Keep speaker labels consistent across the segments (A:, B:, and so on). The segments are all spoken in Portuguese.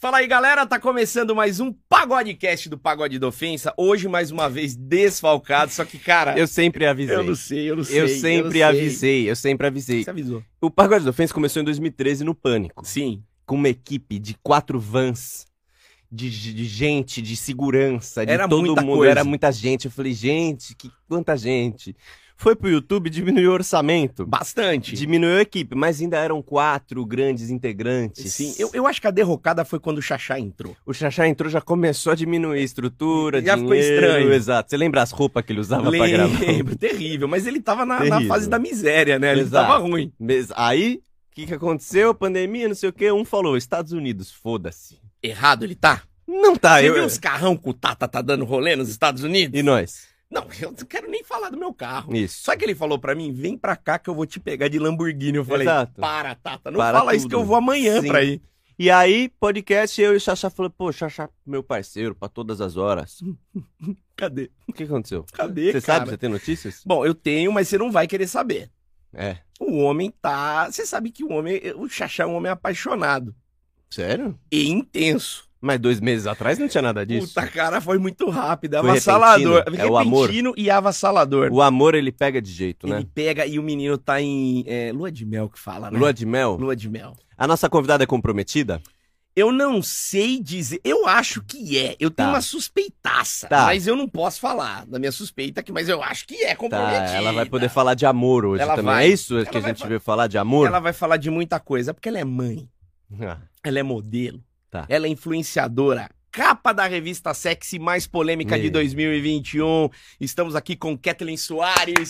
A: Fala aí, galera, tá começando mais um Pagodecast do Pagode da Ofensa. Hoje, mais uma vez, desfalcado, só que, cara...
B: Eu sempre avisei.
A: Eu não sei, eu não sei.
B: Eu sempre
A: eu sei.
B: avisei, eu sempre avisei.
A: Você avisou.
B: O Pagode da Ofensa começou em 2013 no Pânico,
A: Sim.
B: com uma equipe de quatro vans, de, de- gente, de segurança, de
A: Era
B: todo
A: muita
B: mundo.
A: coisa.
B: Era muita gente. Eu falei, gente, que quanta gente. Foi pro YouTube, diminuiu o orçamento.
A: Bastante.
B: Diminuiu a equipe, mas ainda eram quatro grandes integrantes.
A: Sim, eu, eu acho que a derrocada foi quando o Xaxá entrou.
B: O Xaxá entrou, já começou a diminuir a estrutura,
A: Já ficou
B: dinheiro,
A: estranho.
B: Exato. Você lembra as roupas que ele usava pra gravar?
A: Lembro, terrível. Mas ele tava na, na fase da miséria, né? Ele
B: Exato.
A: tava ruim.
B: Aí, o que, que aconteceu? Pandemia, não sei o quê. Um falou, Estados Unidos, foda-se.
A: Errado ele tá?
B: Não tá,
A: Você
B: eu...
A: viu os carrão que o Tata tá dando rolê nos Estados Unidos?
B: E nós?
A: Não, eu não quero nem falar do meu carro.
B: Isso.
A: Só que ele falou pra mim, vem pra cá que eu vou te pegar de Lamborghini. Eu falei,
B: Exato.
A: para, Tata, não
B: Para
A: fala isso
B: tudo.
A: que eu vou amanhã
B: Sim.
A: pra ir.
B: E aí, podcast, eu e o Xaxá falou, pô, Xaxá, meu parceiro, pra todas as horas.
A: Cadê?
B: O que aconteceu?
A: Cadê,
B: Você
A: cara?
B: sabe? Você tem notícias?
A: Bom, eu tenho, mas você não vai querer saber.
B: É.
A: O homem tá... Você sabe que o homem... O Xaxá é um homem apaixonado.
B: Sério?
A: E intenso.
B: Mas dois meses atrás não tinha nada disso.
A: Puta, cara, foi muito rápido.
B: Foi
A: avassalador.
B: repentino. É o amor.
A: E avassalador.
B: O amor, ele pega de jeito,
A: Ele
B: né?
A: pega e o menino tá em... é, lua de mel que fala, né?
B: Lua de mel.
A: Lua de mel.
B: A nossa convidada é comprometida?
A: Eu não sei dizer. Eu acho que é. Eu tenho
B: Tá.
A: uma suspeitaça.
B: Tá.
A: Mas eu não posso falar da minha suspeita aqui, mas eu acho que é
B: Tá,
A: comprometida.
B: ela vai poder falar de amor hoje
A: Ela
B: também.
A: vai.
B: É isso
A: Ela
B: que a
A: vai
B: gente
A: fa-
B: veio falar de amor?
A: Ela vai falar de muita coisa, porque ela é mãe,
B: Ah,
A: ela é modelo,
B: Tá.
A: ela é influenciadora. Capa da revista sexy mais polêmica de
B: Meu.
A: 2021. Estamos aqui com Kathleen Soares.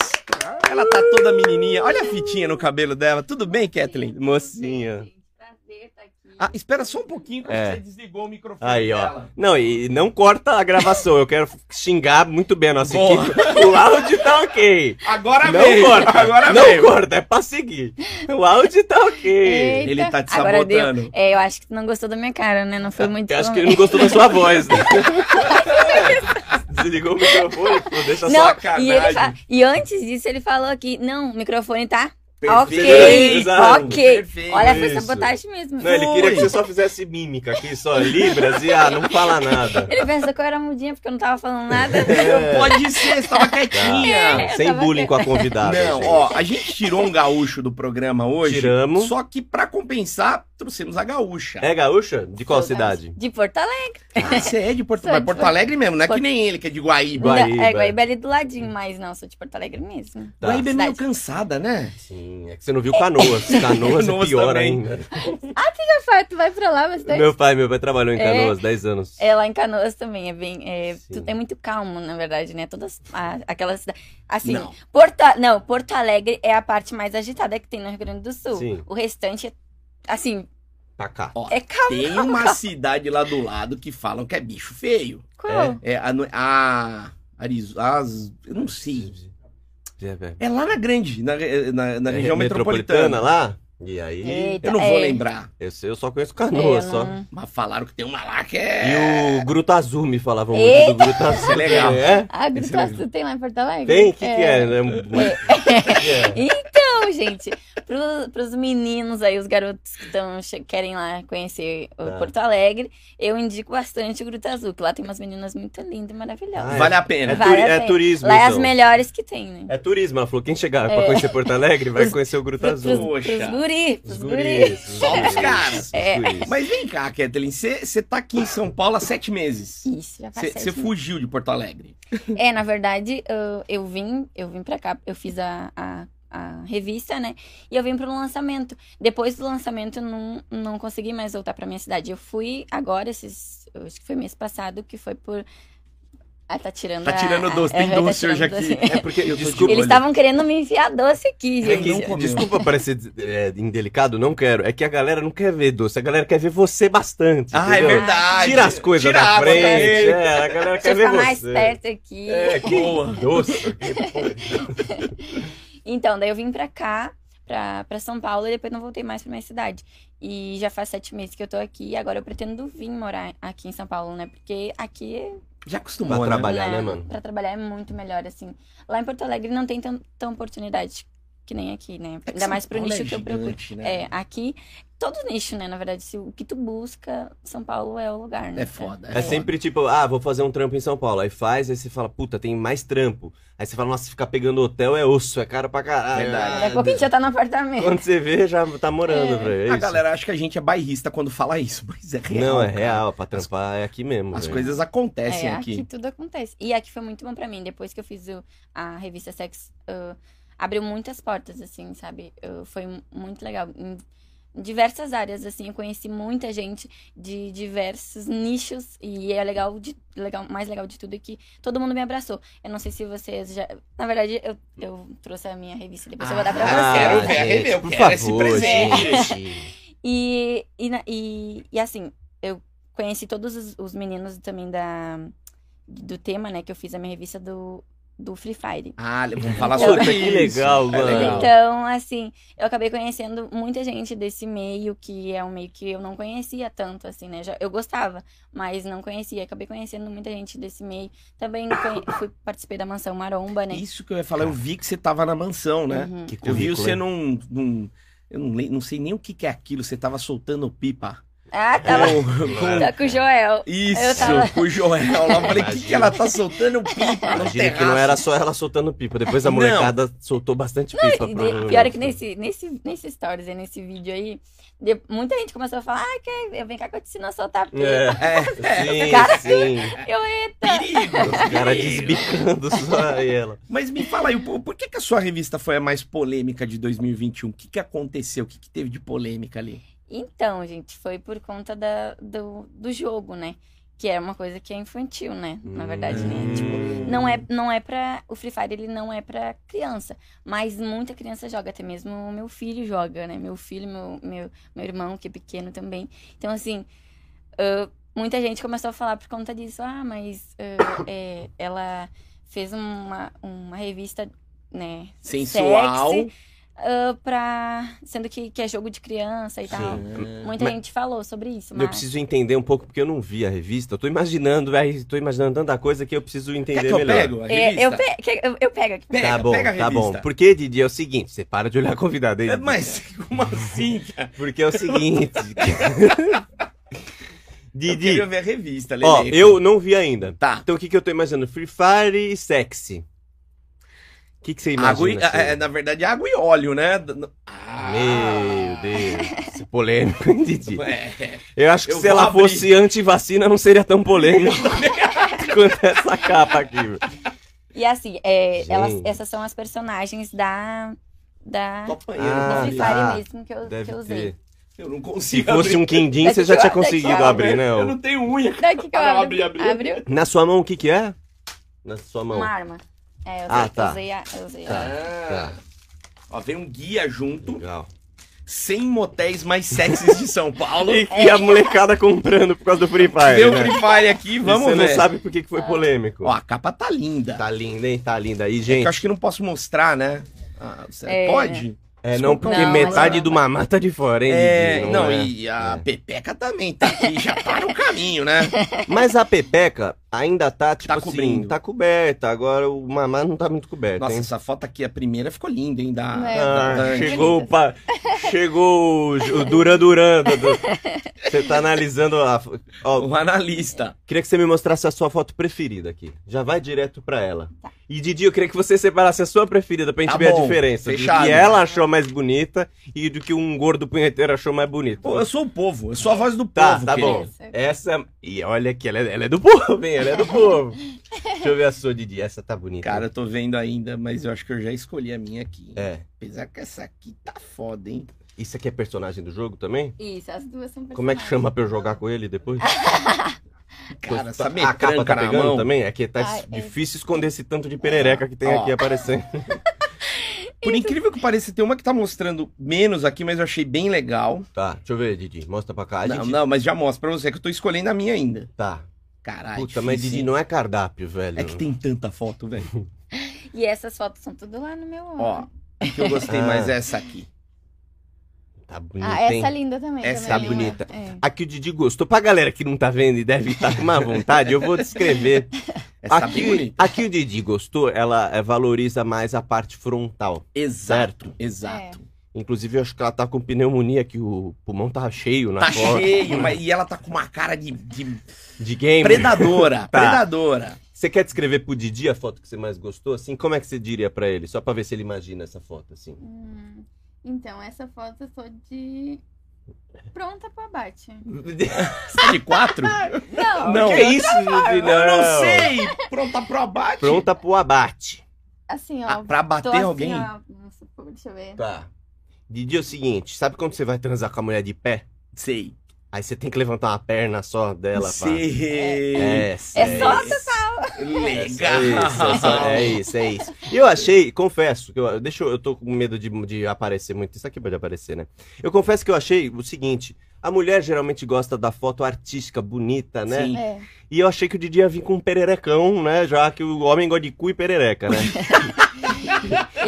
A: Ela tá toda menininha. Olha a fitinha no cabelo dela. Tudo bem, Kathleen?
B: Mocinha.
C: Prazer estar aqui.
A: Ah, espera só um pouquinho que
B: É.
A: você desligou o microfone
B: Aí, ó.
A: dela.
B: Não, e não corta a gravação. Eu quero xingar muito bem a nossa
A: Boa.
B: equipe. O áudio tá ok.
A: Agora
B: Não
A: veio.
B: corta.
A: Agora
B: não
A: veio.
B: corta, é pra seguir. O áudio tá ok.
C: Eita,
A: Ele tá te
C: agora deu.
A: sabotando.
C: É, eu acho que tu não gostou da minha cara, né? Não foi muito.
B: Eu acho que ele não gostou da sua voz. Né? Desligou o microfone, pô, deixa
C: Não,
B: só.
A: sacanagem.
C: e, ele fa- e antes disso ele falou aqui, não, o microfone tá
A: Perfeito,
C: ok, ok.
A: Perfeito.
C: Olha, foi
B: isso.
C: sabotagem mesmo.
B: Não, ele queria que você só fizesse mímica aqui, só libras e ah, não fala nada.
C: Ele pensou que eu era mudinha porque eu não tava falando nada.
B: É.
A: Pode ser, você tava quietinha.
C: É.
B: Sem
C: tava
B: bullying com a convidada.
A: Não,
B: gente.
A: ó, a gente tirou um gaúcho do programa hoje.
B: Tiramos.
A: Só que pra compensar, trouxemos a gaúcha.
B: É gaúcha? De qual
C: Sou
B: cidade?
C: De Porto Alegre.
A: Ah, você é de Porto,
C: de
A: Porto Alegre mesmo, não é
C: Porto-
A: que nem ele, que é de Guaíba.
B: Guaíba.
C: Não, É, Guaíba é ali do ladinho, mas não, sou de Porto Alegre mesmo.
B: Tá.
A: Guaíba é meio cansada, né?
B: Sim, é que você não viu Canoas. Canoas é pior
A: também.
B: ainda.
C: Tu vai pra lá bastante?
B: Meu pai, meu pai trabalhou em
C: É.
B: Canoas 10 anos.
C: É, lá em Canoas também, é bem. É, tu- é muito calmo, na verdade, né? Todas a- aquelas cidades. Assim,
A: Não.
C: Porto, não, Porto Alegre é a parte mais agitada que tem no Rio Grande do Sul.
B: Sim.
C: O restante é, assim,
B: Pra cá.
A: Ó,
C: é calmo.
A: tem uma cidade lá do lado que falam que é bicho feio.
C: Qual?
A: É a, a Arizo, as, eu não sei.
B: É, é.
A: É lá na grande, na, na, na
B: É
A: região metropolitana.
B: lá? E aí,
C: Eita,
A: Eu não vou
C: é.
A: lembrar.
B: eu, sei- eu só conheço
C: É,
B: Canoas,
C: eu
B: só.
A: Mas falaram que tem uma lá que é.
B: E o Gruta Azul me falavam muito
C: Eita!
B: do Gruta Azul.
A: É legal.
B: É?
C: Ah,
A: Esse
C: Gruta
A: é-
C: Azul tem lá em Porto Alegre?
B: Tem? O que, que é? né? Que é?
C: Então, gente, pro, pros meninos aí, os garotos que tão, querem lá conhecer o
B: Tá.
C: Porto Alegre, eu indico bastante o Gruta Azul, que lá tem umas meninas muito lindas e maravilhosas.
B: Ah, é.
A: Vale a pena.
B: É,
C: Vale
B: turi-
C: a
B: é
C: pena.
B: turismo,
C: lá é as
B: então.
C: melhores que tem, né?
B: É turismo, ela falou. Quem chegar pra
C: É.
B: conhecer Porto Alegre vai
C: Pros-
B: conhecer o Gruta Azul.
C: pros,
A: Poxa.
C: pros guri,
B: Os
C: pros guri.
B: guris,
A: Só
B: os
A: pros caras.
B: os
C: É.
A: Mas vem cá, Kathleen, você tá aqui em São Paulo há sete meses.
C: Isso, já faz
A: Você fugiu de Porto Alegre.
C: É, na verdade, eu, eu vim, eu vim pra cá, eu fiz a, a, a revista, né? E eu vim pro lançamento. Depois do lançamento, eu não, não consegui mais voltar pra minha cidade. Eu fui agora, esses, acho que foi mês passado, que foi por. Ah, tá tirando
A: Tá
C: a-
A: tirando doce,
C: a-
A: tem
C: aham, tá
A: doce hoje aqui.
C: doce.
A: É porque
B: Desculpa.
C: Eles estavam querendo me enfiar doce aqui,
A: É que
C: gente.
A: comeu.
B: Desculpa parecer é, indelicado, não quero. É que a galera não quer ver doce, a galera quer ver você bastante.
A: Ah, é
B: entendeu?
A: verdade.
B: Tira as coisas
A: Tira a
B: da frente. É, a galera
C: Deixa
B: quer
C: eu
B: ver
C: ficar
B: você.
C: mais perto aqui.
B: É, que
A: Boa.
B: doce.
C: Então, daí eu vim pra cá, pra, pra São Paulo, e depois não voltei mais pra minha cidade. E já faz sete meses que eu tô aqui, e agora eu pretendo vir morar aqui em São Paulo, né? Porque aqui,
A: Já acostumou,
B: Pra
A: né?
B: trabalhar. né, mano?
C: Pra trabalhar é muito melhor, assim. Lá em Porto Alegre não tem tanta oportunidade que nem aqui, né?
A: É
C: Ainda mais pro
A: Paulo
C: nicho
A: é
C: que eu procuro.
A: gigante, né?
C: É, aqui, todo nicho, né? Na verdade, se o que tu busca, São Paulo é o lugar, né?
A: É foda.
B: É sempre tipo, ah, vou fazer um trampo em São Paulo. Aí faz, aí você fala, puta, tem mais trampo. Aí você fala, nossa, ficar pegando hotel é osso, é caro pra caralho.
A: Verdade.
C: Daqui a pouco a gente já tá no apartamento.
B: Quando você vê, já tá morando,
C: É.
B: velho. É
A: A galera acha que a gente é bairrista quando fala isso, mas é real.
B: Não, é
A: cara.
B: real, pra trampar é aqui mesmo.
A: As
B: velho.
A: coisas acontecem
C: É,
A: aqui.
C: aqui tudo acontece. E aqui foi muito bom pra mim. Depois que eu fiz o- a revista Sex, uh, abriu muitas portas, assim, sabe? Uh, foi mu- muito legal. Em diversas áreas, assim, eu conheci muita gente de diversos nichos. E é legal, de, legal, mais legal de tudo é que todo mundo me abraçou. Eu não sei se vocês já. Na verdade, eu, eu trouxe a minha revista, depois eu vou dar pra
A: Ah,
C: vocês.
A: quero ver a review, eu
B: por
A: quero esse
B: favor,
A: presente.
B: gente.
C: E, e, e, e assim, eu conheci todos os, os meninos também da, do tema, né? Que eu fiz a minha revista do, do Free Fire.
A: Ah, vamos falar sobre
B: que
A: isso.
B: legal,
A: É
B: mano.
C: Então, assim, eu acabei conhecendo muita gente desse meio, que é um meio que eu não conhecia tanto, assim, né? Já, eu gostava, mas não conhecia. Acabei conhecendo muita gente desse meio. Também conhe- fui, participei da Mansão Maromba, né?
A: Isso que eu ia falar, eu vi que você tava na mansão, né?
C: Uhum.
B: Que
A: Eu vi você num. num- eu não, não sei nem o que, que é aquilo, você tava soltando pipa.
C: Ah, tava
A: Com- com-
C: tá com o Joel.
A: Isso,
C: tava-
A: com o Joel lá. Eu falei, o que, que ela tá soltando pipa
B: Imagina que não era só ela soltando pipa. Depois a
A: Não.
B: molecada soltou bastante pipa.
C: E de-
B: provavelmente.
C: Pior é que nesse, nesse, nesse stories aí, nesse vídeo aí, de- muita gente começou a falar, ah, que, vem cá que eu te ensino a soltar pipa.
B: É, sim,
C: Cara,
B: sim.
C: Eu, eita!
A: Perigo!
B: Os caras desbicando só aí ela.
A: Mas me fala aí, por, por que, que a sua revista foi a mais polêmica de 2021? O que, que aconteceu? O que, que teve de polêmica ali?
C: Então, gente, foi por conta da, do, do jogo, né? Que é uma coisa que é infantil, né? Na verdade, né? Tipo, não é, não é pra. O Free Fire ele não é pra criança. Mas muita criança joga, até mesmo o meu filho joga, né? Meu filho, meu, meu, meu irmão, que é pequeno também. Então, assim, ah, muita gente começou a falar por conta disso. Ah, mas ah, é, ela fez uma, uma revista, né?
A: Sensual.
C: Sexy, ah, pra. Sendo que, que é jogo de criança e tal.
B: Sim.
C: Muita
B: Mas-
C: gente falou sobre isso, mas.
B: Eu preciso entender um pouco, porque eu não vi a revista. Eu tô imaginando, velho. Tô imaginando tanta coisa que eu preciso
A: Quer
B: entender
A: que eu
B: melhor.
A: pego a
C: É,
A: revista?
C: eu, pe- que- eu, eu pego aqui.
A: Pega,
B: tá bom,
A: pega a
B: tá bom. Porque, Didi, é o seguinte, você para de olhar a convidada aí.
A: É. Mas como assim, cara?
B: Porque é o seguinte.
A: Eu
B: Didi,
A: queria ver a revista, Lele.
B: ó, eu não vi ainda.
A: Tá.
B: Então o que, que eu tô imaginando? Free Fire e sexy. O que, que você imagina?
A: Água e,
B: assim?
A: é, na verdade, água e óleo, né? Ah,
B: Meu Deus, é polêmico, hein, Didi?
A: É.
B: Eu acho que
A: Eu
B: se ela
A: abrir.
B: fosse anti-vacina não seria tão polêmico quanto essa capa aqui.
C: E assim, é, elas, essas são as personagens da. Da.
A: Tô apanhando.
B: Ah,
C: do Free
B: tá.
C: Fire mesmo que eu, que eu usei.
B: ter.
A: Eu não
B: Se
A: consigo
B: fosse
A: abrir.
B: um quindim,
C: Daqui
B: você já tinha conseguido abrir, né?
A: Eu não tenho unha.
C: Daqui que eu
A: Ah, abri, abri.
C: Abriu?
B: Na sua mão, o que que é? Na sua mão.
C: Uma arma. É, eu usei,
B: Ah, tá.
C: eu usei a. Eu usei a-
A: Ah. Ó, vem um guia junto.
B: Legal.
A: 100 motéis mais sexys de São Paulo.
B: E, e a molecada comprando por causa do Free Fire,
A: o
B: né?
A: Free Fire aqui,
B: E
A: vamos
B: você
A: ver.
B: não sabe por que que foi polêmico.
A: Ó, a capa tá linda.
B: Tá linda, hein? Tá linda aí,
A: É que
B: gente.
A: eu acho que não posso mostrar, né? Ah, você
C: É.
A: Pode?
B: É, não, porque
C: Não,
B: metade do mamá tá de fora, hein,
A: É,
B: Didi?
A: não,
B: é?
A: e a
B: É.
A: Pepeca também tá aqui, já tá no caminho, né?
B: Mas a Pepeca ainda tá, tipo
A: Tá
B: assim,
A: cobrindo.
B: tá coberta. Agora o mamá não tá muito coberto,
A: Nossa,
B: hein?
A: essa foto aqui, a primeira, ficou linda, hein? Da...
C: É,
B: Ah,
A: da-
B: chegou o pa... chegou o Duran Duran. Você tá analisando a... Ó,
A: O analista.
B: queria que você me mostrasse a sua foto preferida aqui. Já vai direto pra ela. E Didi, eu queria que você separasse a sua preferida pra gente
A: Tá
B: ver
A: bom,
B: a diferença.
A: fechado.
B: Do que ela achou mais bonita e do que um gordo punheteiro achou mais bonito.
A: Pô, eu sou o povo, eu sou a voz do
B: Tá,
A: povo.
B: tá
A: querido.
B: bom. Essa. E olha que ela é, ela é do povo, hein? Ela é do povo. Deixa eu ver a sua, Didi. Essa tá bonita.
A: Cara, eu tô vendo ainda, mas eu acho que eu já escolhi a minha aqui.
B: É.
A: Apesar que essa aqui tá foda, hein?
B: Isso aqui é personagem do jogo também?
C: Isso, as duas são
B: Como é que chama pra eu jogar com ele depois?
A: Cara, essa
B: a capa tá pegando
A: mão.
B: também? É que tá
C: Ai, é.
B: difícil esconder esse tanto de perereca que tem
A: Ó.
B: aqui aparecendo.
A: Por incrível que pareça, tem uma que tá mostrando menos aqui, mas eu achei bem legal.
B: Tá, deixa eu ver, Didi. Mostra pra cá. A
A: não,
B: gente...
A: não, mas já mostra pra você que eu tô escolhendo a minha ainda.
B: Tá.
A: Caralho.
B: Puta, mas Didi não é cardápio, velho.
A: É que tem tanta foto, velho.
C: E essas fotos são tudo lá no meu
A: Ó, que eu gostei
B: Ah.
A: mais é essa aqui.
B: Tá bonita,
C: Ah,
B: hein?
C: essa linda também.
A: Essa
C: também
B: tá
C: é linda.
B: bonita.
C: É.
B: A que o Didi gostou. Pra galera que não tá vendo e deve estar com má vontade, eu vou descrever.
A: Essa
B: Aqui,
A: bonita.
B: aqui o Didi gostou, ela é, valoriza mais a parte frontal.
A: Exato, exato.
B: Inclusive, eu acho que ela tá com pneumonia, que o pulmão tá cheio na
A: Tá
B: foto.
A: cheio, mas, e ela tá com uma cara de, de
B: De game.
A: predadora,
B: Tá.
A: predadora.
B: Você quer descrever pro Didi a foto que você mais gostou? Assim, como é que você diria pra ele? Só pra ver se ele imagina essa foto, assim.
C: Hum, então, essa foto eu tô de. Pronta pro abate.
A: Você é de quatro?
C: Não,
A: Não.
B: que isso, Didi?
A: Eu não sei. Pronta pro abate?
B: Pronta pro abate.
C: assim, ó.
A: Ah, pra bater
C: assim,
A: alguém?
C: ó, deixa eu ver.
B: Tá. Didi é o seguinte, sabe quando você vai transar com a mulher de pé?
A: Sei.
B: Aí você tem que levantar uma perna só dela pra...
A: sei.
B: É,
C: É
B: sei.
C: só
A: Legal.
B: É isso, é, só- é isso, é isso. E eu achei, confesso, que eu, deixa eu, eu tô com medo de, de aparecer muito. Isso aqui pode aparecer, né? Eu confesso que eu achei o seguinte: a mulher geralmente gosta da foto artística, bonita, né?
A: Sim.
C: É.
B: E eu achei que o Didi ia vir com um pererecão, né? Já que o homem gosta de cu e perereca, né?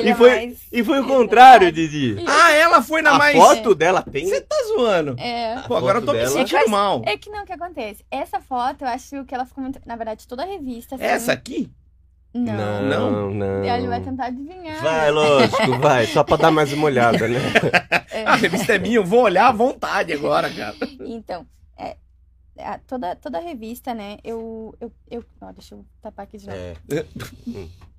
B: E
D: é
B: foi-
D: mais.
B: E foi o contrário, Didi.
A: Ah, ela foi na
B: A
A: mais.
B: foto dela tem.
A: Você tá zoando.
C: É.
A: Pô, agora eu tô
B: foto
A: me
B: dela-
A: sentindo mal.
C: É que não, o que acontece? Essa foto, eu acho que ela ficou muito. Na verdade, toda a revista. assim,
A: Essa aqui?
C: Não.
B: Não, não.
C: Ele vai tentar adivinhar.
B: Vai, lógico, vai. Só pra dar mais uma olhada, né?
A: A revista é minha, eu vou olhar à vontade agora, cara.
C: Então, é, a- toda, toda a revista, né? Eu. eu, eu ó, deixa eu tapar aqui de novo.
B: É.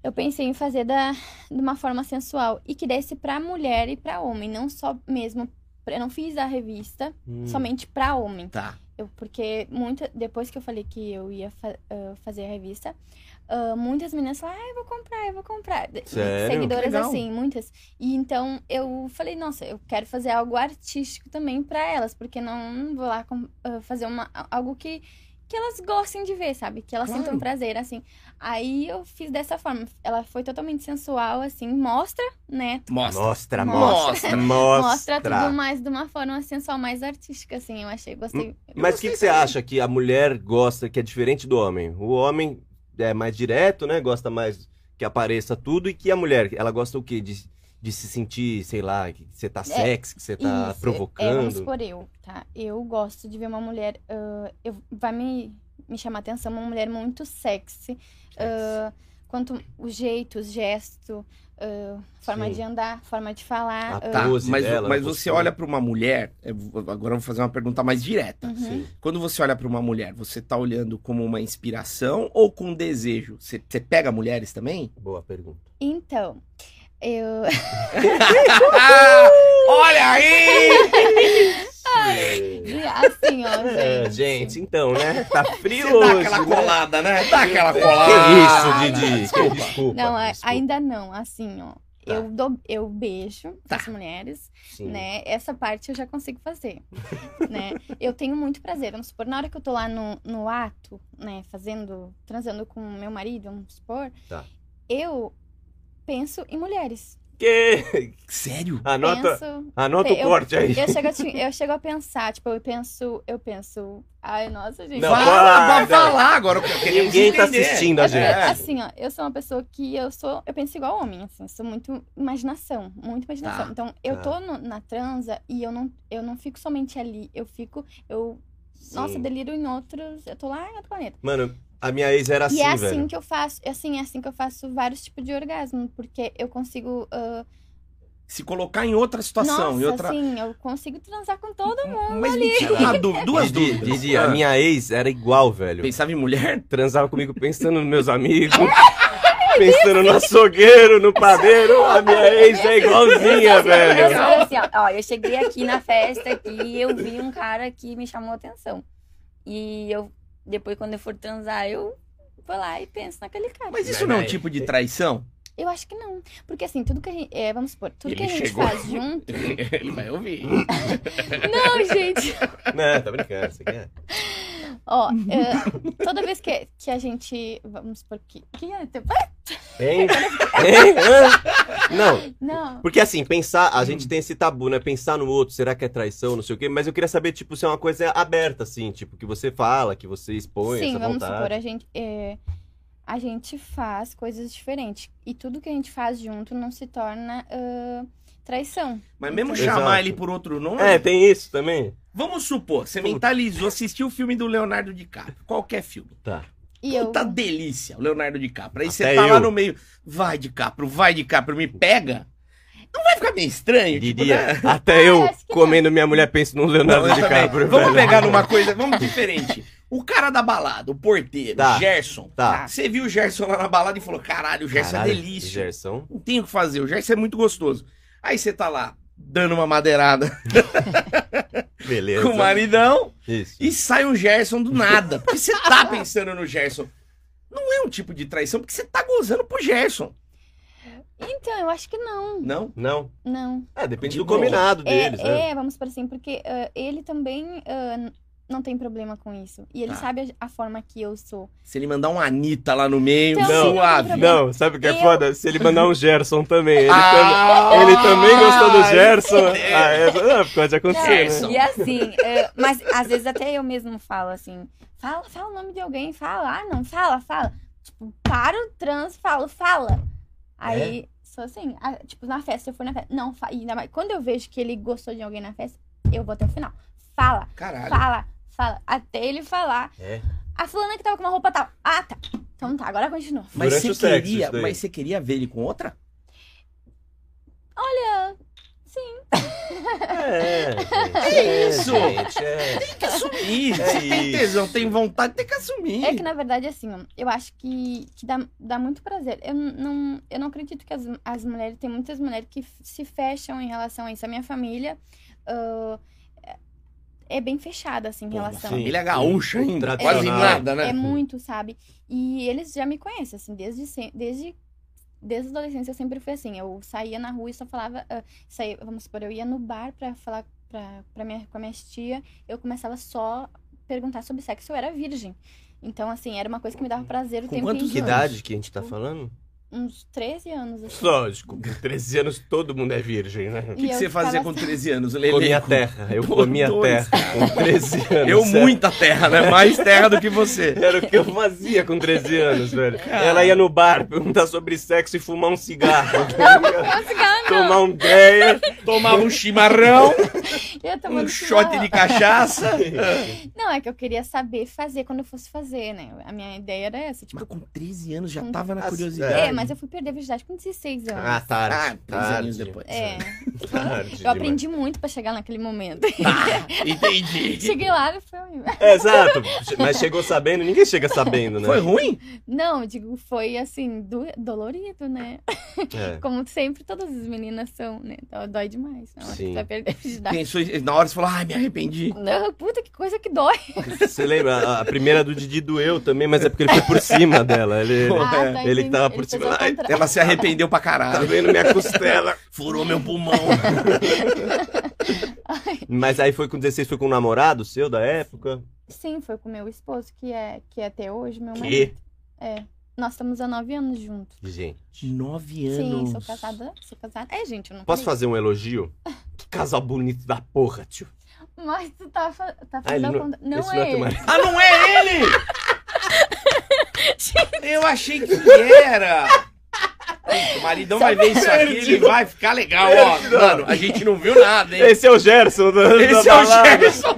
C: Eu pensei em fazer da, de uma forma sensual e que desse pra mulher e pra homem, não só mesmo. Eu não fiz a revista
B: Hum.
C: somente pra homem.
A: Tá.
C: Eu, porque muita, depois que eu falei que eu ia fa- ah, fazer a revista, ah, muitas meninas falaram, ah, eu vou comprar, eu vou comprar.
B: Sério?
C: Seguidoras assim, muitas. E então eu falei, nossa, eu quero fazer algo artístico também pra elas, porque não, vou lá com- ah, fazer uma, algo que, que elas gostem de ver, sabe? Que elas
A: Claro.
C: sintam prazer, assim. Aí eu fiz dessa forma. Ela foi totalmente sensual, assim, mostra, né?
A: Mostra.
B: Mostra,
A: Mostra.
B: mostra, mostra.
C: Mostra tudo mais de uma forma sensual, mais artística, assim. Eu achei, gostei.
B: Mas o que, que você acha que a mulher gosta que é diferente do homem? O homem é mais direto, né? Gosta mais que apareça tudo. E que a mulher, ela gosta o quê? De, de se sentir, sei lá, que você tá sexy, que você tá
C: Isso, É, vamos
B: provocando.
C: supor eu, tá? Eu gosto de ver uma mulher. ah, eu, vai me, me chamar a atenção uma mulher muito sexy. ah, quanto o jeito, o gesto, ah, forma
B: Sim.
C: de andar, forma de falar.
B: A
C: ah,
A: Tá,
B: pose
A: mas,
B: dela,
A: mas você olha pra uma mulher. Agora eu vou fazer uma pergunta mais direta.
C: uhum.
B: Sim.
A: Quando você olha pra uma mulher, você tá olhando como uma inspiração ou com desejo? Você, você pega mulheres também?
B: Boa pergunta.
C: Então, eu.
A: olha aí!
C: Assim, ó,
B: É,
C: gente.
B: gente, então, né? Tá frio
A: Você dá
B: hoje,
A: aquela
B: né?
A: colada, né? Dá aquela colada.
B: Que isso, Didi?
A: Desculpa.
B: Desculpa.
C: Não, a-
B: desculpa.
C: ainda não, assim, ó.
B: Tá.
C: Eu, dou, eu beijo
A: Tá.
C: as mulheres.
B: Sim.
C: né? Essa parte eu já consigo fazer, né? Eu tenho muito prazer, vamos supor, na hora que eu tô lá no, no ato, né, fazendo, transando com meu marido, vamos supor,
B: Tá.
C: eu penso em mulheres.
B: Que...
A: Sério?
B: Anota,
C: Penso,
B: anota o
C: eu-
B: corte aí.
C: eu chego, a, eu chego a pensar, tipo, eu penso, eu penso, ai, nossa, gente.
B: Não,
A: Fala, falar agora. queria
B: Ninguém tá assistindo a
C: É porque,
B: gente.
C: assim, ó, eu sou uma pessoa que eu sou, eu penso igual homem, assim, eu sou muito imaginação, muito imaginação.
A: Tá,
C: então, eu
B: tá.
C: tô no- na transa e eu não, eu não fico somente ali, eu fico, eu Nossa, deliro em outros. Eu tô lá em outro planeta.
B: Mano, a minha ex era assim,
C: e é assim
B: velho.
C: que eu faço. Assim, é assim que eu faço vários tipos de orgasmo. Porque eu consigo. ah,
A: Se colocar em outra situação,
C: nossa,
A: em outra.
C: assim, eu consigo transar com todo mundo.
A: Mas me tira uma dú- duas
B: Didi,
A: dúvidas.
B: Didi, a
A: Ah,
B: minha ex era igual, velho.
A: Pensava em mulher?
B: Transava comigo pensando nos meus amigos. pensando no açougueiro, no padeiro. A minha ex é igualzinha,
D: Eu
B: velho.
D: sou assim, ó, ó, eu cheguei aqui na festa aqui e eu vi um cara que me chamou a atenção. E eu, depois quando eu for transar, eu vou lá e penso naquele cara.
A: Mas isso não é um tipo de traição?
C: Eu acho que não. Porque assim, tudo que a gente. é, vamos supor, tudo que a
A: Ele
C: gente
A: chegou.
C: faz junto.
A: Ele vai ouvir.
C: Não, gente.
B: Não, tá brincando, você quer?
C: Ó, é, toda vez que, que a gente. Vamos supor que. que é?
B: Hein? Hein? Hã? Não,
C: Não.
B: porque assim, pensar, a gente tem esse tabu, né? Pensar no outro, será que é traição, não sei o quê, mas eu queria saber, tipo, se é uma coisa aberta, assim, tipo, que você fala, que você expõe
C: Sim,
B: essa
C: vamos
B: vontade.
C: supor, a gente, é, a gente faz coisas diferentes. E tudo que a gente faz junto não se torna ah, traição.
A: Mas mesmo
C: Entendeu?
A: chamar
B: Exato.
A: ele por outro nome.
B: É, tem isso também.
A: Vamos supor, você mentalizou, assistiu o filme do Leonardo DiCaprio. Qualquer filme.
B: Tá.
C: E eu.
A: Puta delícia, o Leonardo DiCaprio. Aí
B: Até
A: você tá lá
B: eu.
A: no meio, vai DiCaprio, vai DiCaprio, me pega. Não vai ficar meio estranho? tipo,
B: Diria,
A: né?
B: até eu,
C: acho que
B: comendo minha mulher, penso no Leonardo
A: Não, eu.
B: DiCaprio.
A: Vamos pegar numa coisa, vamos diferente. O cara da balada, o porteiro,
B: Tá.
A: Gerson.
B: Tá.
A: Você viu o Gerson lá na balada e falou: caralho, o Gerson
B: Caralho,
A: é delícia.
B: Gerson.
A: Não tem o que fazer, o Gerson é muito gostoso. Aí você tá lá, dando uma madeirada
B: Beleza.
A: com o maridão
B: Isso.
A: e sai um Gerson do nada. Porque você tá pensando no Gerson. Não é um tipo de traição, porque você tá gozando pro Gerson.
C: Então, eu acho que não.
A: Não?
B: Não?
C: Não.
B: É, depende
A: De
B: do
A: boa.
B: combinado
C: É,
B: deles, né?
C: é, vamos por assim, porque ah, ele também n- não tem problema com isso. E ele
A: Tá.
C: sabe a, a forma que eu sou.
A: Se ele mandar um Anitta lá no meio,
C: Então,
B: Não,
A: suave.
B: Não, sabe o que é
C: Eu-
B: foda? Se ele mandar um Gerson também. Ele,
A: Ah,
B: também, ele também gostou do Gerson. Ah, é, não, pode acontecer,
A: Gerson.
B: né?
D: E assim, é, mas às vezes até eu mesmo falo assim, fala, fala o nome de alguém, fala, ah não, fala, fala. Tipo, para o trans, falo, fala. Aí, sou assim, ah, tipo, na festa, eu fui na festa. Não, fa- ainda mais, quando eu vejo que ele gostou de alguém na festa, eu vou até o final. Fala,
A: Caralho.
C: Fala, fala. Até ele falar.
B: É.
C: A fulana que tava com uma roupa tal. Ah, tá. Então tá, agora continua.
A: Mas
B: Durante
A: você
B: sexo,
A: queria, mas você queria ver ele com outra?
C: Olha, sim.
B: É, gente.
A: É isso.
B: gente, é.
A: Tem que assumir.
B: É
A: Se tem tesão, tem vontade, tem que assumir.
C: É que na verdade, assim, eu acho que, que dá, dá muito prazer. Eu não, eu não acredito que as, as mulheres. Tem muitas mulheres que se fecham em relação a isso. A minha família ah, é- é bem fechada, assim, em
A: Pô, uma
C: relação.
A: família gaúcha ainda,
B: Tradicional.
A: quase nada, né?
C: É muito, sabe? E eles já me conhecem, assim, desde, desde, desde a adolescência eu sempre fui assim. Eu saía na rua e só falava. ah, saía, vamos supor, eu ia no bar pra falar pra, pra minha, com a minha tia, eu começava só a perguntar sobre sexo, eu era virgem. Então, assim, era uma coisa que me dava prazer o
A: Com
C: tempo
A: quantos
C: inteiro.
B: Que idade que a gente tá falando?
C: Uns 13 anos, assim.
B: Lógico, com 13 anos todo mundo é virgem, né?
A: O que, que você fazia com 13 anos, Lele?
B: Comia terra, eu
A: Pô,
B: comia
A: dois.
B: terra com 13 anos.
A: Eu
B: sério.
A: muita terra, né? Mais terra do que você.
B: Era o que eu fazia com 13 anos, velho. Ela ia no bar perguntar sobre sexo e fumar um cigarro. tá ligado? Tomar um ideia.
A: Tomava um chimarrão, um shot de cachaça.
C: Não, é que eu queria saber fazer quando eu fosse fazer, né? A minha ideia era essa, tipo...
A: Mas com 13 anos já
C: Com-
A: tava na curiosidade.
C: É, mas eu fui perder a virgindade com 16 anos.
B: Ah, tarde.
A: Ah, 13 anos
B: tarde.
A: depois.
C: É,
B: Tarde
C: eu aprendi muito pra chegar naquele momento.
A: Ah, entendi.
C: Cheguei lá e foi
B: demais. É, exato. Mas chegou sabendo, ninguém chega sabendo, né?
A: Foi ruim?
C: Não, eu digo, foi assim, do- dolorido, né?
B: É.
C: Como sempre todas as meninas são, né? Dó- Dói demais. Não,
B: Sim.
C: Sim. vai perder a virgindade.
A: Pensou, na hora você falou, ai, me arrependi.
C: Não, puta, que coisa que dói.
B: Você lembra? A- primeira do Didi doeu também, mas é porque ele foi por cima dela. Ele,
C: Ah,
A: é.
C: tá,
B: ele tava por
C: fez
B: cima. Ai.
A: Ela se arrependeu pra
B: tá
A: caralho.
B: vendo minha costela?
A: Furou meu pulmão.
B: Mas aí foi com 16, foi com um namorado seu da época?
C: Sim, foi com meu esposo, que é, que é até hoje meu
B: Que?
C: marido. É. Nós estamos há nove anos juntos.
B: Gente,
A: Nove
C: Sim,
A: anos.
C: sou casada. Sou casada. É, gente, eu não
B: posso
C: falei.
B: fazer um elogio? Casal bonito da porra, tio.
C: Mas tu tá, fa- tá
B: Ah,
C: fazendo
B: não-
C: a conta. Não é
B: não é teu
C: ele.
B: marido.
A: Ah, não é ele? Eu achei que era. O maridão vai ver isso aqui, ele vai ficar legal, ó. Mano, a gente não viu nada, hein?
B: Esse é o Gerson da, da
A: Esse é o
B: balada.
A: Gerson.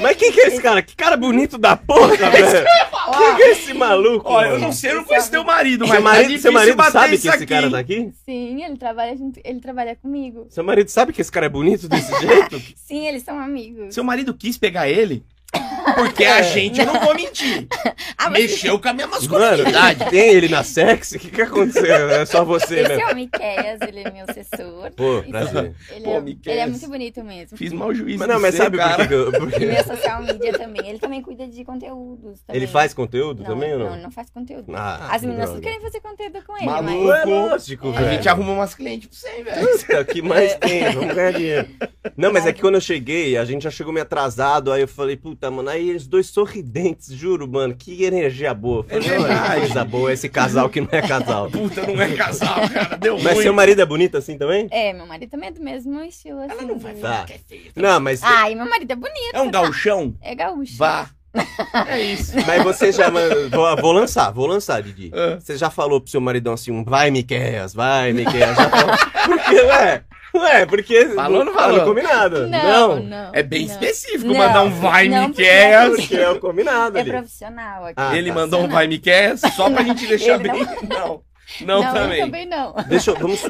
B: Mas quem que é esse cara? Que cara bonito da porra, velho. Quem que é esse maluco?
A: Ó, eu
B: mano?
A: não sei, eu não conheço teu marido, mas
B: Seu
A: tá
B: marido,
A: difícil
B: seu marido
A: bater
B: sabe que esse
A: aqui.
B: cara tá aqui?
C: Sim, ele trabalha junto, ele trabalha comigo.
B: Seu marido sabe que esse cara é bonito desse jeito?
C: Sim, eles são amigos.
A: Seu marido quis pegar ele? Porque a gente, eu não vou mentir,
C: Ah, mas
A: mexeu com a minha
B: Mano,
A: masculinidade.
B: tem ele na sexy? O que que aconteceu? É só você,
D: Esse
B: né?
D: é o Miqueias, ele é meu assessor.
B: Pô, prazer.
C: Ele,
A: Pô,
C: é, ele é muito bonito mesmo.
A: Fiz mau juízo.
B: Mas não,
A: de
B: mas sabe por
A: cara.
B: que que eu... por
D: E minha social media também. Ele também cuida de conteúdos. Também.
B: Ele faz conteúdo
D: não,
B: também ou não?
D: Não, não faz conteúdo.
B: Ah,
D: As meninas
B: droga.
D: querem fazer conteúdo com ele,
A: Maluco.
D: mas.
B: É lógico,
A: A
B: velho.
A: gente arruma umas clientes pra você, velho.
B: Puta, que mais tem? Vamos ganhar dinheiro. Não, mas é que quando eu cheguei, a gente já chegou meio atrasado, aí eu falei, puta, mano, aí eles dois sorridentes, juro, mano, que energia boa. Falei,
A: É
B: "Não,
A: verdade.
B: coisa boa, esse casal que não é casal.
A: Puta, não é casal, cara. Deu
B: Mas
A: ruim.
B: seu marido é bonito assim também?
D: É, meu marido também é do mesmo estilo, assim.
A: Ela não vai falar
B: Tá.
A: que é feio.
B: Não, mas,
D: Ai, meu marido é bonito.
A: É um gauchão?
D: É gaúcho.
A: Vá. É isso.
B: mas você já. Vou, vou lançar, vou lançar, Didi.
A: Ah.
B: Você já falou pro seu maridão assim, um vai, Miqueias, vai, Miqueias. Já falou. Porque, ué, Ué, porque.
A: Falou ou não
B: tá
A: falou?
B: no combinado.
C: Não, não.
A: É bem
C: não.
A: específico
D: Não,
A: mandar um vai
D: não,
A: me quer.
B: Porque é o combinado
D: É
B: ali.
D: profissional aqui.
B: Ah,
A: Ele
B: tá.
A: mandou um vai me quer só pra gente deixar
D: Ele
A: bem. Não. Não,
C: Não,
A: também.
C: eu também não.
B: Deixa eu. Vamos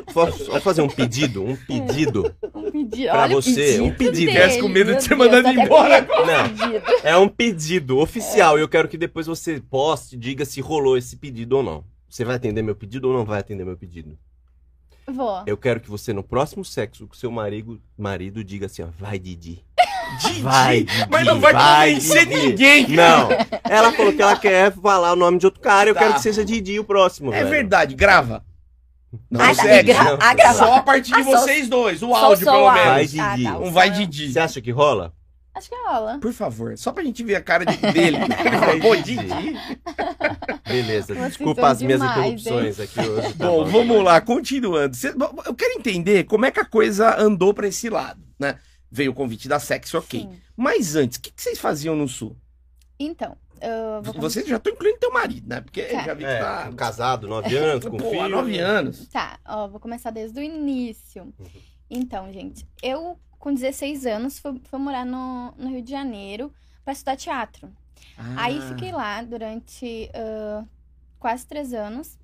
B: fazer um pedido. Um pedido.
C: Um pedido.
B: Pra
C: Olha
B: você, um pedido.
C: dele,
A: com medo de
C: meu
A: ser
C: Deus,
A: mandado
C: até
A: embora
B: agora.
C: do pedido.
B: É um pedido oficial. E eu quero que depois você poste e diga se rolou esse pedido ou não. Você vai atender meu pedido ou não vai atender meu pedido?
C: Vou.
B: Eu quero que você, no próximo sexo com seu marido, marido diga assim, ó, vai, Didi.
A: Didi.
B: Vai, Didi.
A: Mas não vai, convencer
B: Didi.
A: ninguém.
B: Não. Ela falou que ela quer falar o nome de outro cara. Eu
A: Tá.
B: quero que seja Didi o próximo.
A: É
B: velho.
A: verdade, grava. Não,
D: Ah, tá,
A: sério.
D: gra-
B: não.
D: ah, grava.
A: Só a partir de
D: Ah, só-
A: vocês dois, o áudio,
D: só
A: pelo menos.
B: Vai. Didi.
D: Ah, tá,
A: Um vai Didi.
B: Você acha que rola?
C: Acho que rola.
A: Por favor, só pra gente ver a cara de- dele. Ele falou, Pô, Didi.
B: Beleza.
C: Vocês
B: Desculpa as minhas
C: demais,
B: interrupções aqui hoje. tá
A: Bom, vamos lá, continuando. Cê- bom, eu quero entender como é que a coisa andou pra esse lado, né? Veio o convite da sexo, ok.
C: Sim.
A: Mas antes, o que, que vocês faziam no Sul?
C: Então, eu vou
A: Vocês já estão incluindo teu marido, né? Porque
C: Tá.
A: já vi que
B: É,
A: tá...
B: casado, nove anos, com
A: Pô,
B: filho.
A: há nove anos.
C: Tá, ó, vou começar desde o início. Então, gente, eu com 16 anos fui, fui morar no, no Rio de Janeiro pra estudar teatro. Aí
A: Ah.
C: fiquei lá durante ah, quase três anos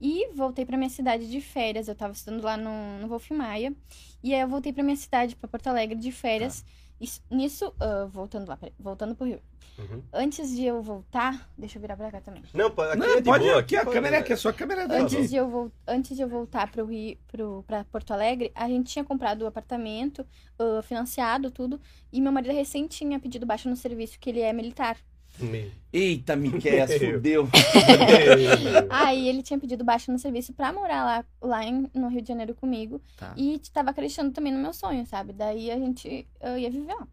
C: e voltei pra minha cidade de férias. Eu tava estudando lá no, no Wolf Maia. E aí eu voltei pra minha cidade, pra Porto Alegre, de férias. Isso- nisso, ah, voltando lá, peraí, voltando pro Rio.
B: Uhum.
C: Antes de eu voltar, deixa eu virar pra cá também.
B: Não, aqui
A: Não,
B: é de
A: pode
B: boa.
A: aqui, a
B: pode-
A: câmera é aqui, a sua câmera é
B: Tá.
C: Antes de, eu vol- antes de eu voltar pro Rio, pro, pra Porto Alegre, a gente tinha comprado o apartamento, ah, financiado, tudo. E meu marido recém tinha pedido baixa no serviço, que ele é militar.
B: Meu.
A: Eita, Miquel, fudeu.
C: Aí ele tinha pedido baixa no serviço pra morar lá, lá em- no Rio de Janeiro comigo.
A: Tá.
C: E tava acreditando também no meu sonho, sabe? Daí a gente ia viver lá.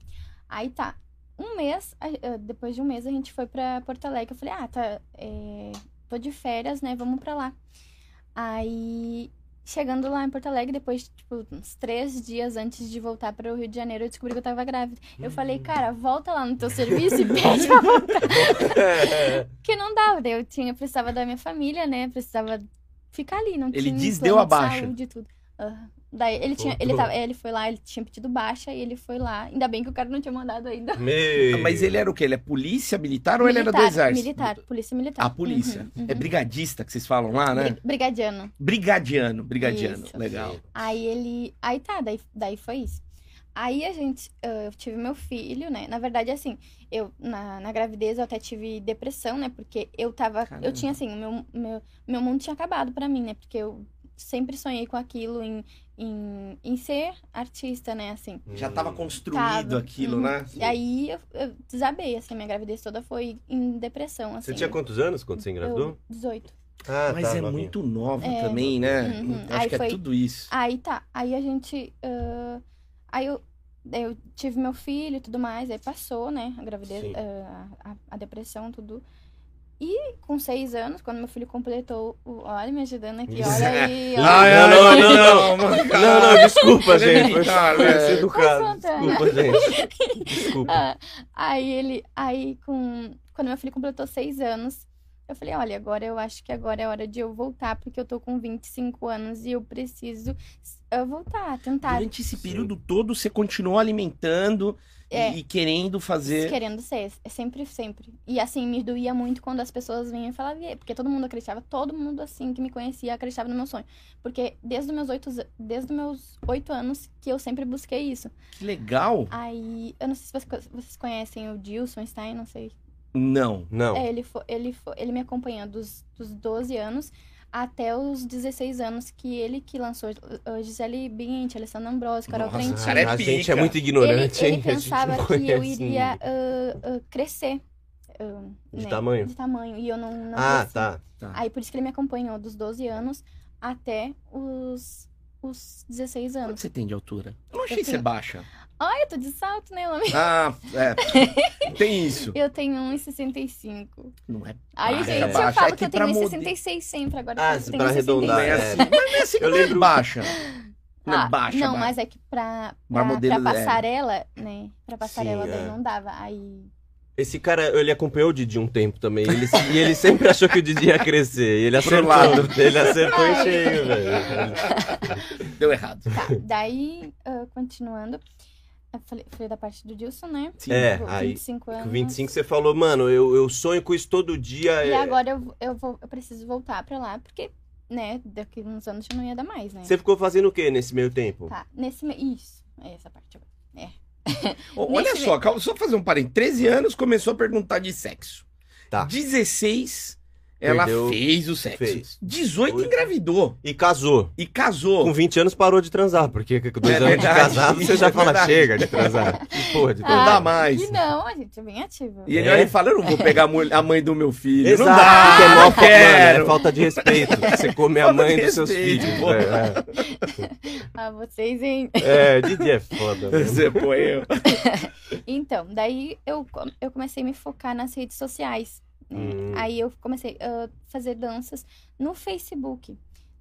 C: Aí tá. Um mês, depois de um mês, a gente foi pra Porto Alegre. Eu falei, ah, tá. é, tô de férias, né? Vamos pra lá. Aí, chegando lá em Porto Alegre, depois, tipo, uns três dias antes de voltar para o Rio de Janeiro, eu descobri que eu tava grávida. Eu falei, cara, volta lá no teu serviço e pede pra voltar. Porque não dava, daí eu tinha, precisava da minha família, né? Precisava ficar ali, não
A: Ele
C: tinha
A: desdeu
C: plano
A: a
C: de
A: baixa.
C: Saúde tudo. Aham. Daí ele tinha, ele, tava, ele foi lá, ele tinha pedido baixa e ele foi lá. Ainda bem que o cara não tinha mandado ainda.
B: Meu.
A: Mas ele era o quê? Ele é polícia militar ou ele era do exército?
C: Militar, polícia militar.
A: A polícia.
C: Uhum, uhum.
A: É brigadista que vocês falam lá, né?
C: Bri- Brigadiano.
A: Brigadiano, brigadiano.
C: Isso.
A: Legal.
C: Aí ele. Aí tá, daí, daí foi isso. Aí a gente. ah, Eu tive meu filho, né? Na verdade, assim, eu na, na gravidez eu até tive depressão, né? Porque eu tava.
A: Caramba.
C: Eu tinha assim, o meu, meu, meu mundo tinha acabado pra mim, né? Porque eu sempre sonhei com aquilo em, em, em ser artista, né? Assim.
A: Já tava construído
C: Tava.
A: aquilo,
C: Uhum.
A: né?
C: E aí eu, eu desabei, assim, minha gravidez toda foi em depressão, assim.
B: Você tinha quantos anos quando você engravidou?
C: Eu, 18.
B: Ah,
A: Mas
B: tá,
A: é
B: novinha.
A: muito nova
C: É.
A: também, né?
C: Uhum.
A: Acho
C: Aí
A: que é
C: foi-
A: tudo isso.
C: Aí tá, aí a gente. ah, aí eu, eu tive meu filho e tudo mais, aí passou, né? A gravidez, ah, a, a depressão, tudo. E com seis anos, quando meu filho completou o. Olha, me ajudando aqui, olha aí. olha
B: não,
A: ai,
B: não, não.
A: mano,
B: Não, não, desculpa,
A: é
B: gente. Foi foi ser educado.
C: Não,
B: Desculpa, gente. Desculpa.
C: Ah, aí ele. Aí com. Quando meu filho completou seis anos, eu falei, olha, agora eu acho que agora é hora de eu voltar, porque eu tô com 25 anos e eu preciso voltar, tentar.
A: Durante esse período todo, você continuou alimentando
C: É.
A: e querendo fazer.
C: Querendo ser, é sempre, sempre. E assim, me doía muito quando as pessoas vinham e falavam, porque todo mundo acreditava, todo mundo assim que me conhecia acreditava no meu sonho. Porque desde os meus oito, desde os meus oito anos que eu sempre busquei isso.
A: Que legal.
C: Aí, eu não sei se vocês, vocês conhecem o Dilson Stein, não sei.
A: Não.
B: Não.
C: É, ele, foi, ele, foi, ele me acompanhou dos, dos 12 anos até os 16 anos, que ele que lançou Gisele Bündchen, Alessandra Ambrosio, Carol
A: Nossa,
C: Trentin.
A: cara é
B: a gente é muito
C: ele,
B: ignorante,
C: ele
B: hein? A gente
C: pensava que eu iria uh, uh, crescer. uh,
B: De
C: né,
B: tamanho?
C: De tamanho. E eu não, não
B: Ah,
C: cresci.
B: tá.
C: Aí por isso que ele me acompanhou dos 12 anos até os, os 16
A: Quanto
C: anos.
A: você tem de altura? Eu não achei
C: Eu
A: ser
C: tenho-
A: baixa.
C: Ai, eu tô de salto, né, Lami?
A: Ah, é. Tem isso.
C: Eu tenho 1,65.
A: Não é
C: Aí, gente,
A: baixa.
C: eu falo
A: É
C: que,
A: que
C: eu tenho
A: pra mode-
C: 1,66 sempre agora.
B: Ah,
C: eu
B: pra arredondar,
A: é
C: 1,66.
A: assim, mas não é assim,
B: Eu
A: não é
B: lembro-
A: baixa. Não é
C: Ah,
A: baixa,
C: Não,
A: baixa.
C: mas é que pra,
A: Pra
C: pra,
A: modelo
C: pra
A: é.
C: passarela, né? Pra passarela
B: Sim,
C: daí
B: é.
C: não dava. Aí.
B: Esse cara, ele acompanhou o Didi um tempo também. Ele, e ele sempre achou que o Didi ia crescer. E ele acertou.
A: lado.
B: Ele acertou em cheio, velho.
A: Deu errado.
C: Tá, daí, ah, continuando. Falei, falei da parte do Dilson, né?
A: Sim.
B: É,
C: Com
B: aí,
C: 25 anos.
B: Com 25 você falou, mano, eu, eu sonho com isso todo dia.
C: E
B: é-
C: agora eu, eu, vou, eu preciso voltar pra lá, porque, né, daqui uns anos já não ia dar mais, né?
B: Você ficou fazendo o que nesse meio tempo?
C: Tá, nesse... me- Isso, é essa parte agora.
A: Ô, Olha só, calma, só fazer um parênteses. 13 anos começou a perguntar de sexo.
B: Tá.
A: 16, ela
B: Perdeu-
A: fez o sexo.
B: fez.
A: 18
B: Oito.
A: engravidou.
B: E casou.
A: E casou.
B: Com 20 anos parou de transar, porque com dois
A: É
B: anos de casado você já
A: é
B: fala,
A: verdade.
B: chega de transar. Que porra de
A: Não
B: transar.
A: dá mais.
C: E não, a gente é bem ativo.
A: E ele
B: É?
A: olha e fala: Eu não vou pegar a mãe do meu filho.
B: Exato,
A: não dá,
B: porque é, mó
A: não
B: mano,
A: quero.
B: é falta de respeito. Você comer a mãe dos seus filhos. É,
C: Ah, vocês, hein?
B: é. é, Didi é foda.
A: Você põe eu.
C: Então, daí eu, eu comecei a me focar nas redes sociais. Né?
B: Hum.
C: Aí eu comecei a fazer danças no Facebook,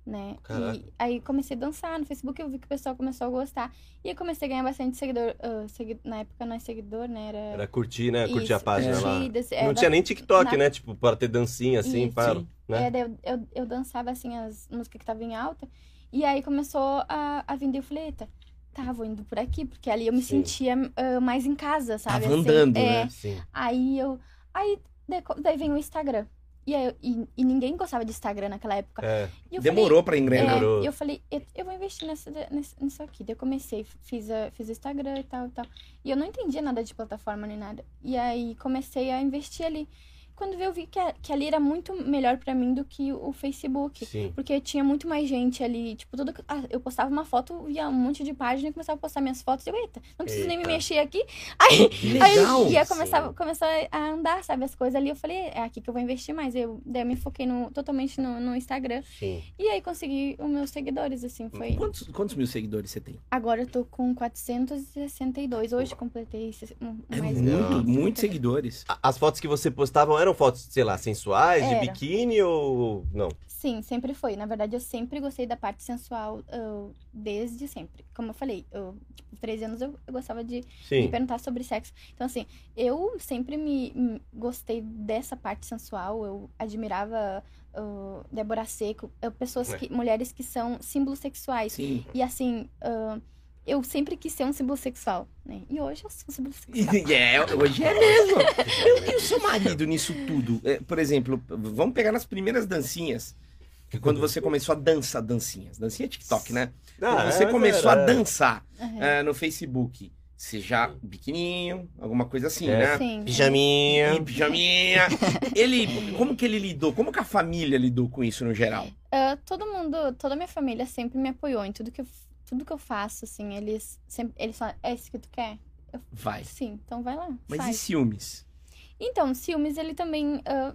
C: né?
B: Caraca.
C: E aí comecei a dançar no Facebook, eu vi que o pessoal começou a gostar. E eu comecei a ganhar bastante seguidor. ah, segui- Na época não é seguidor, né? Era.
B: Era curtir, né? Curtir a
C: Isso,
B: página lá.
C: curtidas,
B: Não
C: era-
B: tinha nem TikTok,
C: na-
B: né? Tipo, para ter dancinha assim,
C: Isso.
B: para, né?
C: É, eu, eu, eu dançava assim as músicas que estavam em alta. E aí começou a, a vender. Eita, tá, vou indo por aqui, porque ali eu me
B: Sim.
C: sentia ah, mais em casa, sabe?
A: Tava
C: assim.
A: andando,
C: é,
A: né?
B: Sim.
C: Aí eu. Aí daí, vem o Instagram. E, aí, e, e ninguém gostava de Instagram naquela época.
B: É.
A: Demorou pra
C: Falei,
A: engrenar.
C: é, e eu falei, eu, eu vou investir nessa, nesse- nisso aqui. Daí eu comecei, fiz, a, fiz o Instagram e tal e tal. E eu não entendia nada de plataforma nem nada. E aí comecei a investir ali. Quando eu vi que, a- que ali era muito melhor pra mim do que o Facebook.
B: Sim.
C: Porque tinha muito mais gente ali, tipo, tudo. ah, eu postava uma foto, via um monte de página e começava a postar minhas fotos. Eu, eita, não preciso nem me
B: Eita.
C: mexer aqui. Aí, aí ia começar, começar a andar, sabe, as coisas ali. Eu falei, é aqui que eu vou investir mais. Eu, daí eu me foquei no, totalmente no, no Instagram.
B: Sim.
C: E aí consegui os meus seguidores, assim, foi.
A: Quantos, quantos mil seguidores você tem?
C: Agora eu tô com 462. Hoje completei se- um-
A: É
C: mais
A: muito, muitos seguidores.
B: As fotos que você postava eram fotos, sei lá, sensuais, de
C: Era.
B: biquíni ou não?
C: Sim, sempre foi. Na verdade, eu sempre gostei da parte sensual ah, desde sempre. Como eu falei, eu, tipo, 13 anos eu, eu gostava de me perguntar sobre sexo. Então, assim, eu sempre me, me gostei dessa parte sensual. Eu admirava ah, Débora Seco, pessoas
B: É.
C: que, mulheres que são símbolos sexuais.
A: Sim.
C: E assim, ah, eu sempre quis ser um símbolo sexual, né? E hoje eu sou um símbolo sexual.
A: É, hoje é mesmo. E, e o seu marido nisso tudo? É, por exemplo, vamos pegar nas primeiras dancinhas. Que quando você começou a dançar dancinhas. Dancinha TikTok, né?
B: Ah,
A: Quando você
B: é,
A: começou
B: era-
A: a dançar é, no Facebook. Você já biquininho, alguma coisa assim,
B: É.
A: né?
C: Sim.
B: Pijaminha.
A: E pijaminha. Ele, como que ele lidou? Como que a família lidou com isso no geral?
C: Ah, todo mundo, toda a minha família sempre me apoiou em tudo que eu, tudo que eu faço, assim, eles sempre, eles falam, é isso que tu quer?
A: Vai.
C: Sim, então vai lá,
A: Mas e
C: faz.
A: ciúmes?
C: Então, ciúmes ele também, ah,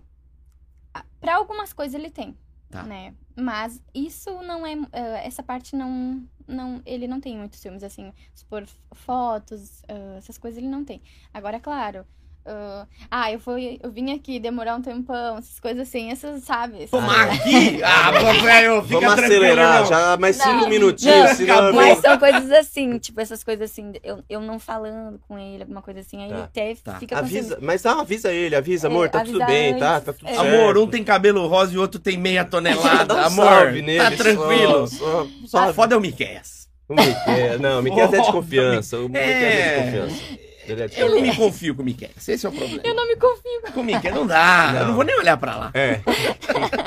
C: ah, pra algumas coisas ele tem,
A: Tá.
C: né? Mas isso não é, ah, essa parte não, não, ele não tem muitos ciúmes, assim, por fotos, ah, essas coisas ele não tem. Agora, claro, ah, ah, eu fui, eu vim aqui demorar um tempão, essas coisas assim, essas, sabe?
A: Tomar aqui? Ah, velho, fica
B: Vamos acelerar,
A: irmão.
B: já mais
C: Não.
B: cinco minutinhos,
A: Não.
D: Mas são coisas assim, tipo, essas coisas assim, eu, eu não falando com ele, alguma coisa assim, aí
B: Tá.
D: ele até
A: Tá.
D: fica com
B: Avisa, mas ah, avisa ele, avisa, amor,
D: É,
B: tá tudo bem, tá?
D: antes.
B: Tá tudo
D: É.
B: certo.
A: Amor, um tem cabelo rosa e o outro tem meia tonelada.
B: Um
A: Amor,
B: salve nele,
A: tá tranquilo.
B: Só, só,
A: Só foda é o Miqueias.
B: O Miquel, não, o Miquel é de
A: Óbvio,
B: confiança. O Miquel é
A: É.
B: de é
A: Eu não me confio com o Miqueias. Esse é o problema.
C: Eu não me confio.
A: Com o Miqueias não dá. Eu
B: Não.
A: não vou nem olhar pra lá.
B: É.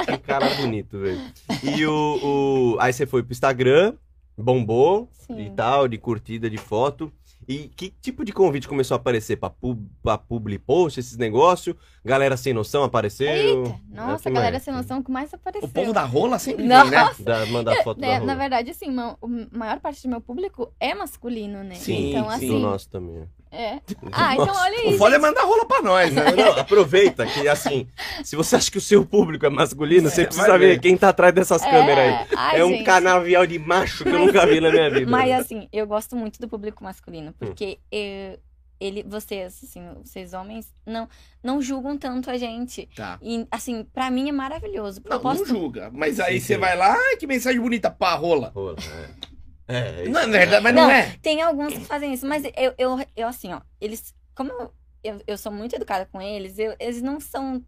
B: Que cara bonito, velho. E o, o. Aí você foi pro Instagram, bombou
C: Sim.
B: e tal, de curtida, de foto. E que tipo de convite começou a aparecer? Pra, pub, pra publi post, esses negócios? Galera sem noção apareceu?
C: Eita,
B: É,
C: nossa,
B: que
C: a galera
B: mais?
C: sem noção que mais apareceu.
A: O povo da rola sempre
D: Não.
A: vem, né?
B: Da, mandar foto da
C: É,
B: rua.
C: na verdade, assim, a maior parte do meu público é masculino, né?
A: Sim,
C: então,
A: sim.
B: Do
C: assim.
B: nosso também.
C: É. Ah, então olha
A: O
C: isso.
A: foda é mandar rola pra nós, né?
B: Não, aproveita que, assim, se você acha que o seu público é masculino, você
A: É,
B: precisa ver
A: ver.
B: quem tá atrás dessas câmeras aí.
C: Ai,
B: é um
C: gente.
B: canavial de macho que eu nunca vi na minha vida.
D: Mas assim, eu gosto muito do público masculino, porque eu- ele, vocês, assim, vocês homens, não, não julgam tanto a gente.
A: Tá.
D: E, assim, pra mim é maravilhoso. Porque
A: Não,
D: posso
A: não julga. Mas aí
B: Sim,
A: você
B: sim.
A: vai lá, ai, que mensagem bonita, pá, rola.
B: Rola, é. É,
A: Não é verdade, mas não,
D: Não,
A: é.
D: Tem alguns que fazem isso, mas eu, eu, eu assim, ó, eles. Como eu, eu, eu sou muito educada com eles, eu- eles não são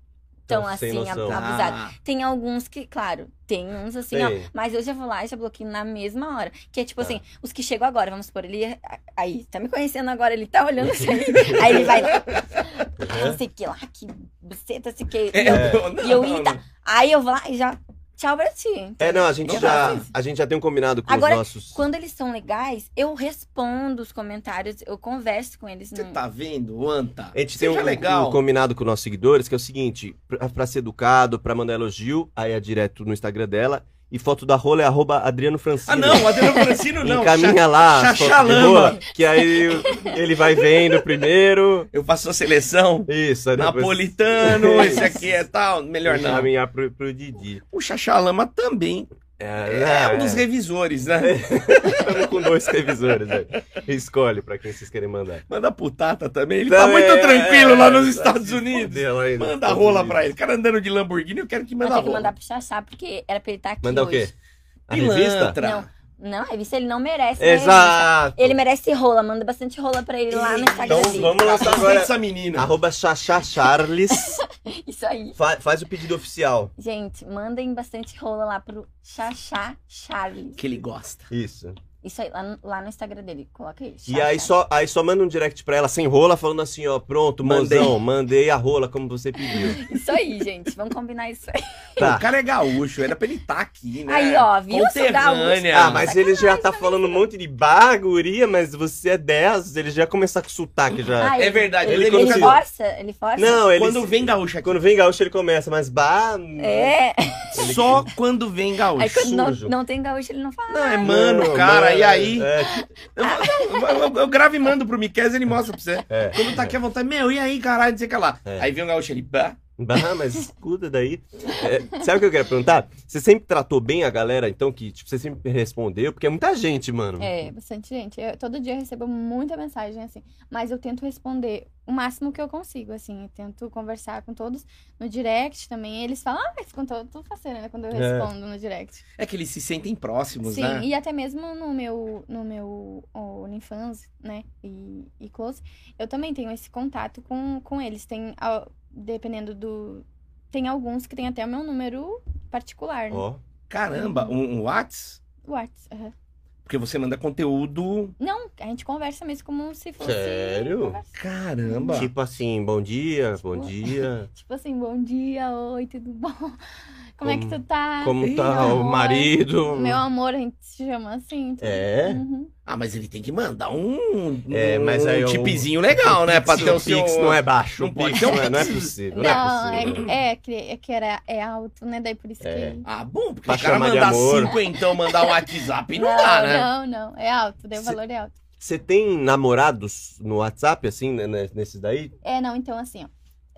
D: tão
B: Então,
D: assim abusados.
A: Ah,
D: Tem alguns que, claro, tem uns assim, ó. Mas eu já vou lá e já bloqueio na mesma hora. Que é tipo
B: Tá.
D: assim, os que chegam agora, vamos supor, ele. Aí, tá me conhecendo agora, ele tá olhando assim. aí ele vai lá. Não sei o que lá, que buceta, sei o que.
A: é,
D: Não.
A: não,
D: E eu
A: não, não.
D: Aí eu vou lá e já. Tchau pra ti.
B: É, não, a gente,
A: Não
B: já, a gente já tem um combinado com
D: Agora,
B: os nossos.
D: Quando eles são legais, eu respondo os comentários, eu converso com eles.
A: Você
D: no-
A: tá vendo, Anta?
B: A gente tem
A: Seja
B: um,
A: legal.
B: um combinado com nossos seguidores, que é o seguinte: pra, pra ser educado, pra mandar elogio, aí é direto no Instagram dela. E foto da rola é arroba Adriano Francino.
A: Ah, não, Adriano Francino não.
B: Encaminha lá
A: Chachalama.
B: que aí ele vai vendo primeiro.
A: Eu faço a seleção.
B: Isso, aí depois
A: Napolitano, esse aqui é tal. Melhor não.
B: Encaminhar pro, pro Didi.
A: O Chachalama também
B: É,
A: é, um
B: é.
A: dos revisores, né?
B: Estamos com dois revisores aí. Escolhe pra quem vocês querem mandar.
A: Manda pro Tata também. Ele tá
B: Também,
A: muito tranquilo lá nos
B: é,
A: Estados Unidos.
B: aí
A: Manda
B: Estados
A: rola
B: Unidos.
A: pra ele. O cara andando de Lamborghini, eu quero que
D: Eu
A: manda
D: tenho que
A: rola.
D: mandar pro Xaxá, porque era pra ele estar aqui
B: Mandar o quê?
D: hoje.
B: A revista?
A: Pilantra.
D: Não. Não, a revista ele não merece. né,
B: Exato.
D: Ele merece rola, manda bastante rola pra ele lá no Instagram
B: Então vamos lançar
A: Aproveita
B: agora.
A: essa menina.
B: Arroba Charles.
D: Isso aí.
B: Fa- faz o pedido oficial.
D: Gente, mandem bastante rola lá pro Xaxá Charles.
A: Que ele gosta.
B: Isso.
D: Isso aí, lá no, lá no Instagram dele. Coloca aí.
B: E aí só, aí só manda um direct pra ela sem rola, falando assim, ó, pronto,
A: Mandei.
B: mozão, mandei a rola como você pediu.
D: Isso aí, gente. Vamos combinar isso aí.
B: Tá.
A: o cara é gaúcho, era pra ele estar aqui, né?
D: Aí, ó, viu?
A: Conterrânea.
B: Ah, mas ele já tá falando um monte de bar, guria, mas você é 10, ele já começa com sotaque já.
D: Ah,
A: É verdade,
D: Ele,
A: ele
D: ele
A: nunca-
D: força? Ele força?
B: Não, ele...
A: Quando vem gaúcho aqui.
B: Quando vem gaúcho ele começa, mas bar...
D: É.
A: Só quando vem gaúcho.
D: Aí quando não, não tem gaúcho, ele não fala.
A: Não, é mano, cara. E aí,
B: É,
A: eu, eu- eu- eu gravo e mando pro Miquel e ele mostra pra você.
B: é.
A: Quando tá aqui à vontade, meu, e aí, caralho, não sei o que lá.
B: É.
A: Aí vem o gaúcho ali, pá.
B: Bah, mas escuta daí. É, sabe o que eu quero perguntar? Você sempre tratou bem a galera, então, que tipo, você sempre respondeu? Porque é muita gente, mano.
C: É, bastante gente. Eu- todo dia eu recebo muita mensagem, assim. Mas eu tento responder o máximo que eu consigo, assim. Eu tento conversar com todos no direct também. Eles falam, ah, mas com todo, tudo faceiro, né? Quando eu
B: É.
C: respondo no direct.
A: É que eles se sentem próximos,
C: Sim,
A: né?
C: e até mesmo no meu, no meu OnlyFans, né? E, e Close, eu também tenho esse contato com, com eles. Tem, al- dependendo do. Tem alguns que tem até o meu número particular, né?
B: Ó.
A: Caramba, um, um Whats?
C: Whats, aham.
A: Porque você manda conteúdo.
C: Não, a gente conversa mesmo como se fosse.
B: Sério?
C: conversa.
A: Caramba.
B: Tipo assim, bom dia, bom
C: Tipo-
B: dia.
C: Tipo assim, bom dia, oi, tudo bom? Como, é que tu tá?
B: Como
A: Ei,
B: tá o
C: amor.
B: marido?
C: Meu amor, a gente se chama assim. então.
B: É?
C: Uhum.
A: Ah, mas ele tem que mandar um,
B: É, mas aí
A: um tipzinho legal, né? Pra ter o
B: o
A: seu...
B: Pix não é baixo.
A: Não
B: o
A: pode
B: Pix
A: ter um
B: não é, não é possível. Não,
C: Não,
B: é possível.
C: é, é, que- é que era, é alto, né? Daí por isso
B: É.
C: que.
A: Ah, bom, porque
B: Pra
A: o cara mandar
B: amor.
A: cinco, então mandar um WhatsApp não, dá, né?
C: não, não, é alto, daí o valor é alto.
B: Você tem namorados no WhatsApp, assim, né, né, nesses daí?
C: É, não, então assim, ó.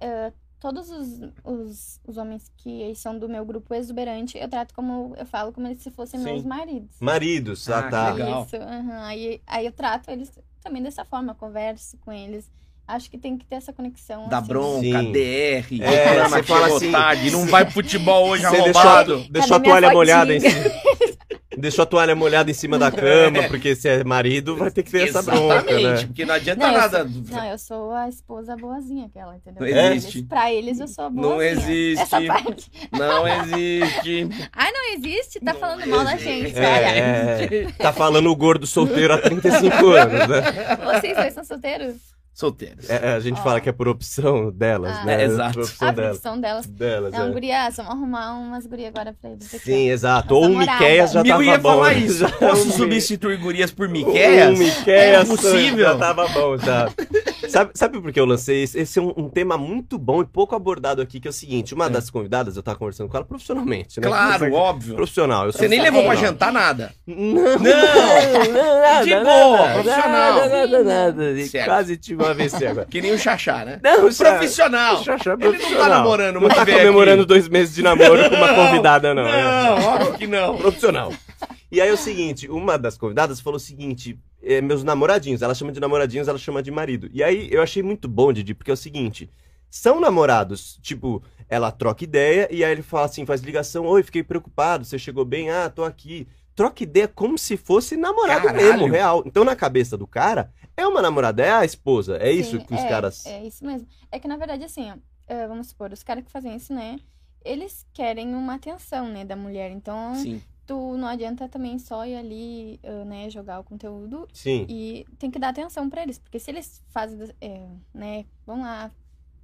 C: eh, todos os, os, os homens que são do meu grupo exuberante, eu trato como, eu falo como se fossem
B: Sim.
C: meus maridos.
B: Maridos,
A: Ah,
B: ah, tá.
A: que legal.
C: Isso, aham. aí, aí eu trato eles também dessa forma, eu converso com eles. Acho que tem que ter essa conexão.
A: Dá
C: assim.
A: bronca,
B: Sim.
A: DR,
B: É, você fala assim,
A: tarde, não vai pro futebol hoje
B: Você
A: arrombado.
B: deixou, deixou a toalha molhada em cima. Deixou a toalha molhada em cima da cama, porque se é marido, vai ter que ter essa bronca,
A: Exatamente,
B: né?
A: porque não adianta
C: Não, eu
A: nada.
C: Não, eu sou a esposa boazinha aquela, entendeu?
A: Não
C: Pra
A: existe.
C: Eles, pra eles eu sou a
A: Não existe.
C: Essa parte.
A: Não existe.
C: Ai, não existe? Tá falando mal da gente.
B: É, é, tá falando o gordo solteiro há 35 anos, né?
C: vocês dois são solteiros?
A: Solteiros.
B: É, a gente
C: Ó.
B: fala que é por opção delas,
C: Ah.
B: né?
A: É, exato.
B: Por
C: A
B: opção delas.
C: profissão delas.
B: delas
C: Não,
B: é.
C: gurias, vamos arrumar umas gurias agora pra eles. aqui,
B: Sim, exato. Ou o
C: namorada.
B: Miqueias já
A: Eu
B: tava
A: ia
B: bom.
A: falar
B: né?
A: isso.
B: Já
A: Posso substituir gurias por Miqueias?
B: Miqueias
A: É possível.
B: Já tava bom, já. Sabe, sabe por que eu lancei esse? Esse é um, um tema muito bom e pouco abordado aqui, que é o seguinte. Uma
A: É.
B: das convidadas, eu tava conversando com ela profissionalmente, né?
A: Claro, óbvio.
B: Profissional. Eu sou
A: Você nem levou pra
B: profissional.
A: jantar nada.
B: Não,
A: Não, de boa, profissional.
B: Nada, nada, nada. E
A: Certo.
B: Quase tive um AVC agora.
A: Que nem o Xaxá, né?
B: Não, o
A: Profissional.
B: o Xaxá é
A: Ele não tá
B: profissional.
A: namorando
B: Não
A: uma
B: tá
A: veio
B: comemorando
A: aqui.
B: dois meses de namoro com uma convidada, não. é.
A: Não, óbvio que não.
B: Profissional. E aí é o seguinte, uma das convidadas falou o seguinte, é, meus namoradinhos, ela chama de namoradinhos, ela chama de marido. E aí eu achei muito bom, Didi, porque é o seguinte, são namorados, tipo, ela troca ideia e aí ele fala assim, faz ligação, oi, fiquei preocupado, você chegou bem? Ah, tô aqui. Troca ideia como se fosse namorado
A: Caralho.
B: mesmo, real. Então, na cabeça do cara, é uma namorada, é a esposa. É isso
C: Sim,
B: que os
C: é,
B: caras.
C: É isso mesmo. É que, na verdade, assim, ó, eh, vamos supor, os caras que fazem isso, né? Eles querem uma atenção, né, da mulher. Então,
A: Sim.
C: tu não adianta também só ir ali, eh, né, jogar o conteúdo
B: Sim.
C: e tem que dar atenção pra eles. Porque se eles fazem, eh, né, vão lá.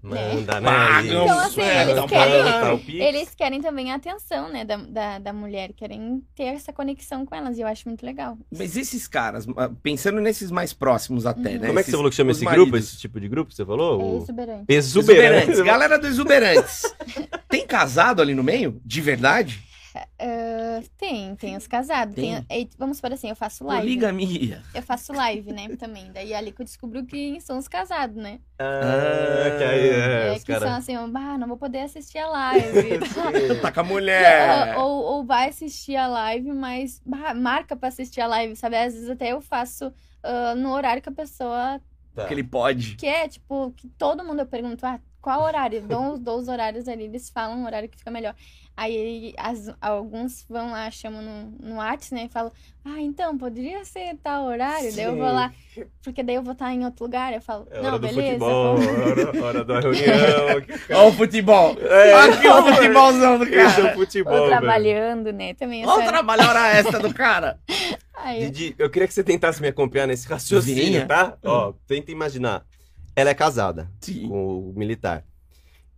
B: Manda, né?
A: Pagam,
C: Então, assim, eles querem-. Eles querem também a atenção, né, da, da, da mulher. Querem ter essa conexão com elas. E eu acho muito legal.
A: Mas esses caras, pensando nesses mais próximos até,
C: Uhum.
A: né?
B: Como é que você falou que chama esse
A: maridos.
B: grupo, esse tipo de grupo que você falou?
C: É
B: O-
C: exuberante.
B: Exuberante.
A: Exuberantes. Galera do Exuberantes. Tem casado ali no meio? De verdade?
C: Ah, tem, tem os casados.
A: Tem?
C: Tem, é, vamos por assim, eu faço live.
A: Poligamia.
C: Eu faço live, né, também. Daí é ali que eu descubro quem são os casados, né?
B: Ah, que aí é,
C: É, que são
B: caras.
C: assim, ah, não vou poder assistir a live.
A: Tá com a mulher.
C: ou, ou vai assistir a live, mas marca pra assistir a live, sabe? Às vezes até eu faço ah, no horário que a pessoa
B: Tá.
A: Que ele pode.
C: quer, tipo, que todo mundo eu pergunto, ah, qual horário? Dou, dou os horários ali, eles falam o horário que fica melhor. Aí as- alguns vão lá, chamam no, no WhatsApp, né? E falam, ah, então, poderia ser tal horário? Daí eu vou
B: Sim.
C: lá, porque daí eu vou estar em outro lugar. Eu falo,
B: É
C: não, beleza.
B: futebol,
C: vamos."
B: hora, hora da reunião. que o cara-
A: Ó o futebol.
B: É,
A: Aqui o futebolzão do
B: Esse é
A: cara.
B: o futebol,
C: Ou
B: velho.
C: trabalhando, né? Também
A: Olha o
C: essa...
A: trabalho a hora esta do cara.
C: Aí,
B: Didi, eu queria que você tentasse me acompanhar nesse raciocínio,
A: Venha.
B: tá? Ó, tenta imaginar. Ela é casada
A: Sim.
B: com o militar.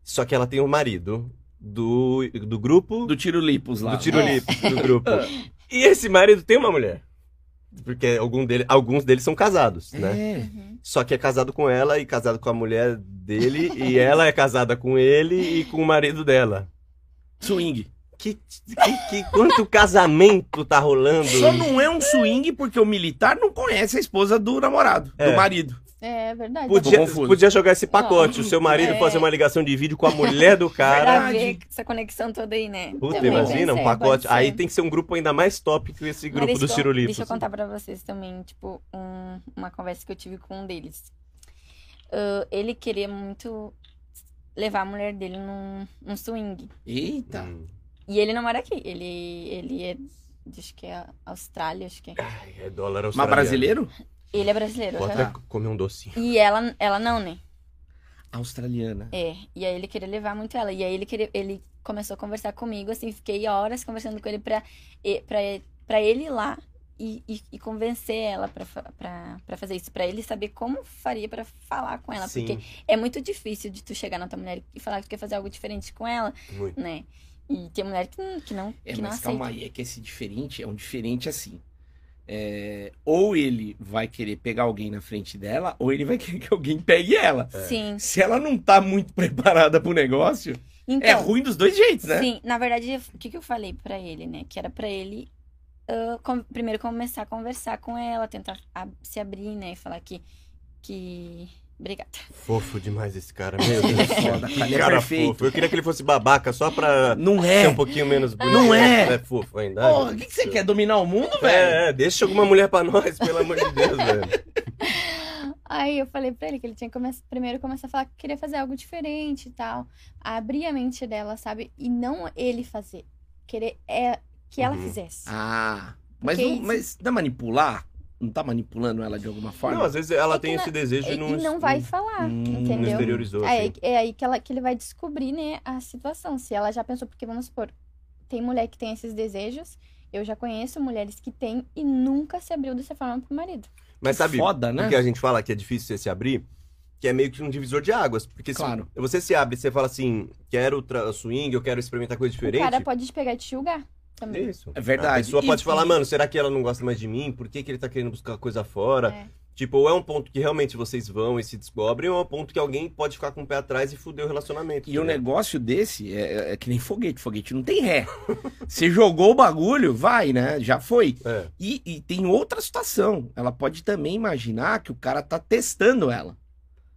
B: Só que ela tem um marido do, do grupo
A: Do tiro lipos lá.
B: do tiro livre do grupo. E esse marido tem uma mulher. Porque algum dele, alguns deles são casados, né?
A: É.
C: Uhum.
B: Só que é casado com ela e casado com a mulher dele. e ela é casada com ele e com o marido dela.
A: Swing.
B: Que, que, que- quanto casamento tá rolando?
A: Só não é um swing porque o militar não conhece a esposa do namorado,
B: É.
A: do marido.
C: É verdade.
B: Podia, podia jogar esse pacote. O seu marido
C: É.
B: fazer uma ligação de vídeo com a mulher do cara.
D: Pra ver essa conexão toda aí, né?
B: Puta,
C: Também
B: imagina, um pacote. Aí tem que ser um grupo ainda mais top que esse
D: Mas
B: grupo
D: eu-
B: Tirolipos.
D: Deixa eu contar pra vocês também, tipo, um- uma conversa que eu tive com um deles. Ah, ele queria muito levar a mulher dele num, num swing.
A: Eita.
B: Hum.
D: E ele não mora aqui. Ele, ele é. Acho que é Austrália, acho que é.
B: Ai, é dólar
A: Mas
B: australiano.
A: brasileiro?
D: Ele é brasileiro. Aham.
B: até comer um docinho.
D: E ela, ela não, né?
A: Australiana.
D: É. E aí ele queria levar muito ela. E aí ele queria, ele começou a conversar comigo, assim, fiquei horas conversando com ele pra, e- pra, pra ele ir lá e, e, e convencer ela pra, pra, pra fazer isso. Pra ele saber como faria pra falar com ela.
B: Sim,
D: Porque é muito difícil de tu chegar na tua mulher e falar que tu quer fazer algo diferente com ela,
B: muito.
D: né? E tem mulher que, não- que não,
A: É,
D: que não
A: mas
D: aceita.
A: calma aí, é que esse diferente é um diferente assim. É, ou ele vai querer pegar alguém na frente dela, ou ele vai querer que alguém pegue ela.
D: Sim.
A: Se ela não tá muito preparada pro negócio,
D: Então,
A: é ruim dos dois jeitos, né?
D: Sim, na verdade, o que, que eu falei pra ele, né? Que era pra ele ah, com- primeiro começar a conversar com ela, tentar a- se abrir, né? E falar que. que... Obrigada.
B: Fofo demais esse cara, meu Deus.
A: Foda, cara, é
B: fofo. Eu queria que ele fosse babaca só pra
A: Não
B: ser
A: é.
B: um pouquinho menos bonito.
A: Não é.
B: É fofo ainda.
A: Porra, o que, que você quer? Dominar o mundo, velho?
B: É, é, deixa alguma mulher pra nós, pelo amor de Deus, velho.
C: Aí eu falei pra ele que ele tinha que come- primeiro começar a falar que queria fazer algo diferente e tal. Abrir a mente dela, sabe? E não ele fazer. Querer é que ela
B: Uhum.
C: fizesse.
A: Ah, mas, não, mas dá manipular? Não tá manipulando ela de alguma forma?
B: Não, às vezes ela
C: É que
B: tem esse desejo
C: E
B: e não,
C: e não vai falar,
A: Hum, não
B: não
C: entendeu?
B: exteriorizou.
C: Aí,
B: assim.
C: é aí que, ela, que ele vai descobrir, né, a situação. Se ela já pensou, porque vamos supor, tem mulher que tem esses desejos, eu já conheço mulheres que têm e nunca se abriu dessa forma pro marido.
B: Mas sabe,
A: Foda, né?
B: o que a gente fala que é difícil você se abrir, que é meio que um divisor de águas. Porque se
A: Claro.
B: você se abre, você fala assim, quero swing, eu quero experimentar coisa diferente.
C: O cara pode te pegar e te julgar também.
B: Isso.
A: É verdade.
B: A pessoa
A: E-
B: pode falar, mano, será que ela não gosta mais de mim? Por que, que ele tá querendo buscar coisa fora?
C: É.
B: Tipo, ou é um ponto que realmente vocês vão e se descobrem, ou é um ponto que alguém pode ficar com o pé atrás e fuder o relacionamento.
A: E o
B: entendeu?
A: negócio desse é, é que nem foguete. Foguete não tem ré. Você jogou o bagulho, vai, né? Já foi.
B: É.
A: E, e tem outra situação. Ela pode também imaginar que o cara tá testando ela.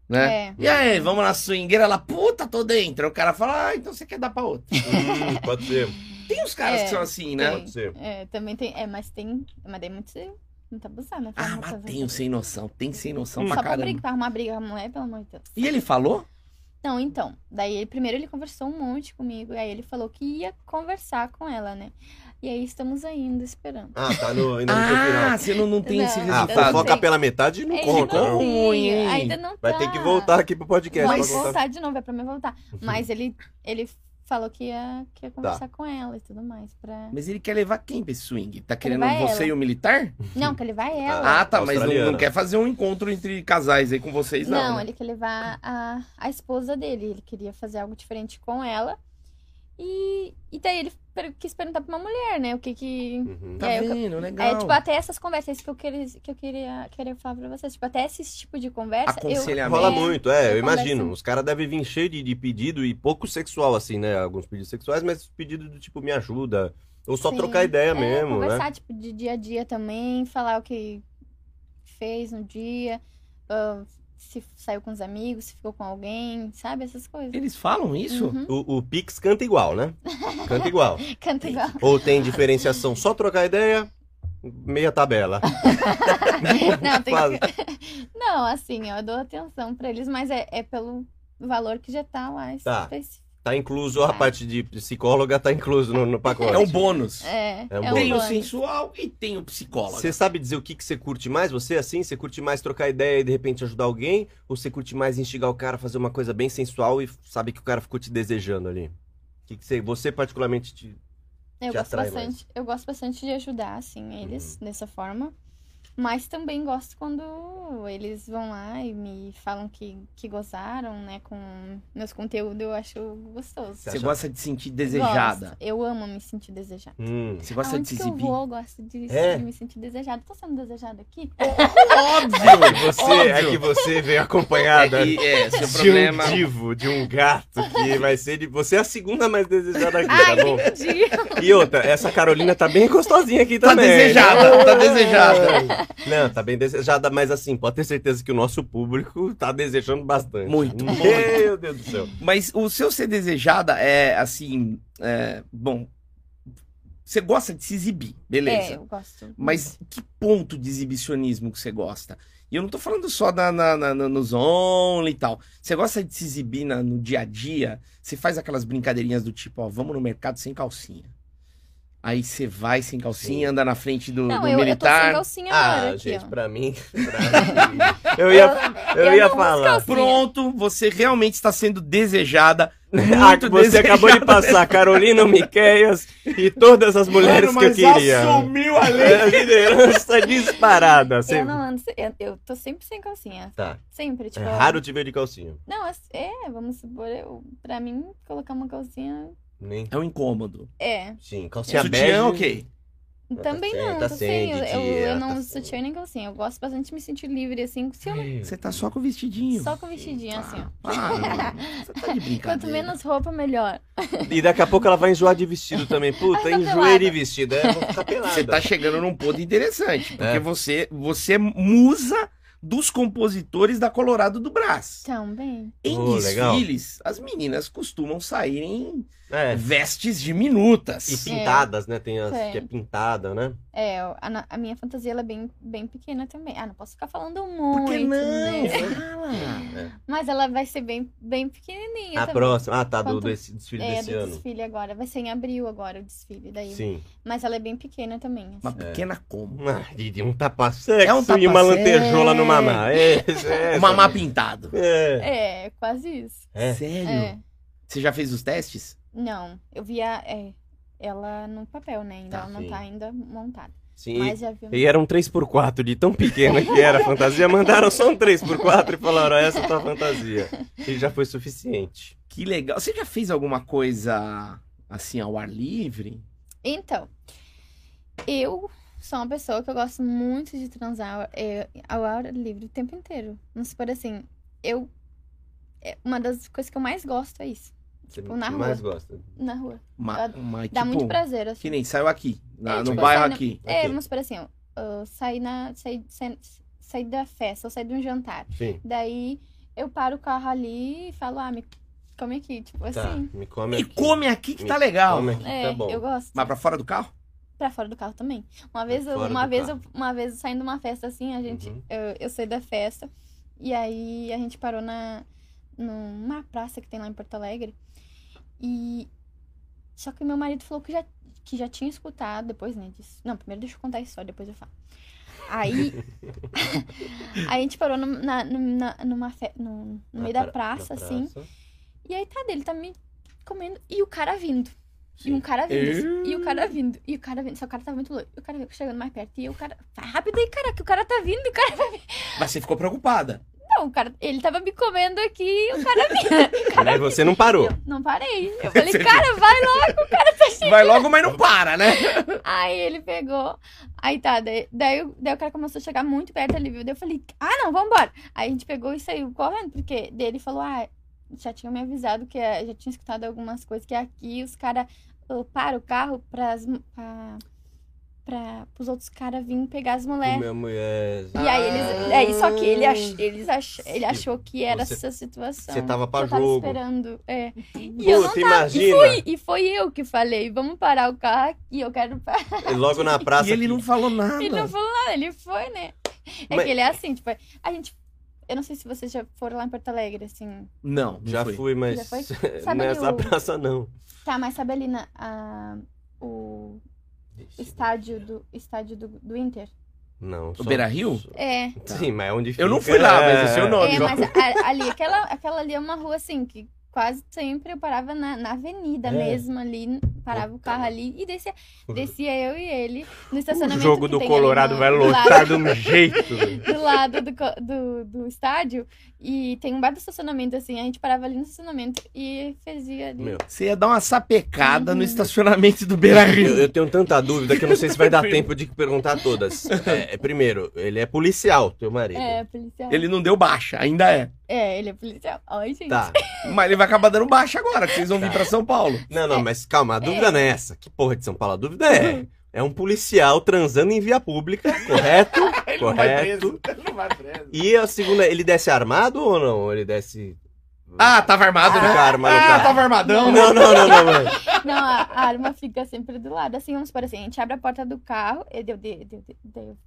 A: Né?
C: É.
A: E aí, vamos na swingueira? Ela, puta, tô dentro. Aí o cara fala, ah, então você quer dar pra outra.
B: Hum, pode ser.
A: Tem uns caras
C: É,
A: que são assim, né?
C: tem.
B: Pode ser.
C: É, também tem. É, mas tem. Mas daí é muito, muito abusado, né?
A: Ah,
C: Forma
A: mas tem sem noção. Tem sem noção
C: Só
A: pra
C: pra, briga,
A: caramba.
C: pra arrumar briga com a mulher, pelo amor de Deus.
A: E ele falou?
C: Não, então. Daí ele, primeiro ele conversou um monte comigo. E aí ele falou que ia conversar com ela, né? E aí estamos ainda esperando.
B: Ah, tá no, ainda no final.
A: Ah, você não, não tem
C: Não.
A: esse
B: Ah,
A: resultado.
B: fofoca
C: sei.
B: pela metade não
C: É,
B: conta. não.
A: ruim, hein?
C: ainda não
B: Vai
C: tá.
B: ter que voltar aqui pro podcast
C: Vai voltar de novo, é pra mim voltar. Mas ele, ele falou que ia, que ia conversar
B: Tá.
C: com ela e tudo mais. Pra...
A: Mas ele quer levar quem pra esse swing? Tá querendo
C: vai
A: você
C: ela.
A: e o militar?
C: Não, que ele vai ela.
A: Ah, tá, mas não, não quer fazer um encontro entre casais aí com vocês, não.
C: Não,
A: né?
C: ele quer levar a, a esposa dele. Ele queria fazer algo diferente com ela. E, e daí ele per- quis perguntar pra uma mulher, né? O que que.
B: Uhum.
A: Tá
C: É, eu-?
A: Legal.
C: É, tipo, até essas conversas que eu queria, que eu queria, queria falar pra vocês. Tipo, até esse tipo de conversa. Eu,
A: Aconselhamento.
B: Rola
C: É,
B: muito, é, eu
C: eu
B: imagino. Os caras devem vir cheio de, de pedido e pouco sexual, assim, né? Alguns pedidos sexuais, mas pedido do tipo, me ajuda. Ou só
C: Sim.
B: trocar ideia
C: é,
B: mesmo,
C: conversar,
B: né?
C: tipo, de dia a dia também, falar o que fez no dia, ah, se saiu com os amigos, se ficou com alguém, sabe? Essas coisas.
A: Eles falam isso?
C: Uhum.
B: O, o Pix canta igual, né? Canta igual.
C: Canta igual.
B: Ou tem diferenciação só trocar ideia, meia tabela.
C: Não, tem que... Não, assim, eu dou atenção pra eles, mas é, é pelo valor que já tá lá
B: Tá.
C: específico.
B: Tá incluso, a parte de psicóloga tá incluso no, no pacote.
A: É um bônus.
C: É,
B: É um
C: é um
A: Tem o
C: bônus.
A: sensual e tem o psicólogo.
B: Você sabe dizer o que, que você curte mais? Você, assim, você curte mais trocar ideia e de repente ajudar alguém? Ou você curte mais instigar o cara a fazer uma coisa bem sensual e sabe que o cara ficou te desejando ali? O que, que você, você particularmente te...
C: Eu
B: te
C: gosto
B: atrai
C: bastante, eu gosto bastante de ajudar, assim, eles
B: Uhum.
C: dessa forma. Mas também gosto quando eles vão lá e me falam que, que gozaram, né, com meus conteúdos, eu acho gostoso.
B: Você acha-
A: gosta de sentir desejada.
C: Gosto. Eu amo me sentir desejada.
B: Hum.
A: Você gosta
C: Aonde
A: de se
C: que eu
A: exibir.
C: vou, eu gosto de,
B: É?
C: de me sentir desejada. Tô sendo desejada aqui?
A: Óbvio!
B: Você, é
A: Óbvio.
B: que você veio acompanhada
A: É que, é, seu
B: de
A: problema.
B: um divo, de um gato, que vai ser de... Você é a segunda mais desejada aqui,
C: Ai,
B: tá bom?
C: entendi.
B: E outra, essa Carolina tá bem gostosinha aqui
A: Tá
B: também.
A: desejada, tá desejada.
B: Não, tá bem desejada, mas assim, pode ter certeza que o nosso público tá desejando bastante.
A: Muito,
B: Meu Deus do céu.
A: Mas o seu ser desejada é assim. é, bom. Você gosta de se exibir, beleza.
C: É, eu gosto.
A: Mas que ponto de exibicionismo que você gosta? E eu não tô falando só na, na- na- na- nos only e tal. Você gosta de se exibir na- no dia a dia? Você faz aquelas brincadeirinhas do tipo, ó, vamos no mercado sem calcinha. Aí você vai sem calcinha,
B: Sim.
A: anda na frente do,
C: Não,
A: do
C: eu, eu tô sem
A: militar.
C: calcinha agora
B: Ah,
C: aqui,
B: gente,
C: ó.
B: pra mim. pra mim, eu ia, eu
C: eu
B: ia falar.
A: Pronto, você realmente está sendo desejada.
B: Ah, que
A: Muito
B: você acabou de passar Carolina Miqueias e todas as mulheres
A: Mano,
B: que eu
A: mas
B: queria.
A: assumiu a lei.
B: É, a liderança disparada. Você...
C: Eu não ando, eu, eu tô sempre sem calcinha.
B: Tá.
C: Sempre,
B: É
C: tipo.
B: raro te ver de calcinha.
C: Não, as- é, vamos supor, eu, pra mim, colocar uma calcinha.
B: Nem.
A: É um incômodo.
C: É.
B: Sim, calcinha
A: Sutiã,
B: bege.
A: ok.
B: Tá
C: Também
B: sem,
C: não,
B: tá
C: tô
B: sem.
C: Eu, eu, eu não
B: tá
C: uso
B: sem.
C: sutiã nem calcinha. Eu gosto bastante de me sentir livre, assim. Se eu não-
A: Você tá só com o vestidinho.
C: Só com vestidinho, assim, ó.
A: Ah, você tá de brincadeira.
C: Quanto menos roupa, melhor.
B: E daqui a pouco ela vai enjoar de vestido também. Puta,
C: tá
B: enjoei de vestido. É, vou ficar pelada.
A: Você tá chegando num ponto interessante, porque
B: É.
A: você, você é musa dos compositores da Colorado do Brás.
C: Também.
A: Em
B: Oh, legal.
A: desfiles, as meninas costumam sair em
B: É.
A: vestes
B: E
A: diminutas.
B: pintadas, né? Tem as que é pintada, né?
C: É, a, a minha fantasia ela é bem, bem pequena também. Ah, não posso ficar falando muito.
A: Por que não?
C: né?
A: Fala.
C: Mas ela vai ser bem, bem pequenininha
B: A
C: também.
B: próxima. Ah, tá, do desse desfile
C: É,
B: desse
C: do
B: ano.
C: desfile agora. Vai ser em abril agora o desfile daí.
B: Sim.
C: Mas ela é bem pequena também. assim.
A: Uma pequena como?
B: Ah, Didi, um tapa sexo
A: É um
B: e uma
A: tapa
B: lantejola no mamá. É, é,
A: O mamá pintado.
B: É.
C: É, quase isso.
B: É.
A: Sério?
C: É.
A: Você já fez os testes?
C: Não, eu via é, ela no papel, né? Ainda
A: Tá,
C: ela não
B: sim.
C: tá ainda montada.
B: Sim.
C: Mas já vi.
B: E era um 3x4 de tão pequena que era a fantasia. Mandaram só um 3x4 e falaram: essa é a tua fantasia. E já foi suficiente.
A: Que legal. Você já fez alguma coisa assim ao ar livre?
C: Então, eu sou uma pessoa que eu gosto muito de transar é, ao ar livre o tempo inteiro. Vamos supor assim, eu. é, uma das coisas que eu mais gosto é isso. Tipo, na
B: mais
C: rua.
B: gosta.
C: Na rua.
A: Uma,
C: Dá-
A: uma,
C: Dá
A: tipo,
C: muito prazer, assim.
A: Que nem saiu aqui, na-
C: É,
A: no
C: tipo,
A: bairro
C: na-
A: aqui.
C: É, vamos por assim, ó. eu saí, na, saí, saí, saí da festa, ou saí de um jantar.
B: Sim.
C: Daí eu paro o carro ali e falo, ah, me come aqui. Tipo
B: Tá.
C: assim.
B: Me come
A: E
B: aqui.
A: come aqui que
B: Me
A: tá legal.
B: Come aqui que
C: É,
B: tá bom.
C: eu gosto.
A: Mas pra fora do carro?
C: Pra fora do carro também. Uma vez, eu- uma vez, eu, uma vez saindo de uma festa assim, a gente,
B: Uhum.
C: eu, eu saí da festa e aí a gente parou na, numa praça que tem lá em Porto Alegre. E. Só que meu marido falou que já, que já tinha escutado depois, né? Disse... Não, primeiro deixa eu contar a história, depois eu falo. Aí. aí a gente parou num- na, numa, numa fe... no, no
B: Na
C: meio da
B: pra-
C: praça,
B: na
C: assim.
B: praça.
C: E aí tá dele, tá me comendo. E o cara vindo. E
B: Sim.
C: um cara vindo. assim,
A: Eu-
C: E o cara vindo. E o cara vindo. Só o cara tava muito louco. E o cara chegando mais perto. E o cara. Vai rápido aí, cara, que o cara tá vindo. O cara vai.
A: Mas você ficou preocupada.
C: Não, o cara. Ele tava me comendo aqui. E o cara vinha. O cara
B: Aí você não parou.
C: Eu não parei. Eu falei, cara, vai logo, o cara tá chegando.
A: Vai logo, mas não para, né?
C: Aí ele pegou. Aí tá, daí, daí, o- daí o cara começou a chegar muito perto ali, viu? Daí eu falei, ah, não, vambora. Aí a gente pegou e saiu correndo, porque daí ele falou, ah, já tinha me avisado que eh, já tinha escutado algumas coisas, que aqui os caras param o carro pras, pra, pra, pros outros caras virem pegar as mulheres.
B: Minha mulher.
C: E aí eles. Aí, só que ele, ach, eles ach, ele achou que era
B: Você-
C: essa situação.
B: você tava pra
C: Eu tava
B: jogo.
C: esperando. É. E eu não
B: Puta,
C: tava.
B: imagina.
C: E foi, e foi eu que falei, vamos parar o carro aqui, eu quero parar.
B: E Logo na praça.
A: E ele não falou nada.
C: Ele não falou nada, ele foi, né? É
B: Mas-
C: que ele é assim, tipo, a gente. Eu não sei se vocês já foram lá em Porto Alegre, assim.
A: Não,
B: Já
A: foi.
B: fui, mas
C: Já foi? Sabe
B: nessa
C: o-
B: praça não.
C: Tá, mas sabe ali na. a- o estádio do estádio do, do Inter?
B: Não.
A: O Beira Rio?
C: É.
B: Sim, mas onde fica?
A: Eu não fui lá, mas eu sei o nome.
C: É, mas a- ali, aquela, aquela ali é uma rua assim que quase sempre eu parava na, na avenida
B: É.
C: mesmo ali, parava o
B: Puta,
C: carro ali e descia, descia eu e ele no
B: O
C: estacionamento.
B: jogo
C: que
B: do Colorado
C: no-
B: vai lotar de um jeito.
C: do lado do, do, do estádio e tem um bar do estacionamento, assim, a gente parava ali no estacionamento e fazia ali.
B: Meu,
A: Você ia dar uma sapecada no
C: Uhum.
A: estacionamento do Beira
B: eu,
A: Rio.
B: eu tenho tanta dúvida que eu não sei se vai dar tempo de perguntar todas. É, é, primeiro, ele é policial, teu marido.
C: É, policial.
A: Ele não deu baixa, ainda é.
C: É, ele é policial. Ai, gente.
B: Tá.
A: Mas ele vai acabar dando baixa agora, que vocês vão vir pra São Paulo.
B: Não, não, mas calma, a dúvida não é essa. Que porra de São Paulo? A dúvida é. É um policial transando em via pública, correto?
A: Ele não vai
B: correto.
A: preso. Ele não vai preso.
B: E a segunda, ele desce armado ou não? Ele desce.
A: Ah, tava armado, né?
B: Fica armado,
A: ah,
B: tá.
A: tava armadão.
B: Não, não, não, não, mano.
C: Não, a, a arma fica sempre do lado. Assim, vamos por assim, a gente abre a porta do carro e deu, deu, deu, deu,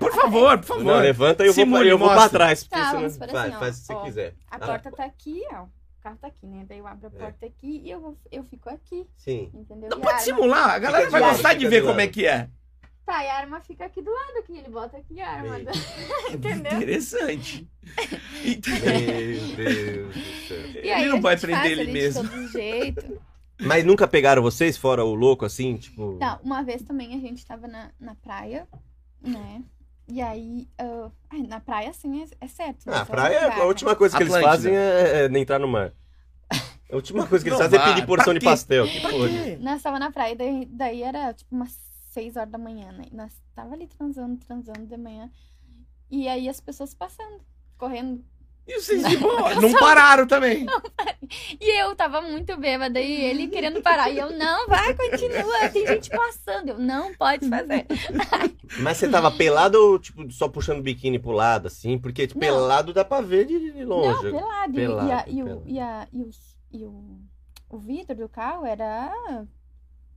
A: Por favor, por
B: Não,
A: favor.
B: levanta e eu vou, eu vou pra trás.
C: Tá,
B: não-
C: vamos
B: faz,
C: assim, ó.
B: faz o que você
C: Ó.
B: quiser.
C: A
B: Ah,
C: porta tá aqui, ó. O carro tá aqui, né? Daí eu abro a
B: É.
C: porta aqui e eu, vou, eu fico aqui,
B: Sim.
C: entendeu?
A: Não
C: E
A: pode simular, a galera vai gostar de ver como é que é.
C: Tá, e a arma fica aqui do lado aqui. Ele bota aqui a arma.
B: Eita.
C: Entendeu?
A: Interessante. Então,
B: Meu Deus do céu.
C: E aí
A: Ele não
C: a
A: vai prender ele mesmo.
C: De todo jeito.
B: Mas nunca pegaram vocês fora o louco assim? Tipo.
C: Tá, uma vez também a gente tava na, na praia, né? E aí, ai, na praia, assim, é, é certo. né?
B: Ah, a praia,
C: lugar,
B: a última
C: né?
B: coisa que eles
A: Atlântida.
B: fazem é, é entrar no mar. A última coisa que eles
A: Não
B: fazem é pedir porção
A: pra
B: de
A: quê?
B: pastel. Que porra.
C: Nós tava na praia, daí, daí era tipo umas 6 horas da manhã, né? E nós tava ali transando, transando de manhã. E aí as pessoas passando, correndo.
A: E vocês de boa, não pararam também.
C: E eu tava muito bêbada e ele querendo parar. E eu, não, vai, continua, tem gente passando. Eu, não, pode fazer.
B: Mas você tava pelado ou, tipo, só puxando o biquíni pro lado, assim? Porque tipo, pelado dá pra ver de, de
C: Não,
B: longe.
C: pelado. E-
B: Pelado,
C: e, a, e, o,
B: pelado.
C: e, a, e, os, e o, o vidro do carro era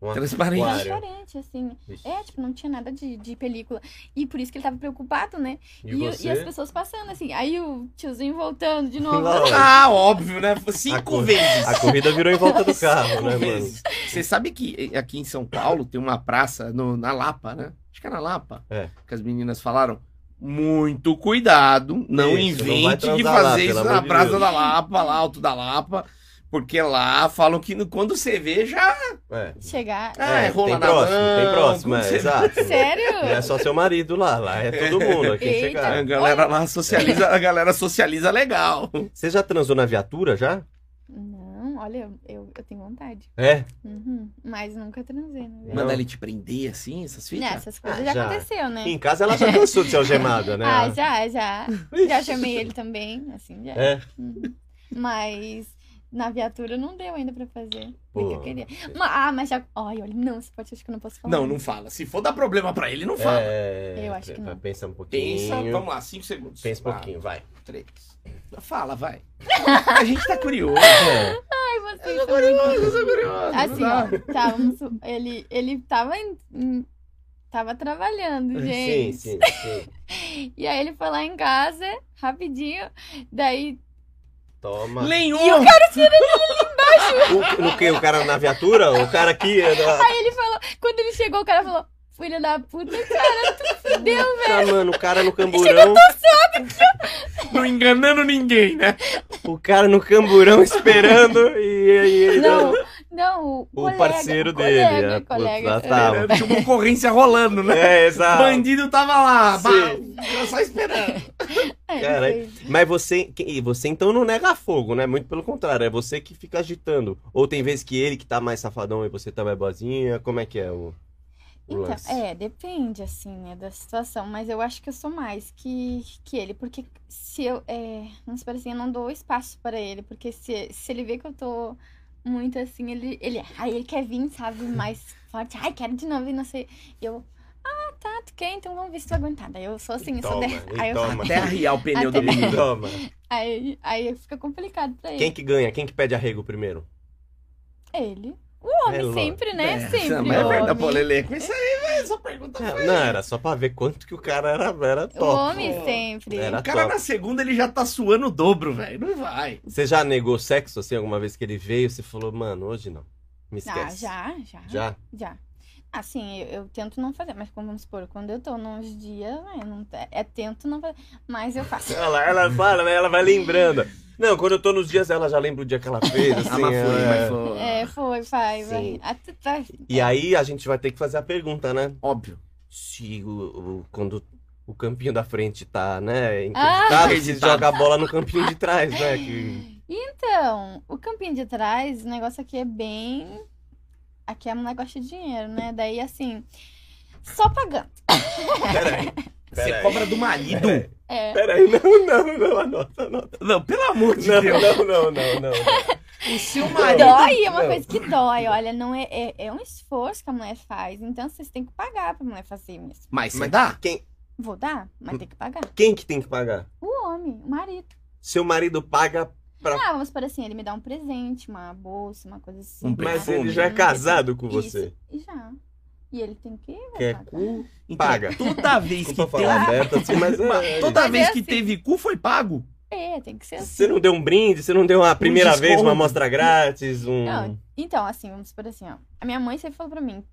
B: Um
A: Transparente.
B: aquário.
C: transparente, assim.
B: Vixe.
C: É, tipo, não tinha nada de, de película. E por isso que ele tava preocupado, né?
B: E,
C: E, e as pessoas passando, assim. Aí o tiozinho voltando de novo.
A: Ah, óbvio, né?
B: A
A: Cinco
B: cor-
A: vezes.
B: A corrida virou em volta do carro, né, mano?
A: Você sabe que aqui em São Paulo tem uma praça no- na Lapa, né? Acho que é na Lapa.
B: É.
A: Que as meninas falaram. Muito cuidado, não
B: Isso, não
A: invente de
B: transar lá,
A: fazer
B: pelo
A: isso na
B: de
A: Praça
B: Deus.
A: da Lapa, lá, Alto da Lapa. Porque lá falam que no- quando você vê já.
B: É.
C: Chegar.
A: Ah, é, rola
B: tem
A: na
B: próximo,
A: mão,
B: tem próximo, é, exato.
C: Sério?
B: Não é só seu marido lá, lá é todo mundo aqui
C: Eita.
B: chegar.
A: A galera lá socializa, a galera socializa legal.
B: Você já transou na viatura já?
C: Não, olha, eu, eu, tenho vontade.
B: É?
C: Uhum. Mas nunca transei, né?
A: Manda ele te prender assim, essas fitas?
C: Essas coisas
B: Ah,
C: já,
B: já.
C: aconteceu, né?
B: Em casa ela já cansou de ser algemada, né?
C: Ah, já, já. Já chamei ele também, assim, já.
B: É?
C: Uhum. Mas na viatura não deu ainda pra fazer. o que
B: Pô.
C: eu queria. Ma- ah, mas já. Ai, olha, não, você pode acho que eu não posso falar.
A: Não, não fala. Se for dar problema pra ele, não fala.
B: É,
C: Eu acho que não.
B: Pensa um pouquinho.
A: Pensa, vamos lá, cinco segundos.
B: Pensa um pouquinho, vai.
A: Três. Fala, vai. A gente tá curioso.
B: É.
C: Ai, você
A: Eu tô curioso, eu tô curioso.
C: Assim, ó, tá, vamos ele, ele tava em, tava trabalhando,
B: Sim,
C: gente.
B: sim, sim.
C: E aí ele foi lá em casa, rapidinho, daí
B: Toma.
A: Lenhou!
B: O, no que? O cara na viatura? O cara aqui? é na-
C: Aí ele falou, quando ele chegou, o cara falou, filha da puta, cara, tu fudeu, velho.
B: Ah, mano, o cara no camburão.
A: Não enganando ninguém, né?
B: O cara no camburão esperando e aí.
C: Não, não, o,
B: O
C: colega,
B: parceiro
C: colega,
B: dele, é,
C: colega.
B: puta, tá.
A: Era, Tinha uma ocorrência rolando, né?
B: É, exato.
A: Bandido tava lá, bah, só esperando.
C: É,
B: Cara, Mas você, você então não nega fogo, né? Muito pelo contrário, é você que fica agitando. Ou tem vezes que ele que tá mais safadão e você tá mais boazinha. Como é que é o, o
C: Então, é, depende, assim, né, da situação. Mas eu acho que eu sou mais que, que ele. Porque se eu, é, vamos supor assim, eu não dou espaço para ele. Porque se, se ele vê que eu tô muito assim, ele, ele, ai, ele quer vir, sabe, mais forte. Ai, quero de novo e não sei. E eu, ah, tá, tu quer? Então vamos ver se tu aguentar. Daí eu sou assim, eu sou
B: Toma,
C: dessa.
B: e
C: Aí, eu,
B: toma.
A: Até arriar o pneu
C: Até-
A: do menino.
B: Toma.
C: aí, aí fica complicado pra ele.
B: Quem que ganha? Quem que pede arrego primeiro?
C: Ele. O homem
B: É
C: sempre, né?
A: É,
C: sempre.
A: mas é
C: o
A: verdade, pô, Lelê, com isso aí, velho, essa pergunta
B: Não,
A: foi...
B: não, era só pra ver quanto que o cara era, era
C: O
B: top.
C: homem
A: pô.
C: sempre.
B: Era
A: O cara
B: top.
A: na segunda ele já tá suando o dobro, velho. Não vai.
B: Você já negou sexo assim alguma vez que ele veio? Você falou, mano, hoje não. Me
C: Ah,
B: esquece.
C: já, já.
B: Já?
C: Já. Assim, eu, eu tento não fazer, mas como vamos supor, quando eu tô nos dias, né, não, é, é tento não fazer, mas eu faço.
B: Ela, ela fala, né? Ela vai lembrando. Não, quando eu tô nos dias, ela já lembra o dia que ela fez, assim.
A: Ah, mas foi,
B: é.
A: mas foi.
C: É, foi, vai,
B: Sim.
C: vai. Até, tá,
B: E aí a gente vai ter que fazer a pergunta, né?
A: Óbvio.
B: Se o, o- quando o campinho da frente tá, né,
C: Ah!
B: interditado, você
A: Interditado.
B: joga a bola no campinho de trás, né? Que...
C: Então, o campinho de trás, o negócio aqui é bem. Aqui é um negócio de dinheiro, né? Daí, assim, só pagando.
B: Peraí.
A: Você
B: Peraí.
A: cobra do marido.
C: É.
B: Peraí, não, não, não, anota, anota.
A: Não, pelo amor de
B: Não,
A: Deus.
B: não, não, não, não.
A: O seu marido.
C: Dói, é uma
B: Não.
C: coisa que dói. Olha, não é, é, é um esforço que a mulher faz. Então, vocês têm que pagar pra mulher fazer mesmo.
A: Mas você
B: Mas
A: dá?
B: quem,
C: Vou dar, mas tem que pagar.
B: quem que tem que pagar?
C: O homem, o marido.
B: Seu marido paga, Pra-
C: Ah, vamos por assim, ele me dá um presente, uma bolsa, uma coisa assim.
A: Um
B: mas
A: perfume.
B: ele já é casado com você.
C: Isso, e já. E ele tem que
B: Quer
C: pagar.
B: cu,
A: Então,
B: paga.
A: Toda vez que teve.
B: aberto assim, mas é...
A: Toda
C: Mas
A: vez
C: é
A: que
C: assim.
A: teve cu foi pago.
C: É, tem que ser assim.
B: Você não deu um brinde, você não deu uma primeira vez, uma amostra grátis, um...
C: Não, então, assim, vamos por assim, ó. A minha mãe sempre falou pra mim,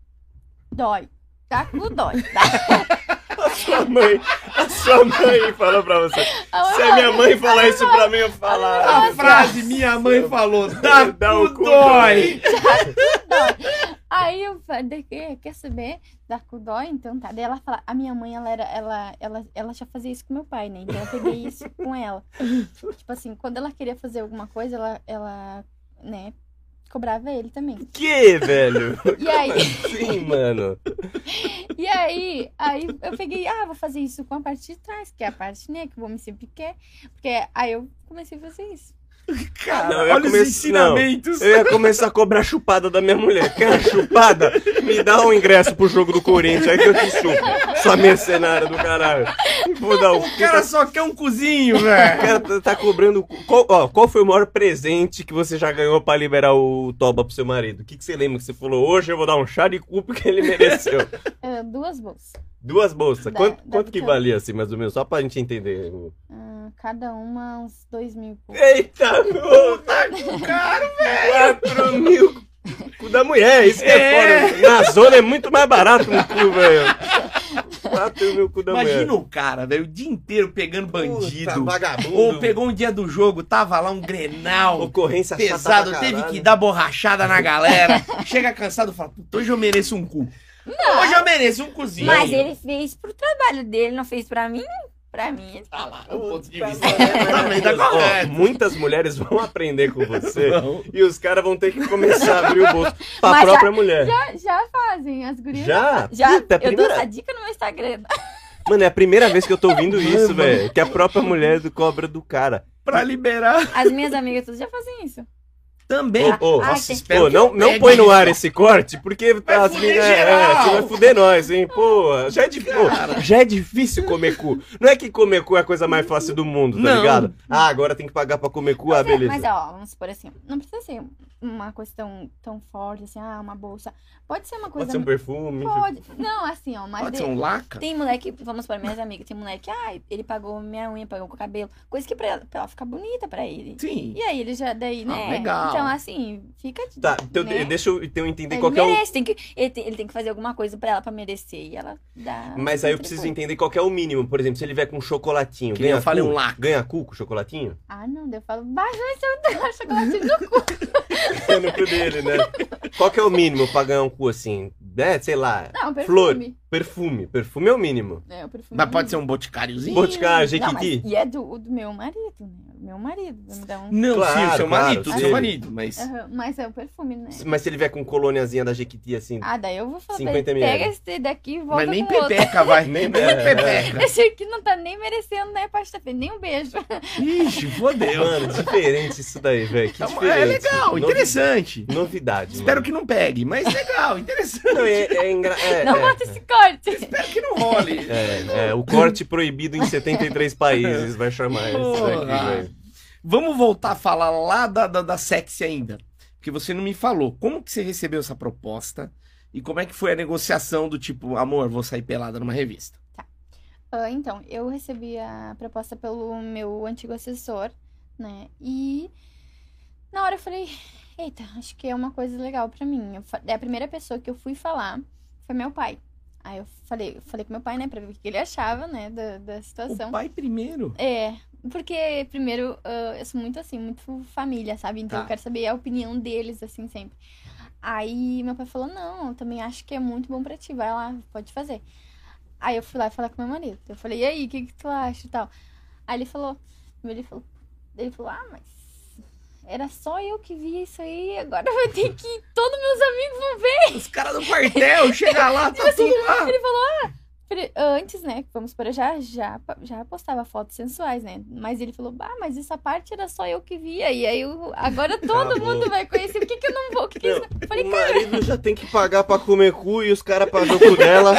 C: dói. Tá cu dói. Tá?
B: A sua mãe, a sua mãe falou pra você.
C: A
B: Se a minha mãe falar isso pra mim, eu falar...
A: A frase minha mãe falou: dá,
B: Dá o
A: cu dói.
C: Aí eu falei, "Quer- saber? Dar cu dói? Então tá. Daí ela fala, a minha mãe, ela era, ela, ela, ela já fazia isso com meu pai, né? Então eu peguei isso com ela. Tipo assim, quando ela queria fazer alguma coisa, ela, ela né, cobrava ele também.
B: Que, velho?
C: E aí,
B: Sim, mano.
C: e aí, aí eu peguei, ah, vou fazer isso com a parte de trás, que é a parte, né, que o homem sempre quer. Porque aí eu comecei a fazer isso.
A: Cara,
B: Não, eu
A: olha
B: comecei-
A: os ensinamentos.
B: Eu ia começar a cobrar chupada da minha mulher. Quer chupada? Me dá um ingresso pro jogo do Corinthians, aí que eu te chupo. Sua mercenária do caralho. Vou dar o
A: O cara só quer um cozinho,
B: O
A: velho.
B: cara tá, tá cobrando. Qual, ó, qual foi o maior presente que você já ganhou pra liberar o toba pro seu marido? O que, que você lembra que você falou? Hoje eu vou dar um chá de cu porque ele mereceu.
C: É, duas bolsas.
B: Duas bolsas.
C: Da-
B: quanto
C: da
B: quanto que valia, assim, mais ou menos? Só pra gente entender.
C: Ah, cada uma uns dois mil. pouco.
B: Eita, puta,
A: Cara,
B: quatro mil. Cu da mulher, isso que é,
A: É.
B: foda. Na zona é muito mais barato um cu, velho. Quatro mil cu da
A: imagina
B: mulher.
A: o cara, velho, o dia inteiro pegando bandido.
B: Puta, vagabundo.
A: Ou pegou um dia do jogo, tava lá um grenal
B: Ocorrência
A: pesado, teve que dar borrachada na galera. Chega cansado e fala, puta, hoje eu mereço um cu. Hoje eu mereço um cozinho.
D: Mas ele fez pro trabalho dele, não fez pra mim. Pra mim,
A: Tá lá, o ponto de vista. Também tá
B: Ó,
A: correto.
B: muitas mulheres vão aprender com você
A: Não.
B: e os caras vão ter que começar a abrir o bolso pra
D: Mas
B: própria mulher.
C: Já, já fazem, as gurias.
B: Já?
D: já
B: Puta, é a
D: eu dou essa dica no meu Instagram.
B: Mano, é a primeira vez que eu tô ouvindo isso, velho. Que a própria mulher do cobra do cara.
A: Pra liberar
D: As minhas amigas todas já fazem isso.
A: Também.
B: Ô, ô,
D: Ah,
A: Nossa,
D: tem-
A: espero
B: Pô,
A: que
B: não, não põe no ar esse corte, porque
A: Vai
B: as minas.
A: geral.
B: É, você vai fuder nós, hein? Pô, já é, já é difícil comer cu. Não é que comer cu é a coisa mais fácil do mundo, tá
A: Não.
B: ligado? Ah, agora tem que pagar pra comer cu, ah,
C: Mas é-
B: beleza.
C: Mas ó, vamos supor assim, não precisa ser uma coisa tão, tão forte, assim, ah, uma bolsa. Pode ser uma coisa.
B: Pode ser um perfume.
C: Pode. Não, assim, ó, mas.
A: Pode
C: de-
A: ser um laca?
D: Tem moleque, vamos para minhas amigas, tem moleque, ah, ele pagou minha unha, pagou com o cabelo, coisa que pra ela, pra ela ficar bonita pra ele.
A: Sim.
C: E aí ele já, daí,
A: Ah,
C: né?
A: legal.
C: Então, assim, fica.
B: Tá, então
C: né?
B: deixa eu, então eu entender
D: Ele
B: qual que é o.
D: merece, tem que, ele, tem, ele tem que fazer alguma coisa pra ela pra merecer. E ela dá.
B: Mas aí eu preciso entender qual que é o mínimo. Por exemplo, se ele vier com chocolatinho,
A: Que
B: ganha
A: eu falei,
B: cu?
A: um laca.
B: Ganha cu com chocolatinho?
C: Ah, não, daí eu falo, baixa esse chocolate no cu.
B: No cu dele, né? Qual que é o mínimo pra ganhar um cu assim? É, sei lá.
C: Não,
B: Flor.
C: Perfume.
B: Perfume. Perfume é o mínimo.
C: É, o perfume.
A: Mas pode ser um boticáriozinho?
B: Boticário,
C: Não, mas-
B: Jequiti.
C: E é do, do meu marido, né? Meu marido. me dar um...
A: Não,
B: Claro,
A: sim, o seu
B: claro,
A: marido,
B: sim.
A: seu marido, mas...
C: Aham, mas é o perfume, né?
B: Mas se ele vier com colôniazinha da Jequiti assim.
C: Ah, daí eu vou falar,
B: 50
C: pra ele,
B: ml.
C: pega esse daqui e volta
A: Mas nem
C: outro.
A: pepeca, vai.
B: Nem- é,
A: pepeca.
C: Esse aqui não tá nem merecendo, né, pasta nem um beijo.
A: Ixi, fodeu.
B: Mano, diferente isso daí, velho. Que
A: É
B: diferente.
A: legal,
B: Novi-
A: interessante.
B: Novidade.
A: Espero
B: mano.
A: que não pegue, mas legal, interessante.
B: Não, é, é engra... é,
C: não
B: é,
C: bota esse corte.
A: Espero que não role.
B: é, é, o corte proibido em 73 países vai chamar isso aqui.
A: Vamos voltar a falar lá da, da, da sexy ainda. Porque você não me falou. Como que você recebeu essa proposta? E como é que foi a negociação do tipo, amor, vou sair pelada numa revista?
C: Ah, então, eu recebi a proposta pelo meu antigo assessor, né? E na hora eu falei, eita, acho que é uma coisa legal pra mim. Eu fa- a primeira pessoa que eu fui falar foi meu pai. Aí eu falei, falei com meu pai, né, pra ver o que ele achava, né, da, da situação.
A: O pai primeiro.
C: É, porque primeiro ah, eu sou muito assim, muito família, sabe? Então
A: Tá.
C: eu quero saber a opinião deles, assim, sempre. Aí meu pai falou, não, eu também acho que é muito bom pra ti, vai lá, pode fazer. Aí eu fui lá falar com meu marido. Eu falei, e aí, o que, que tu acha e tal? Aí ele falou, ele falou, ele falou, ah, mas era só eu que via isso aí, agora vai ter que todos meus amigos vão ver.
A: Os caras do quartel, chega lá, tá tudo lá.
C: Ele falou, ah, antes, né, vamos por já, já, já postava fotos sensuais, né? Mas ele falou, ah, mas essa parte era só eu que via. E aí eu, agora todo
B: Acabou.
C: mundo vai conhecer. Por que, que eu não vou? O que, que é
B: Não,
C: isso? Eu falei,
B: o
C: cara,
B: marido já tem que pagar pra comer cu e os caras pra ver o cu dela.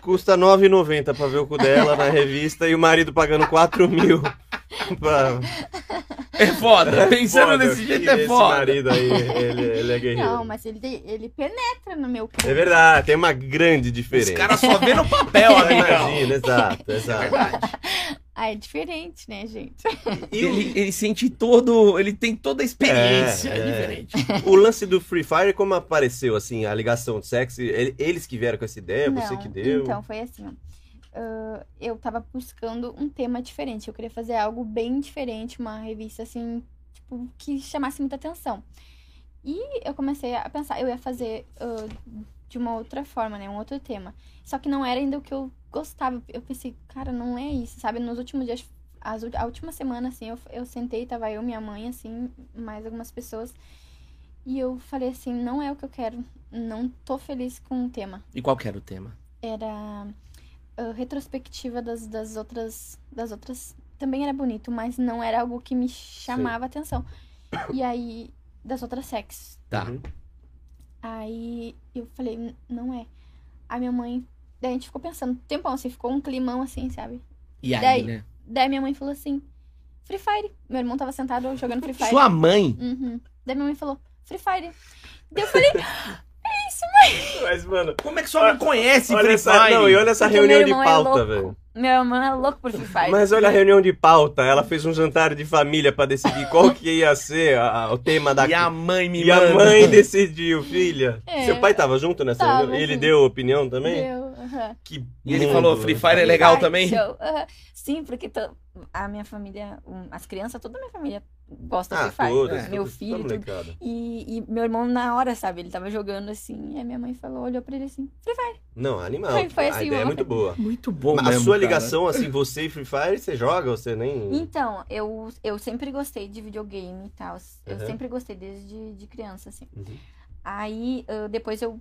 B: Custa R$ 9,90 pra ver o cu dela na revista e o marido pagando 4 mil. Pra...
A: É foda. Pensando
B: Foda,
A: desse jeito é
B: esse
A: foda.
B: marido aí, ele, ele é guerreiro.
C: não, mas ele, ele penetra no meu cu.
B: É verdade, tem uma grande
A: Os
B: diferença.
A: caras só vê no papel, amigão.
B: Imagina, exato,
A: É
B: exato.
A: verdade.
C: Ah, é diferente, né, gente?
B: E
A: Ele, ele sente todo. Ele tem toda a experiência.
B: É,
A: É,
B: é.
A: diferente.
B: O lance do Free Fire, como apareceu, assim, a ligação de sexo? Ele- Eles que vieram com essa ideia, você
C: Não,
B: que deu?
C: Então, foi assim, ó. Ah, eu tava buscando um tema diferente. Eu queria fazer algo bem diferente, uma revista assim, tipo, que chamasse muita atenção. E eu comecei a pensar, eu ia fazer ah, de uma outra forma, né? Um outro tema. Só que não era ainda o que eu gostava. Eu pensei, cara, não é isso, sabe? Nos últimos dias, as, a última semana, assim, eu, eu sentei, tava eu, minha mãe, assim, mais algumas pessoas. E eu falei assim, não é o que eu quero. Não tô feliz com o tema
A: E qual que era o tema?
C: era ah, retrospectiva das, das outras das outras também era bonito mas não era algo que me chamava atenção e aí das outras sexos
A: Tá.
B: Uhum.
C: aí eu falei "N- não é a minha mãe daí a gente ficou pensando tempão assim ficou um climão assim sabe
A: E aí,
C: Daí-
A: né?
C: daí minha mãe falou assim Free Fire meu irmão tava sentado jogando Free Fire
A: Sua mãe.
C: Uhum. daí minha mãe falou Free Fire daí eu falei
B: Mas, mano,
A: Como é que sua mãe conhece
B: olha
A: Free
B: essa,
A: Fire?
B: não, e olha essa
D: Porque
B: reunião de
D: é
B: pauta,
D: louco.
B: velho.
D: Meu irmão é louco por Free Fire.
B: Mas olha a reunião de pauta, ela fez um jantar de família pra decidir qual que ia ser a- o tema da
A: E a mãe me
B: E a
A: manda.
B: mãe decidiu, filha.
C: É.
B: Seu pai tava junto nessa
C: Tava,
B: reunião? Ele deu opinião também?
C: deu.
B: Que
A: E ele falou, Free
B: né?
A: Fire é legal
D: Ai,
A: também?
D: Sim, porque to- a minha família, um, as crianças, toda a minha família gosta
B: Ah,
D: de Free Fire. Meu filho. E, e meu irmão, na hora, sabe? Ele tava jogando assim, e a minha mãe falou, olhou pra ele assim, Free Fire.
B: Não, animal.
C: Foi- foi
B: a
C: assim,
B: ideia é muito boa.
A: Muito bom
B: Mas a
A: mesmo,
B: sua
A: cara.
B: ligação, assim, você e Free Fire, você joga ou você nem...
D: Então, eu, eu sempre gostei de videogame e tal. Eu
B: Uhum.
D: sempre gostei desde de criança, assim.
B: Uhum.
D: Aí, ah, depois eu,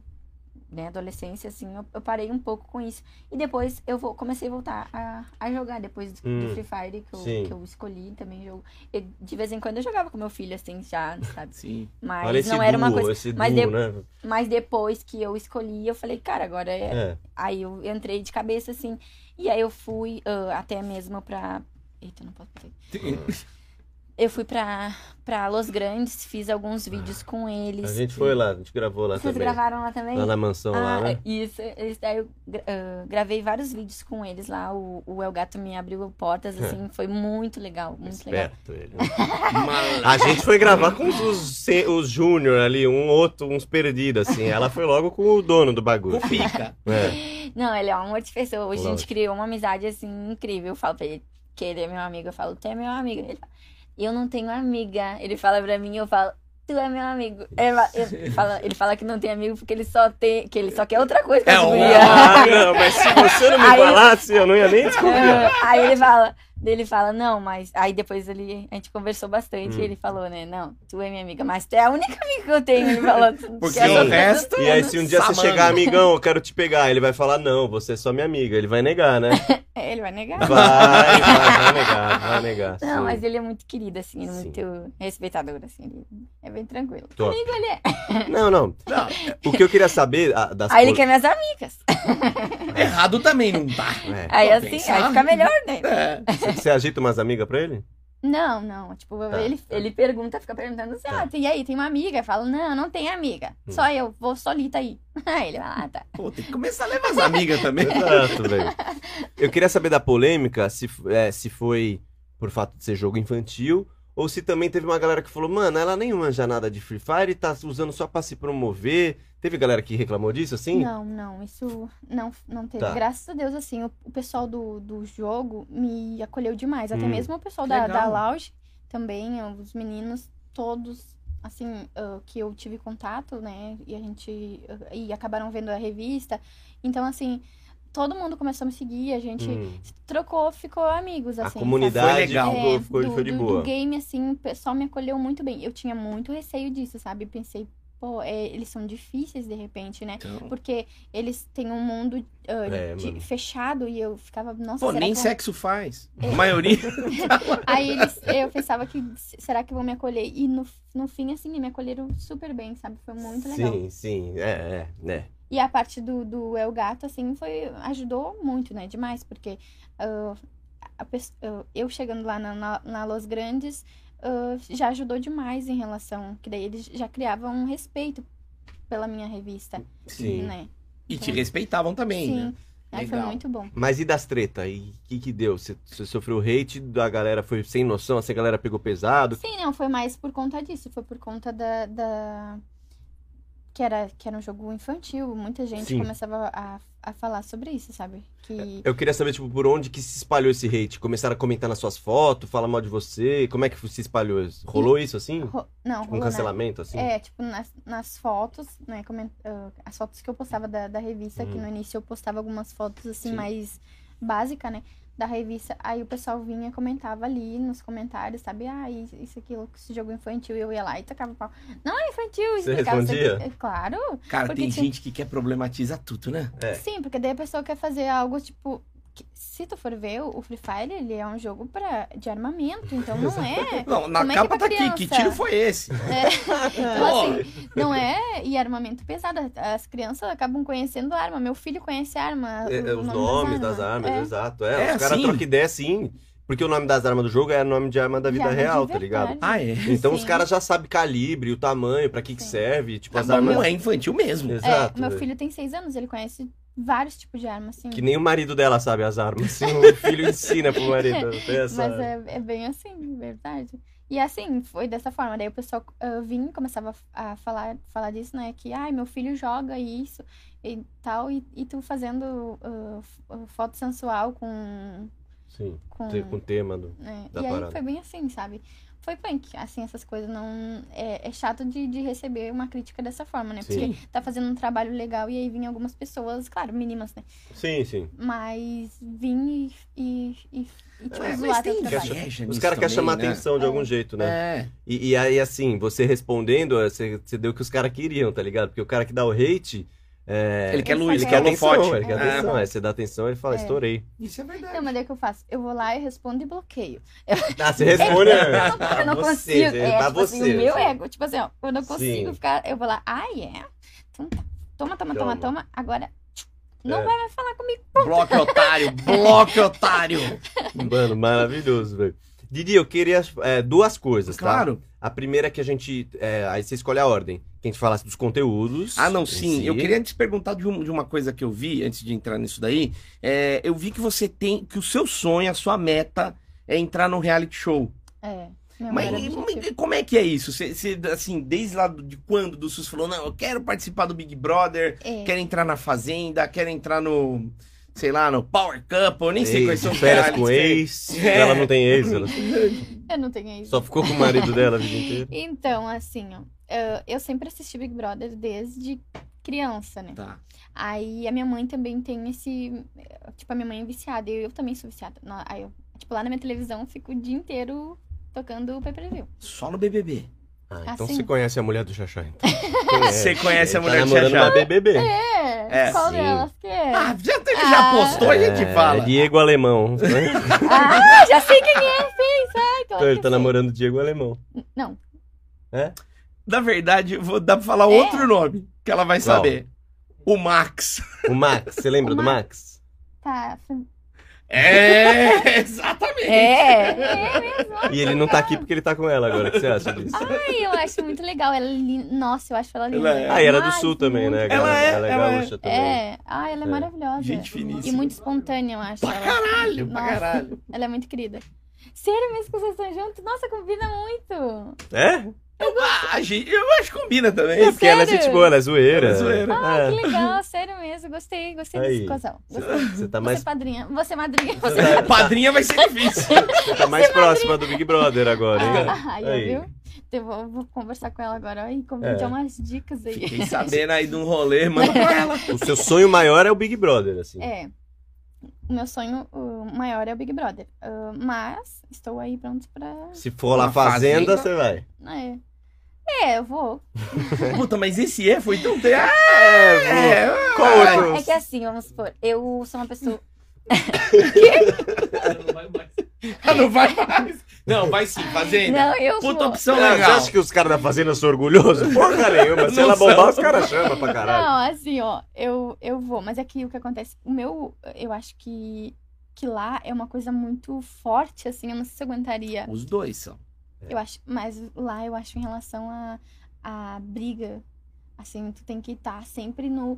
D: né, adolescência, assim, eu, eu parei um pouco com isso. E depois eu vou, comecei a voltar a, a jogar, depois do,
B: Hum,
D: do Free Fire, que eu,
B: sim.
D: que eu escolhi também. Eu, eu- de vez em quando eu jogava com meu filho, assim, já, sabe?
A: Sim.
D: Mas
B: Olha esse
D: não era uma coisa...
B: esse
D: mas
B: duo,
D: de-
B: né?
D: Mas depois que eu escolhi, eu falei, cara, agora é...
B: É.
D: Aí eu entrei de cabeça, assim, e aí eu fui ah, até mesmo pra... Eita, não posso fazer. eu fui pra, pra Los Grandes, fiz alguns vídeos com eles.
B: A gente foi lá, a gente gravou lá
D: Vocês
B: também.
D: gravaram lá também?
B: Lá na mansão lá,
D: Ah,
B: né?
D: isso, isso daí eu ah, gravei vários vídeos com eles lá. O, o El Gato me abriu portas, assim, foi muito legal, muito legal.
B: Esperto ele.
A: Mas-
B: A gente foi gravar com os, os júnior ali, um outro, uns perdidos, assim. Ela foi logo com o dono do bagulho.
A: Com pica.
B: É.
D: Não, ele é um amor de pessoa. Hoje a gente criou uma amizade, assim, incrível. Eu falo pra ele que ele é meu amigo. Eu falo, tu é meu amigo. Ele fala, eu não tenho amiga. Ele fala pra mim, eu falo, tu é meu amigo. Ele fala, ele fala, ele fala que não tem amigo porque ele só tem, que ele só quer outra coisa que
A: É, ó.
D: gurias.
B: Ah, não, mas se você não me
D: Aí-
B: falasse, eu não ia nem.
D: É, Aí ele fala, daí ele fala, não, mas. Aí depois ele, a gente conversou bastante
B: Hum.
D: e ele falou, né? Não, tu é minha amiga, mas tu é a única amiga que eu tenho. Ele falou,
A: Porque
D: que as
A: o resto-
B: E aí, se um dia você chegar, amigão, eu quero te pegar, ele vai falar, não, você é só minha amiga. Ele vai negar, né?
D: É, ele vai negar.
B: Vai, vai, vai negar, vai negar.
D: Não,
B: sim.
D: mas ele é muito querido, assim,
B: Sim.
D: muito respeitador, assim, ele é bem tranquilo.
B: Top.
D: Amigo ele é.
B: Não, não.
A: Não,
B: O que eu queria saber ah, das
D: Aí ele
B: pol-
D: quer minhas amigas.
A: errado também não tá.
B: É.
D: Aí
A: Pô,
D: assim,
A: pensar.
D: aí fica melhor, né?
A: É.
B: Você, você agita umas amigas pra ele?
C: Não, não. Tipo,
B: Tá,
C: ele,
B: tá.
C: ele pergunta, fica perguntando assim,
B: Tá.
C: ah, e aí, tem uma amiga? Eu falo, não, não tem amiga.
B: Hum.
C: Só eu, vou solita aí. Aí ele vai, ah, tá.
A: Pô, tem que começar a levar as amigas também.
B: Exato, velho. Eu queria saber da polêmica, se, é, se foi por fato de ser jogo infantil, ou se também teve uma galera que falou, mano, ela nem manja nada de Free Fire e tá usando só pra se promover. Teve galera que reclamou disso, assim?
C: Não, não, isso não, não teve.
B: Tá.
C: Graças a Deus, assim, o, o pessoal do, do jogo me acolheu demais. Até
B: Hum.
C: mesmo o pessoal da,
A: legal.
C: da lounge também, os meninos, todos, assim, ah, que eu tive contato, né? E a gente. ah, e acabaram vendo a revista. Então, assim, todo mundo começou a me seguir, a gente
B: Hum.
C: trocou, ficou amigos,
B: A
C: assim. sabe?
B: comunidade
A: Foi legal.
B: ficou,
C: É,
B: ficou,
C: do,
B: foi de
C: do-
B: boa.
C: do game, assim, o pessoal me acolheu muito bem. Eu tinha muito receio disso, sabe? Pensei, pô, é, eles são difíceis de repente, né?
A: Então,
C: Porque eles têm um mundo ah,
B: É,
C: de- fechado e eu ficava, nossa,
A: pô, nem
C: que
A: sexo faz.
C: É.
A: A maioria.
C: Aí eles, eu pensava que, será que vão me acolher? E no, no fim, assim, me acolheram super bem, sabe? Foi muito legal.
B: Sim, sim, é, é, é.
C: E a parte do, do El Gato, assim, foi, ajudou muito, né? Demais, porque ah, a ah, eu chegando lá na, na, na Los Grandes ah, já ajudou demais em relação, que daí eles já criavam um respeito pela minha revista,
B: Sim.
C: né?
A: E te respeitavam também,
C: Sim.
A: né?
C: Aí foi
A: Legal.
C: muito bom.
B: Mas e das treta? E o que que deu? Você, você sofreu hate, a galera foi sem noção, assim, a galera pegou pesado?
C: Sim, não, foi mais por conta disso, foi por conta da. da- Que, era, que era um jogo infantil, muita gente
B: Sim.
C: começava a, a falar sobre isso, sabe? Que.
B: Eu queria saber, tipo, por onde que se espalhou esse hate? Começaram a comentar nas suas fotos, falar mal de você? Como é que se espalhou? isso? Rolou isso, assim?
C: ro- Não,
B: Tipo, um
C: rolou nada.
B: cancelamento, assim?
C: É, tipo, nas, nas fotos, né? comen- ah, as fotos que eu postava da, da revista, que
B: Hum.
C: no início eu postava algumas fotos assim,
B: Sim.
C: mais básica, né? Da revista. Aí o pessoal vinha e comentava ali nos comentários, sabe? Ah, isso, aquilo, esse jogo infantil. E eu ia lá e tacava o pau. Não é infantil,
B: Você
C: explicava isso
B: respondia?
C: aqui. Claro.
A: Cara, tem
C: tinha-
A: gente que quer problematizar tudo, né?
B: É.
C: Sim, porque daí a pessoa quer fazer algo tipo. Se tu for ver, o Free Fire, ele é um jogo pra, de armamento, então não é.
A: Não, na
C: Como é que
A: capa
C: pra
A: tá aqui. Que
C: criança?
A: tiro foi esse?
C: Então, assim, não é. E armamento pesado. As crianças acabam conhecendo arma. Meu filho conhece arma.
B: É, é,
C: o
B: os
C: nome
B: nomes das armas,
C: É.
B: exato. É,
A: É
B: os caras trocam ideia sim. Porque o nome das armas do jogo é nome de arma da vida
C: arma
B: real, tá ligado?
A: Ah, é?
B: Então os
C: Sim.
B: caras já sabem calibre, o tamanho, pra que que serve, tipo, as
A: bom,
B: armas...
A: não é infantil mesmo.
B: Exato.
C: É, meu filho tem seis anos, ele conhece vários tipos de armas, assim.
B: Que nem o marido dela sabe as armas. Assim, o filho ensina pro marido. Essa...
C: Mas é, é bem assim, verdade. E assim, foi dessa forma. Daí o pessoal ah, vinha e começava a falar, falar disso, né? Que, ai, meu filho joga isso e tal. E, e tu fazendo ah, ah, foto sensual com...
B: Sim,
C: com
B: o tema do...
C: né?
B: da
C: E aí
B: parada.
C: foi bem assim, sabe? Foi punk, assim, essas coisas não... É, é chato de, de receber uma crítica dessa forma, né?
B: Sim.
C: Porque tá fazendo um trabalho legal e aí vinha algumas pessoas, claro, mínimas, né?
B: Sim, sim.
C: Mas vim e, e, e, e tipo,
A: É,
C: zoar
A: tem inveja
B: Os caras querem chamar
A: né?
B: atenção de
C: É.
B: algum jeito, né?
A: É.
B: E, e aí, assim, você respondendo, você, você deu o que os caras queriam, tá ligado? Porque o cara que dá o hate. É,
A: Ele quer
C: Ele
A: luz,
B: ele
A: quer
B: quer atenção,
A: holofote.
B: ele quer
A: É.
B: atenção. Aí você dá atenção, ele fala,
C: É.
B: estourei.
A: Isso é verdade.
C: Não, mas daí o que eu faço? Eu vou lá e respondo e bloqueio.
B: Ah, você responde.
C: eu não
B: você,
C: consigo.
B: você-
C: É, tipo assim,
B: você.
C: o meu
B: assim.
C: ego, tipo assim, ó, eu não consigo
B: Sim.
C: ficar. Eu vou lá, ah, é? Então tá. Toma, toma, toma,
B: Toma.
C: toma. Agora, não
B: É.
C: vai mais falar comigo.
A: Bloque otário, bloque otário.
B: Mano, maravilhoso, velho. Didi, eu queria é, duas coisas, tá?
A: Claro.
B: A primeira é que a gente. é, aí você escolhe a ordem. Que a gente falasse dos conteúdos.
A: Ah, não, sim.
B: si.
A: Eu queria te perguntar de, um- de uma coisa que eu vi, antes de entrar nisso daí. É, eu vi que você tem. que o seu sonho, a sua meta é entrar no reality show.
C: É.
A: Mas mas como é que é isso? Você, você, assim, desde lá de quando do SUS falou, não, eu quero participar do Big Brother,
C: É.
A: quero entrar na Fazenda, quero entrar no, sei lá, no Power Couple, eu nem sei quais são os
B: Férias com ex.
A: É.
B: Ela não tem ex. Ela
C: Eu não tenho isso.
B: só ficou com o marido dela a vida inteira.
C: Então, assim, ó, eu- eu sempre assisti Big Brother desde criança, né?
A: Tá.
C: Aí a minha mãe também tem esse. Tipo, a minha mãe é viciada, e eu também sou viciada. Aí eu, tipo, lá na minha televisão eu fico o dia inteiro tocando o pay per view.
A: Só no BBB.
B: Ah, então
C: Assim.
B: você conhece a mulher do Xaxá, então.
A: Você conhece a
B: Ele
A: mulher
B: tá
A: do
B: namorando
A: Xaxá?
B: uma BBB.
C: É,
A: É,
C: qual
B: sim.
C: delas que é?
A: Ah, já, ele
C: Ah.
A: já postou, a gente
B: É,
A: fala.
B: Diego Alemão.
C: Ah, já sei quem é, fez! Ai, claro
B: ele tá
C: sei.
B: namorando Diego Alemão.
C: Não,
B: É?
A: Na verdade, vou dar pra falar
C: É.
A: outro nome que ela vai
B: Qual?
A: saber. O Max.
B: O Max, você lembra
C: O
B: do Max?
C: tá.
A: É, exatamente.
D: É.
C: É mesmo.
B: E ele não tá aqui porque ele tá com ela agora. O que você acha disso?
C: Ai, eu acho muito legal. Ela é linda. Nossa, eu acho ela linda.
A: Ela é.
B: Ah, e era do
C: Ai,
B: sul também, né?
A: Ela é,
B: ela é
A: ela é.
B: gaúcha também.
C: É, ah, ela é,
B: É.
C: maravilhosa.
A: Gente finíssima.
C: E muito espontânea, eu acho.
A: Pra
C: ela.
A: caralho, pra
C: Nossa.
A: caralho.
C: Ela é muito querida. Sério mesmo que vocês estão juntos? Nossa, combina muito.
B: É?
A: Ah, a gente, eu acho que combina também.
B: É porque ela é
C: sério?
B: gente boa, ela é zoeira.
A: Ela é zoeira.
B: É.
C: Que legal, sério mesmo. Gostei, gostei
B: Aí.
C: desse casal. Gostei.
B: Você tá
C: Você
B: mais,
C: é padrinha. Você é madrinha.
B: você
C: Você
B: tá,
A: Padrinha vai ser difícil.
B: você tá mais próxima do Big Brother agora, hein?
C: Ah, aí,
B: Aí.
C: viu? Eu vou, vou conversar com ela agora e convidar
B: É.
C: umas dicas aí.
A: Fiquei sabendo aí de um rolê, manda pra ela.
B: O seu sonho maior é o Big Brother, assim.
C: É. O meu sonho o maior é o Big Brother. Ah, mas estou aí pronto pra.
B: Se for lá fazenda,
A: fazenda.
B: você vai.
C: É. É, eu vou.
A: Puta, mas esse é, foi tão... Ah,
B: É,
A: é,
B: Qual
A: ah,
B: outro?
D: É que assim, vamos supor, eu sou uma pessoa.
A: ah, não vai mais. Não, vai sim, fazenda.
D: Não, eu
A: Puta
D: vou.
A: opção
B: Ah, Você
A: legal.
B: acha que os caras da fazenda são orgulhosos? Porra nenhuma. Se
A: Não
B: ela bombar, os caras chamam pra caralho.
C: Não, assim, ó, eu, eu vou. Mas aqui o que acontece, o meu, eu acho que, que lá é uma coisa muito forte, assim, eu não sei se eu aguentaria.
A: Os dois são.
C: Eu acho, mas lá eu acho em relação a, a briga, assim, tu tem que estar sempre no.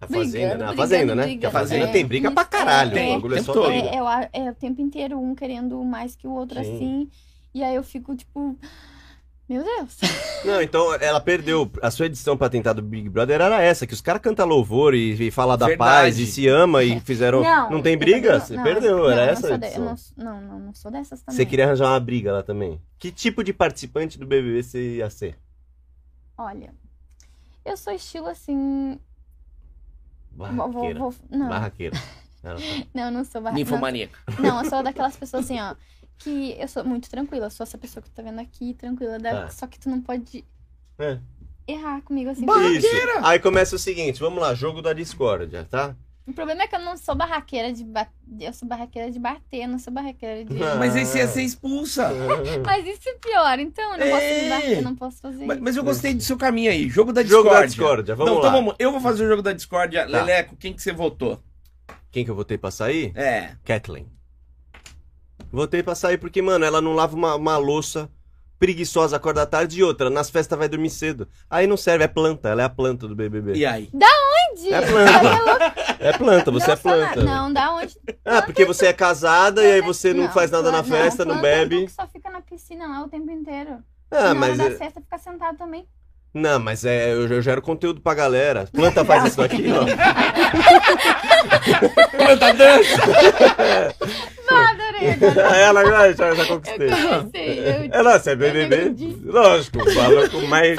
B: A fazenda,
C: Brigando,
B: né? A fazenda, né?
C: brigando.
B: Que a fazenda
A: É.
B: tem briga pra caralho.
C: Tem,
B: o bagulho é só
A: todo.
C: É, é, o- é o tempo inteiro um querendo mais que o outro,
B: Sim.
C: assim. E aí eu fico, tipo. Meu Deus.
B: Não, então ela perdeu. A sua edição pra tentar do Big Brother era essa, que os caras cantam louvor e, e fala da
A: Verdade.
B: paz e se ama e fizeram. Não, tem
C: eu
B: briga? Você
C: não-
B: perdeu,
C: não,
B: era
C: não
B: essa
C: sou de- não, não, não, não sou dessas também.
B: Você queria arranjar uma briga lá também. Que tipo de participante do BBB você ia ser?
C: Olha, eu sou estilo assim. Vou, vou,
B: Barraqueira.
C: vou- não,
B: Barraqueira. Tá-
C: não, não sou barraqueira.
A: Ninfomaníaca.
C: Não, eu sou daquelas pessoas assim, ó. Que eu sou muito tranquila. Sou essa pessoa que tu tá vendo aqui, tranquila. da-
B: Tá.
C: Só que tu não pode
B: É.
C: errar comigo assim.
B: Isso. Aí começa o seguinte, vamos lá, jogo da discórdia, tá?
C: O problema é que eu não sou barraqueira de bater. Eu sou barraqueira de bater, eu não sou barraqueira de.
B: Ah.
A: Mas aí você ia ser expulsa.
C: Mas isso é pior, então eu não posso
A: É.
C: bater, eu não posso fazer
A: Mas,
C: isso.
A: mas eu gostei do seu caminho aí. Jogo da
B: Jogo
A: discórdia.
B: da discórdia, vamos
A: não,
B: lá.
A: então vamos. Eu vou fazer o jogo da discórdia.
B: Tá.
A: Leleco, quem que você votou?
B: Quem que eu votei pra sair?
A: É.
B: Kathleen. Votei pra sair porque, mano, ela não lava uma, uma louça preguiçosa, acorda à tarde e outra. Nas festas vai dormir cedo. Aí não serve, é planta, ela é a planta do BBB.
A: E aí?
C: Onde?
B: É planta. É planta, você é
C: não, na-
B: planta.
C: Não, da onde?
B: Ah, porque você é casada e aí você não, faz nada na festa, não,
C: planta é
B: bebe.
C: que só fica na piscina lá o tempo inteiro.
B: Ah,
C: na
B: mas.
C: da
B: é-
C: festa fica sentado também.
B: Não, mas é, eu, eu gero conteúdo pra galera. Planta faz isso daqui, ó.
A: Planta dança!
C: Adorei agora.
B: Ela já, já, já
C: Eu
B: conquistei.
C: comecei. Eu...
B: Ela, você é BBB? Lógico, o maluco mais,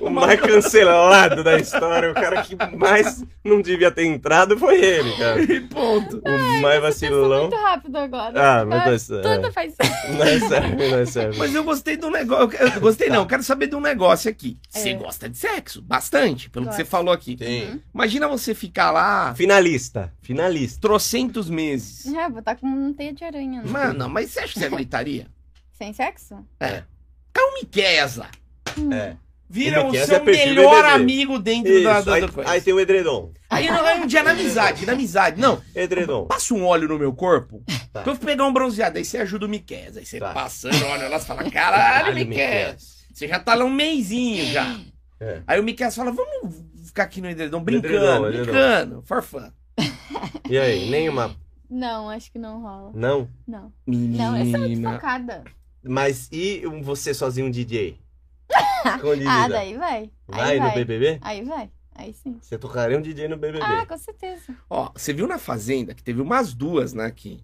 B: o mais cancelado da história. O cara que mais não devia ter entrado foi ele, cara.
A: E ponto.
B: O mais vacilão.
C: muito rápido agora.
B: Ah, mas não é-
C: Tudo faz isso.
B: Não é sério, não é sério.
A: Mas eu gostei do negócio. Eu gostei não, eu quero saber de um negócio aqui. Você
C: É.
A: gosta de sexo? Bastante, pelo que
C: Gosto.
A: você falou aqui.
B: Tem.
A: Imagina você ficar lá
B: Finalista, finalista.
A: trocentos meses.
C: Já, vou estar com um teia de aranha. Né?
A: Mano, mas você acha que você aguentaria?
C: Sem sexo?
A: Calma, Miqueias lá.
C: Hum.
B: É.
A: Vira
B: O
A: seu
B: é
A: melhor amigo dentro
B: Isso,
A: da, da,
B: aí,
A: da coisa.
B: aí tem o edredom.
A: Aí não é um dia na amizade, na amizade. Não,
B: Edredom.
A: passa um óleo no meu corpo,
B: Tá.
A: que eu vou pegar um bronzeado, aí você ajuda o Miquel. Aí você
B: Tá.
A: passando óleo lá, você fala, caralho, Miquel. Você já tá lá um mêsinho já.
B: É.
A: Aí o Miquel fala, vamos ficar aqui no edredom brincando,
B: edredom, edredom.
A: brincando, for fun.
B: E aí, nenhuma.
C: Não, acho que não rola.
B: Não?
C: Não.
A: Menina.
C: Não, eu sou muito focada.
B: Mas e um você sozinho, um DJ? Escondida.
C: Ah, daí vai.
B: Vai
C: Aí
B: no
C: vai.
B: BBB?
C: Aí vai. Aí sim.
B: Você tocaria um DJ no BBB.
C: Ah, com certeza.
A: Ó, você viu na Fazenda que teve umas duas, né, que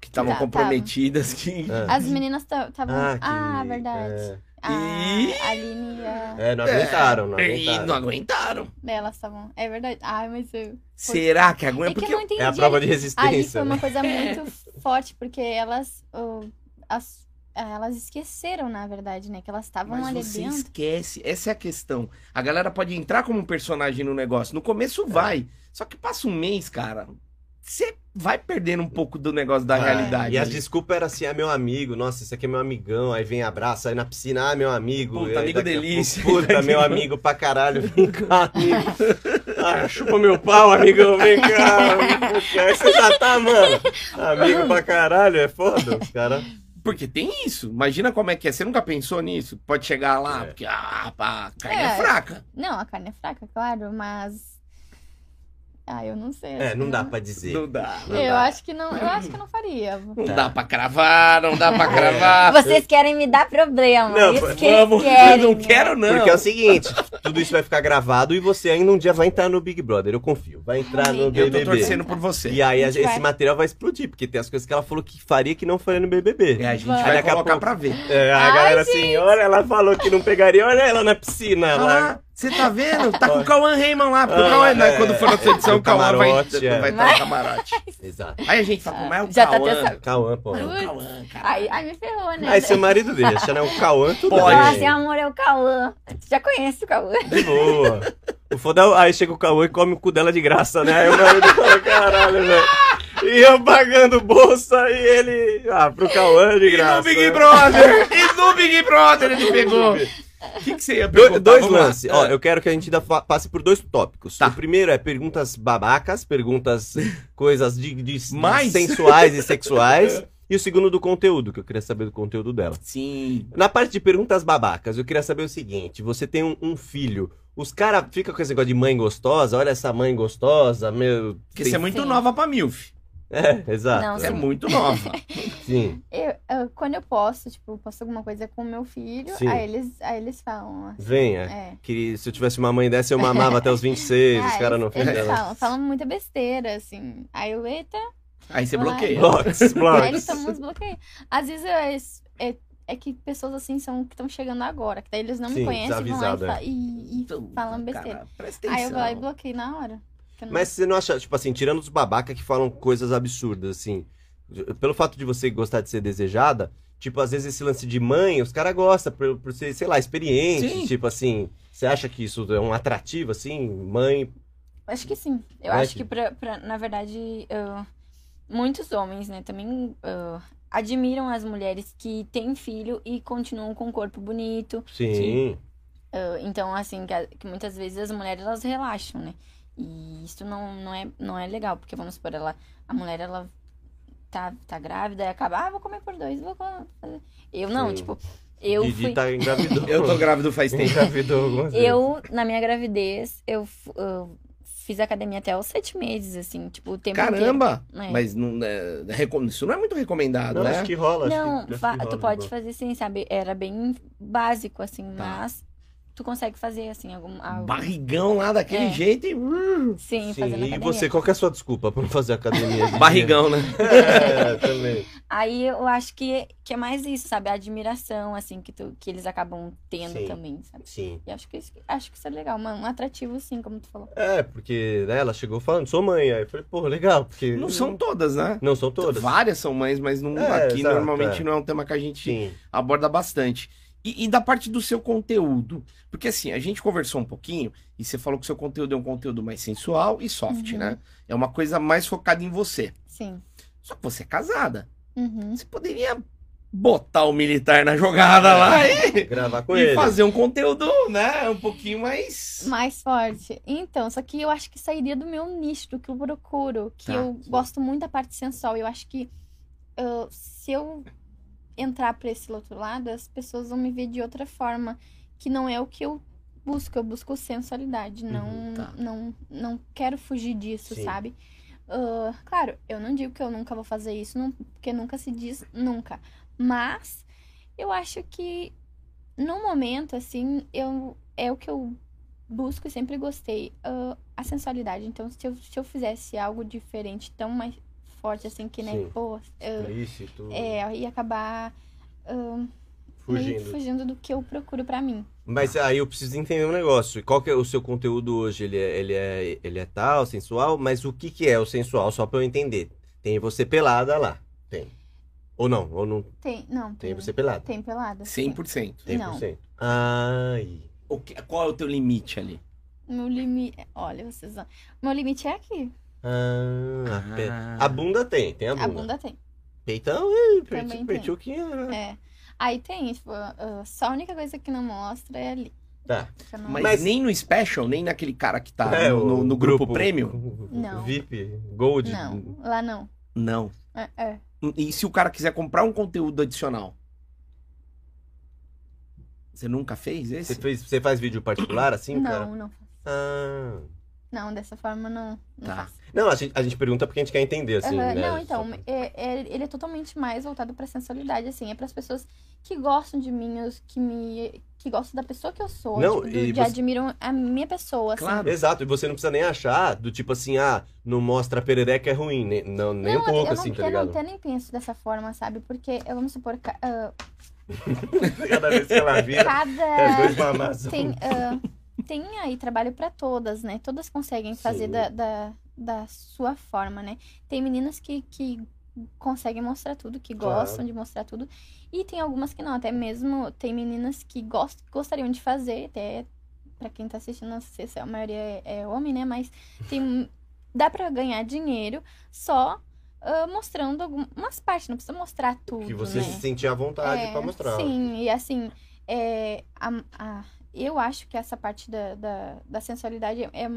A: que estavam
C: Tá,
A: comprometidas, que...
B: Ah.
C: As meninas estavam.
B: Ah,
C: Ah,
B: que-
C: verdade.
B: É,
C: A
A: E-
C: Aline e a.
B: É, não aguentaram, não
A: E
B: aguentaram.
A: não aguentaram.
C: Elas estavam. É verdade. Ai, mas eu.
A: Será que aguenta?
C: É que
A: Porque
C: eu não entendi.
B: É a prova
C: ali-
B: de
C: Ali
B: resistência.
C: foi uma
B: né?
C: coisa muito forte, porque elas. oh, as- ah, elas esqueceram, na verdade, né? Que elas estavam
A: Mas
C: ali
A: você
C: dentro.
A: esquece, essa é a questão. A galera pode entrar como um personagem no negócio. No começo
B: É.
A: vai. Só que passa um mês, cara. Você vai perdendo um pouco do negócio da
B: Ah,
A: realidade.
B: E as desculpas eram assim, ah, meu amigo, nossa, esse aqui é meu amigão, aí vem abraço, aí na piscina, ah, meu amigo.
A: Puta, amigo delícia.
B: pouco, Puta, meu amigo pra caralho, vem cá, amigo. Ah, chupa meu pau, amigão, vem cá. Aí você já tá, mano. Amigo pra caralho, é foda, os caras.
A: Porque tem isso. Imagina como é que é. Você nunca pensou nisso? Pode chegar lá,
B: É.
A: porque ah, pá, a carne é,
C: É.
A: fraca.
C: Não, a carne é fraca, claro, mas. Ah, eu não sei.
B: É, não dá pra dizer.
A: Não dá.
B: Não
C: Eu
B: dá.
C: acho que não, eu acho que não faria.
A: Não
B: Tá.
A: dá pra cravar, não dá
B: É.
A: pra cravar.
D: Vocês querem me dar problema.
B: Não,
D: isso
B: vamos,
D: que
A: Vamos,
D: querem.
A: não quero não.
B: Porque é o seguinte, tudo isso vai ficar gravado e você ainda um dia vai entrar no Big Brother, eu confio. Vai entrar no
A: Eu tô
B: BBB.
A: torcendo por você.
B: E aí
C: gente
B: esse
C: vai.
B: material vai explodir, porque tem as coisas que ela falou que faria que não faria no BBB.
A: É, a gente
C: Vai.
A: vai colocar
B: pouco-
A: pra ver.
B: É, a
C: Ai,
B: galera assim, olha, ela falou que não pegaria, olha ela na piscina lá.
A: Você tá vendo? Tá com o Cauã Raymond lá. Porque o
B: Ah,
A: Cauã, né,
B: é.
A: quando for na sua edição, o Cauã vai,
B: é.
A: vai estar no camarote.
B: Exato.
A: Aí a gente fala, mas é o
D: Já tá
A: Cauã.
D: pensando.
B: Cauã, pô.
A: É o. Cauã, cara.
C: Ai, ai, me ferrou, né?
B: Aí seu marido deixa, né? O Cauã tudo
A: Pode.
D: Fala
B: bem.
D: assim, amor, é o Cauã. Você já conhece o Cauã?
B: De boa. O foda é- aí chega o Cauã e come o cu dela de graça, né? Aí o marido fala, caralho, velho. E eu pagando bolsa e ele. Ah, pro Cauã de
A: E
B: graça.
A: no Big? Brother! E no Big Brother ele pegou! O que, que você ia
B: Do-
A: perguntar?
B: dois
A: Vamos
B: lances. Ó, eu quero que a gente ainda passe por dois tópicos.
A: Tá.
B: O primeiro é perguntas babacas, perguntas, coisas de, de-
A: Mais?
B: sensuais e sexuais. E o segundo do conteúdo, que eu queria saber do conteúdo dela.
A: Sim.
B: Na parte de perguntas babacas, eu queria saber o seguinte: você tem um, um filho. Os caras ficam com esse negócio de mãe gostosa, olha essa mãe gostosa, meu.
A: Porque você é muito
D: Sim.
A: nova pra MILF.
B: É, exato.
D: Não,
A: é muito nova.
B: Sim.
C: Eu, eu- quando eu posto, tipo, eu posto alguma coisa com meu filho,
B: Sim.
C: aí eles, aí eles falam. assim,
B: Venha.
C: É.
B: Que se eu tivesse uma mãe dessa, eu mamava até os 26. os
C: Ah,
B: caras não
C: eles, eles
B: fizeram.
C: falam, falam muita besteira, assim. Aí eu, eita,
A: Aí você bloqueia.
B: Blocks,
C: aí eles
B: blocks.
C: tomam uns bloqueios. Às vezes é, é, é que pessoas assim são que estão chegando agora, que daí eles não
B: Sim,
C: me conhecem e vão lá e,
B: desavisado,
C: fa- e, e falam besteira.
A: cara,
C: Aí eu vou lá e bloqueio na hora. Que eu não-
B: Mas você não acha, tipo assim, tirando os babaca que falam coisas absurdas, assim, pelo fato de você gostar de ser desejada, tipo, às vezes esse lance de mãe, os caras gostam por, por ser, sei lá, experiente,
A: Sim.
B: tipo assim, você acha que isso é um atrativo, assim, mãe,
C: Acho que sim.
D: Eu
B: Vai
D: acho
B: que-
D: que, pra, pra- na verdade, ah, muitos homens, né, também ah, admiram as mulheres que têm filho e continuam com um corpo bonito.
B: sim,
A: Sim.
D: Ah, então, assim, que, que muitas vezes as mulheres, elas relaxam, né? E isso não, não, é, não é legal, porque vamos supor, ela, a mulher, ela tá, tá grávida e acaba, ah, vou comer por dois, vou comer. Eu não,
B: Sim.
D: tipo, eu
B: Didi
D: fui...
B: tá engravidou.
A: Eu tô grávido faz tempo.
B: engravidou algumas vezes.
D: Eu, na minha gravidez, eu, eu fiz academia até os sete meses, assim, tipo, o tempo
A: Caramba!
D: inteiro. É.
A: Mas não, é, recom- isso não é muito recomendado,
B: Não,
A: né?
B: acho que rola, acho
D: Não,
B: que, acho que
D: tu
B: rola,
D: pode
B: bom.
D: fazer sim, sabe? Era bem básico, assim,
A: Tá.
D: mas tu consegue fazer, assim, algum... algum...
A: Barrigão lá daquele
D: É.
A: jeito e. uh,
D: Sim,
B: Sim,
D: fazendo
B: e você, qual que é a sua desculpa pra não fazer academia?
A: Barrigão, né?
B: É, também.
D: Aí eu acho que, que é mais isso, sabe? A admiração, assim, que, tu, que eles acabam tendo
B: Sim.
D: também, sabe?
B: Sim.
D: E acho que isso,
C: Acho que isso é legal, mano. Um atrativo, sim, como tu falou.
B: É, porque né, ela chegou falando, sou mãe. Aí eu falei, pô, legal, porque.
A: Não são todas, né?
B: Não são todas.
A: Várias são mães, mas não,
B: É,
A: aqui
B: exato,
A: normalmente
B: é.
A: não é um tema que a gente
B: Sim.
A: aborda bastante. E, e da parte do seu conteúdo. Porque assim, a gente conversou um pouquinho e você falou que o seu conteúdo é um conteúdo mais sensual e soft,
C: Uhum.
A: né? É uma coisa mais focada em você.
C: Sim.
A: Só que você é casada.
C: Uhum.
A: Você poderia botar o militar na jogada lá e,
B: Gravar com
A: e
B: ele.
A: fazer um conteúdo, né, um pouquinho mais...
C: Mais forte. Então, só que eu acho que sairia do meu nicho, do que eu procuro. Que
A: Tá,
C: eu
B: sim.
C: gosto muito da parte sensual. Eu acho que ah, se eu entrar pra esse outro lado, as pessoas vão me ver de outra forma. Que não é o que eu busco. Eu busco sensualidade. Não,
B: Uhum,
A: tá.
C: não, não quero fugir disso,
B: Sim.
C: sabe? Ah, claro, eu não digo que eu nunca vou fazer isso, não- porque nunca se diz nunca. Mas eu acho que no momento, assim, eu, é o que eu busco e sempre gostei. ah, a sensualidade. Então, se eu, se eu fizesse algo diferente, tão mais forte, assim, que nem,
B: Sim.
C: pô,
B: Explícito.
C: é, ia acabar
B: Fugindo.
C: fugindo do que eu procuro pra mim.
B: Mas aí eu preciso entender um negócio. Qual que é o seu conteúdo hoje? Ele é, ele é, ele é tal, sensual, mas o que que é o sensual? Só pra eu entender. Tem você pelada lá. Tem. Ou não? Ou não
C: Tem, não,
B: tem
C: tem,
B: você pelada?
C: tem pelada. sim.
A: 100%.
B: 100%. Ai.
A: O que- qual é o teu limite ali?
C: Meu limite. Olha, vocês. Meu limite é aqui.
B: Ah, a, pe-
A: Ah.
B: a bunda tem, tem a bunda.
C: A bunda tem.
B: Peitão,
C: tem.
B: peituquinha, né?
C: É. Aí tem, tipo, ah, só a única coisa que não mostra é ali.
B: Tá.
C: Não-
A: Mas,
B: Mas-
A: nem no Special, nem naquele cara que tá
B: É,
A: no, no- no grupo, prêmio?
C: Não.
B: VIP, Gold.
C: Não, lá não.
A: Não.
C: É, é.
A: E se o cara quiser comprar um conteúdo adicional? Você nunca fez esse?
B: Você, fez, você faz vídeo particular assim,
C: não,
B: cara?
C: não.
B: Ah.
C: Não, dessa forma não, não
A: Tá.
C: faço.
B: Não, a gente, a gente pergunta porque a gente quer entender, assim,
C: Aham,
B: né?
C: Não, então, é- é- ele é totalmente mais voltado pra sensualidade, assim. É pras pessoas que gostam de mim, os que me. que gostam da pessoa que eu sou.
B: Não,
C: tipo, do-
B: e
C: que
B: você-
C: admiram a minha pessoa, assim.
A: Claro.
B: Exato, e você não precisa nem achar do tipo assim, ah, não mostra a perereca é ruim, nem, não, nem
C: não,
B: um pouco assim,
C: não,
B: tá
C: eu não,
B: ligado?
C: eu nem penso dessa forma, sabe? Porque, eu- vamos supor, ah,
B: Cada vez que ela vira, é
C: cada.
B: dois mamados.
C: tem, ah, tem aí trabalho pra todas, né? Todas conseguem fazer da, da, da sua forma, né? Tem meninas que, que conseguem mostrar tudo, que
B: Claro.
C: gostam de mostrar tudo. E tem algumas que não, até mesmo tem meninas que gost, gostariam de fazer, até pra quem tá assistindo, não sei se a maioria é, é homem, né? Mas tem, dá pra ganhar dinheiro só ah, mostrando algumas partes, não precisa mostrar tudo,
B: Que você
C: né?
B: se sentir à vontade
C: É,
B: pra mostrar.
C: Sim, e assim, é, a- a- eu acho que essa parte da, da, da sensualidade é,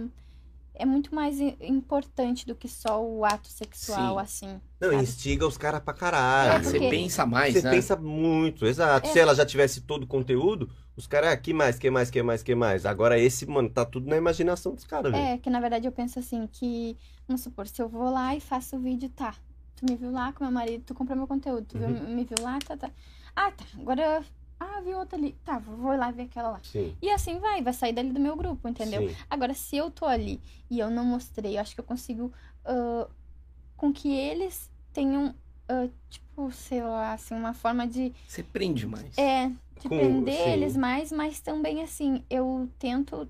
C: é muito mais importante do que só o ato sexual,
A: Sim.
C: assim.
B: Não,
C: sabe?
B: instiga os caras pra
C: É,
B: caralho.
A: Você
C: porque-
A: pensa mais,
B: Você
A: né?
B: pensa muito, exato.
C: É.
B: Se ela já tivesse todo o conteúdo, os caras, ah, que mais, que mais, que mais, que mais? Agora esse, mano, tá tudo na imaginação dos caras, velho.
C: É, que na verdade eu penso assim, que, vamos supor, se eu vou lá e faço o vídeo, tá. Tu me viu lá com meu marido, tu comprou meu conteúdo, tu viu-
B: Uhum.
C: me viu lá, tá, tá. Ah, tá, agora, ah, viu outra ali. Tá, vou lá ver aquela lá.
B: Sim.
C: E assim vai, vai sair dali do meu grupo, entendeu?
B: Sim.
C: Agora, se eu tô ali e eu não mostrei, eu acho que eu consigo ah, com que eles tenham, ah, tipo, sei lá, assim, uma forma de,
A: Você prende mais.
C: é, de
B: Com-
C: prender
B: sim.
C: eles mais, mas também, assim, eu tento,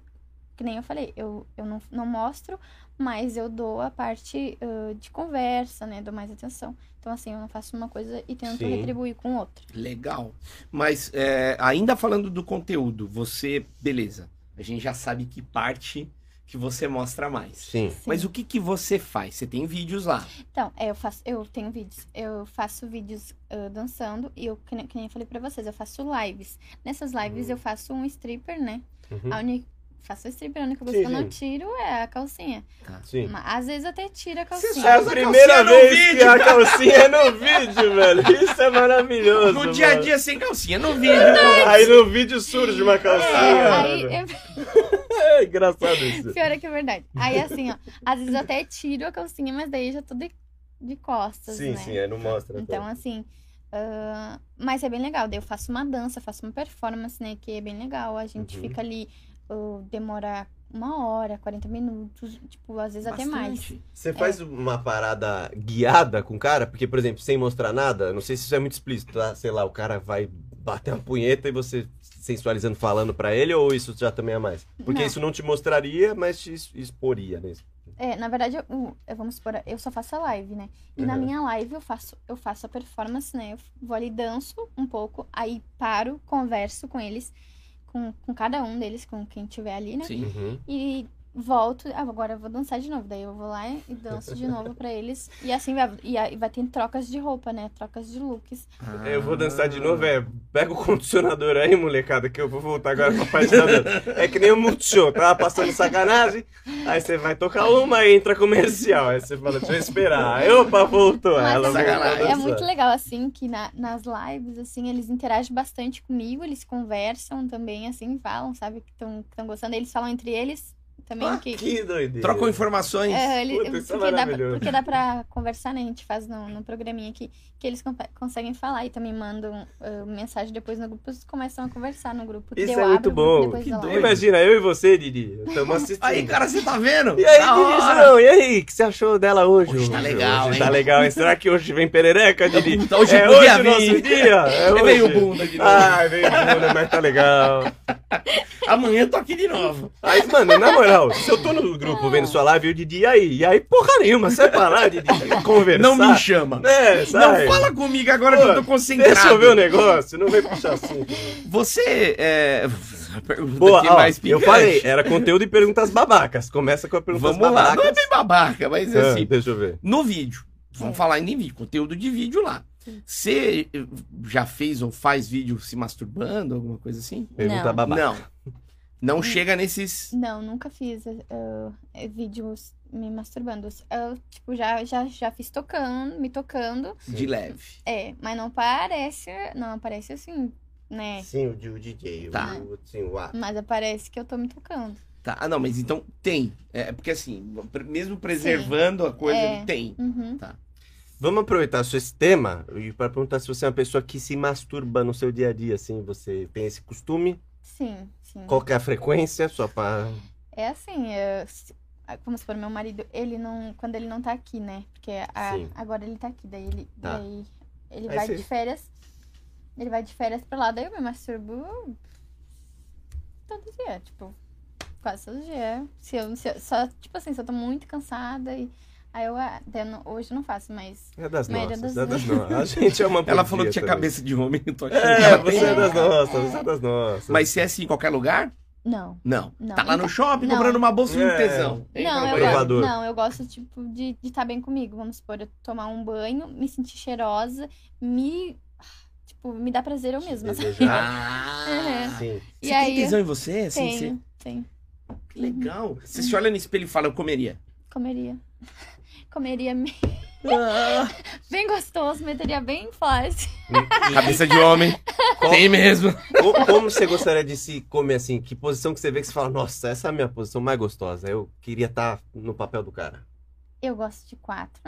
C: que nem eu falei, eu, eu não, não mostro, mas eu dou a parte ah, de conversa, né, dou mais atenção. Então, assim, eu não faço uma coisa e tento
B: Sim.
C: retribuir com outra.
A: Legal. Mas é, ainda falando do conteúdo, você, beleza. A gente já sabe que parte que você mostra mais.
B: Sim.
C: Sim.
A: Mas o que que você faz? Você tem vídeos lá.
C: Então, é, eu faço, eu tenho vídeos, eu faço vídeos ah, dançando e eu, que nem, que nem eu falei pra vocês, eu faço lives. Nessas lives
B: Uhum.
C: eu faço um stripper, né?
B: Uhum.
C: A única, faço stripper, a única coisa que eu não tiro é a calcinha.
B: Sim.
C: Mas, às vezes até tiro a calcinha.
B: É a primeira vez que
A: vídeo,
B: a calcinha é no vídeo, velho. Isso é maravilhoso.
A: No dia a dia sem calcinha, no vídeo.
B: Aí no vídeo surge uma calcinha.
C: É, aí, eu-
B: É engraçado isso.
C: pior é que é verdade. Aí assim, ó, às vezes eu até tiro a calcinha, mas daí já tô de, de costas,
B: Sim,
C: né?
B: sim, aí não mostra.
C: Então, assim. ah, mas é bem legal. Daí eu faço uma dança, faço uma performance, né? Que é bem legal. A gente
B: Uhum.
C: fica ali, ah, demora uma hora, 40 minutos, tipo, às vezes até mais.
A: Bastante.
B: Você faz uma parada guiada com o cara? Porque, por exemplo, sem mostrar nada, não sei se isso é muito explícito, tá? Sei lá, o cara vai bater uma punheta e você sensualizando falando pra ele, ou isso já também é mais? Porque
C: Não.
B: isso não te mostraria, mas te exporia, né?
C: É, na verdade, eu, eu- vamos supor, eu só faço a live, né? E na
B: Uhum.
C: minha live eu faço, eu faço a performance, né? Eu vou ali, danço um pouco, aí paro, converso com eles, com, com cada um deles, com quem tiver ali, né?
A: Sim.
B: Uhum.
C: E volto, ah, agora eu vou dançar de novo. Daí eu vou lá e danço de novo pra eles. E assim vai. E aí vai ter trocas de roupa, né? Trocas de looks.
A: Ah.
B: Eu vou dançar de novo, é. Pega o condicionador aí, molecada, que eu vou voltar agora pra parte da dança. É que nem o Multishow, tava passando sacanagem, aí você vai tocar uma e entra comercial. Aí você fala, deixa eu esperar. Aí, opa, voltou.
C: Mas,
B: Ela
C: assim. É
B: dançar.
C: muito legal, assim, que na- nas lives, assim, eles interagem bastante comigo, eles conversam também, assim, falam, sabe, que estão gostando. Eles falam entre eles também
A: Ah,
C: que.
B: Que doideira.
A: Trocam informações.
C: É, ele-
B: Puta, é
C: porque, dá, porque dá pra conversar, né? A gente faz no, no programinha aqui, que eles con- conseguem falar e também mandam ah, mensagem depois no grupo, eles começam a conversar no grupo.
B: Isso
C: Eu
B: é muito
C: grupo
B: bom.
A: Que doido.
B: Imagina, eu e você, Didi. Estamos assistindo.
A: Aí, cara, você tá vendo?
B: E aí,
A: Da
B: Didi, não, e aí, o que você achou dela hoje?
A: Hoje tá legal,
B: hoje
A: hein?
B: Tá legal, hein? Será que hoje vem perereca, Didi?
A: Puta, hoje
B: é
A: podia
B: hoje o nosso
A: vir.
B: dia? É
A: É
B: hoje.
A: meio bunda de novo.
B: Ai, veio bunda, mas tá legal.
A: Amanhã eu tô aqui de novo.
B: Aí, mano, na moral, se eu tô no grupo vendo sua live, eu Didi, e aí? E aí, porra nenhuma, sai pra lá, Didi, conversar.
A: Não me chama.
B: É, sai.
A: Não fala comigo agora
B: Pô,
A: que eu tô concentrado.
B: Deixa eu ver o negócio, não vem puxar assunto.
A: Você é. Pergunta
B: Boa,
A: aqui
B: ó,
A: mais
B: eu falei, era conteúdo e perguntas babacas. Começa com a perguntas
A: Vamos lá.
B: babacas.
A: Não é bem babaca, mas
B: Ah,
A: assim.
B: deixa eu ver.
A: No vídeo. Vamos
C: É.
A: falar em vídeo, conteúdo de vídeo lá. Você eh, já fez ou faz vídeo se masturbando, alguma coisa assim?
B: Pergunta
C: Não.
B: babaca.
A: Não. Não chega nesses.
C: Não, nunca fiz eh, vídeos me masturbando. Eu, tipo, já, já, já fiz tocando, me tocando.
A: De leve.
C: É, mas não parece. Não aparece assim, né?
B: Sim, o, o DJ.
A: Tá.
B: O, sim, o ato.
C: Mas aparece que eu tô me tocando.
A: Tá. Ah, não, mas então tem. É porque assim, mesmo preservando a coisa,
C: É.
A: ele tem.
C: Uhum.
B: Vamos aproveitar só esse tema e para perguntar se você é uma pessoa que se masturba no seu dia a dia, assim, você tem esse costume?
C: Sim, sim.
B: Qual que é a frequência? Só para
C: É assim, é, se- ah, vamos supor, meu marido, ele não. Quando ele não tá aqui, né? Porque a-
B: Sim.
C: agora ele tá aqui, daí ele,
B: Tá.
C: daí ele
B: Aí
C: vai
B: você-
C: de férias. Ele vai de férias pra lá, daí eu me masturbo todo dia, tipo, quase todo dia. Se eu, se eu- só, tipo assim, se eu tô muito cansada e. Aí eu, ah, eu não- hoje não faço, mas.
B: É das nossas,
C: das
B: é das nossas. A gente é uma
A: Ela falou que tinha
B: também.
A: cabeça de homem, eu tô achando que
B: É, você
A: tem.
B: é das
C: É.
B: nossas, você é das nossas.
A: Mas se é assim em qualquer lugar?
C: Não.
A: Não.
C: Não.
A: Tá lá no shopping
C: Não.
A: comprando uma bolsa de um
B: É.
A: tesão.
C: Não, eu gosto, não, eu gosto, tipo, de estar bem comigo. Vamos supor, eu tomar um banho, me sentir cheirosa, me. Tipo, me dá prazer eu mesma.
A: Ah,
B: Sim.
A: Você
C: E
A: tem
C: aí,
A: tesão em você? Assim, você...
C: Tenho, tenho.
A: Que legal. Você se olha no espelho e fala, eu comeria.
C: Comeria. Comeria bem-
A: Ah,
C: bem gostoso, meteria bem forte.
A: cabeça de homem. Tem mesmo.
B: Co- Como você gostaria de se comer assim? Que posição que você vê que você fala, nossa, essa é a minha posição mais gostosa. Eu queria estar no papel do cara.
C: Eu gosto de quatro.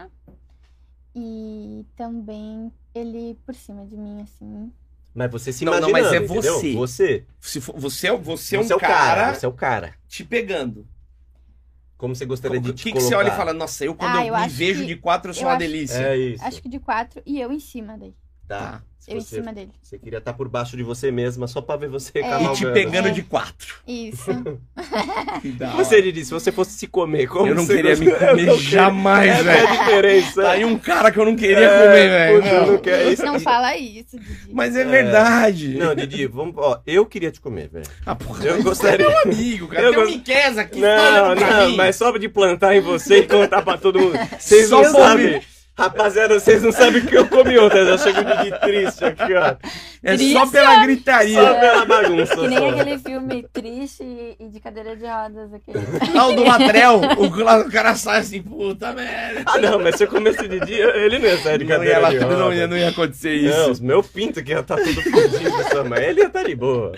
C: E também ele por cima de mim, assim.
B: Mas você se
A: Não, não, mas é
B: entendeu?
A: você.
B: Você.
A: Se for- você, é, você é um
B: Você é o
A: cara,
B: cara. Você é o cara.
A: te pegando.
B: Como você gostaria
A: O
B: de
A: que,
B: te
A: que
B: colocar?
A: você olha e fala, nossa, eu quando
C: Ah,
A: eu,
C: eu
A: me vejo
C: que-
A: de quatro, eu sou
C: eu
A: uma
C: acho-
A: delícia.
B: É isso.
C: Acho que de quatro e eu em cima dele.
B: Tá.
A: Tá.
C: Eu em
B: você,
C: cima dele.
B: você queria estar por baixo de você mesma só pra ver você
C: É.
A: E te
B: cavalgando.
A: pegando
C: É.
A: de quatro.
C: Isso.
A: Que da
B: E
A: hora.
B: Você, Didi, se você fosse se comer, como
A: eu não
B: você
A: queria me comer
B: Eu não queria.
A: jamais,
B: Essa é
A: velho.
B: a diferença.
A: Tá aí um cara que eu não queria
B: É,
A: comer, velho. Não.
B: não quero. Isso-
C: Não fala isso, Didi.
A: Mas é,
B: É.
A: verdade.
B: Não, Didi, vamos. Ó, eu queria te comer, velho.
A: Ah, porra,
B: Eu gostaria-
A: você é meu amigo, cara.
B: Eu
A: Tem um
B: gost-
A: Miqueza aqui.
B: Não,
A: tá
B: não, mas só de plantar em você e contar pra todo mundo. Vocês
A: Só
B: não sabem. Rapaziada, vocês não sabem o que eu comi ontem. Eu já chego de triste aqui, ó.
A: É
C: Triste.
A: só pela gritaria.
B: Só pela bagunça.
D: Que nem
B: só.
D: aquele filme triste e, de cadeira de rodas. Aquele...
A: Ah, o do Latrel, o, cara sai assim, puta merda.
B: Ah, não, mas se eu comesse de dia, ele não ia sair de
A: Não ia,
B: cadeira de roda.
A: não, ia, não ia acontecer isso.
B: Não, os meu pinto que ia estar tudo fudido mas ele ia estar de boa.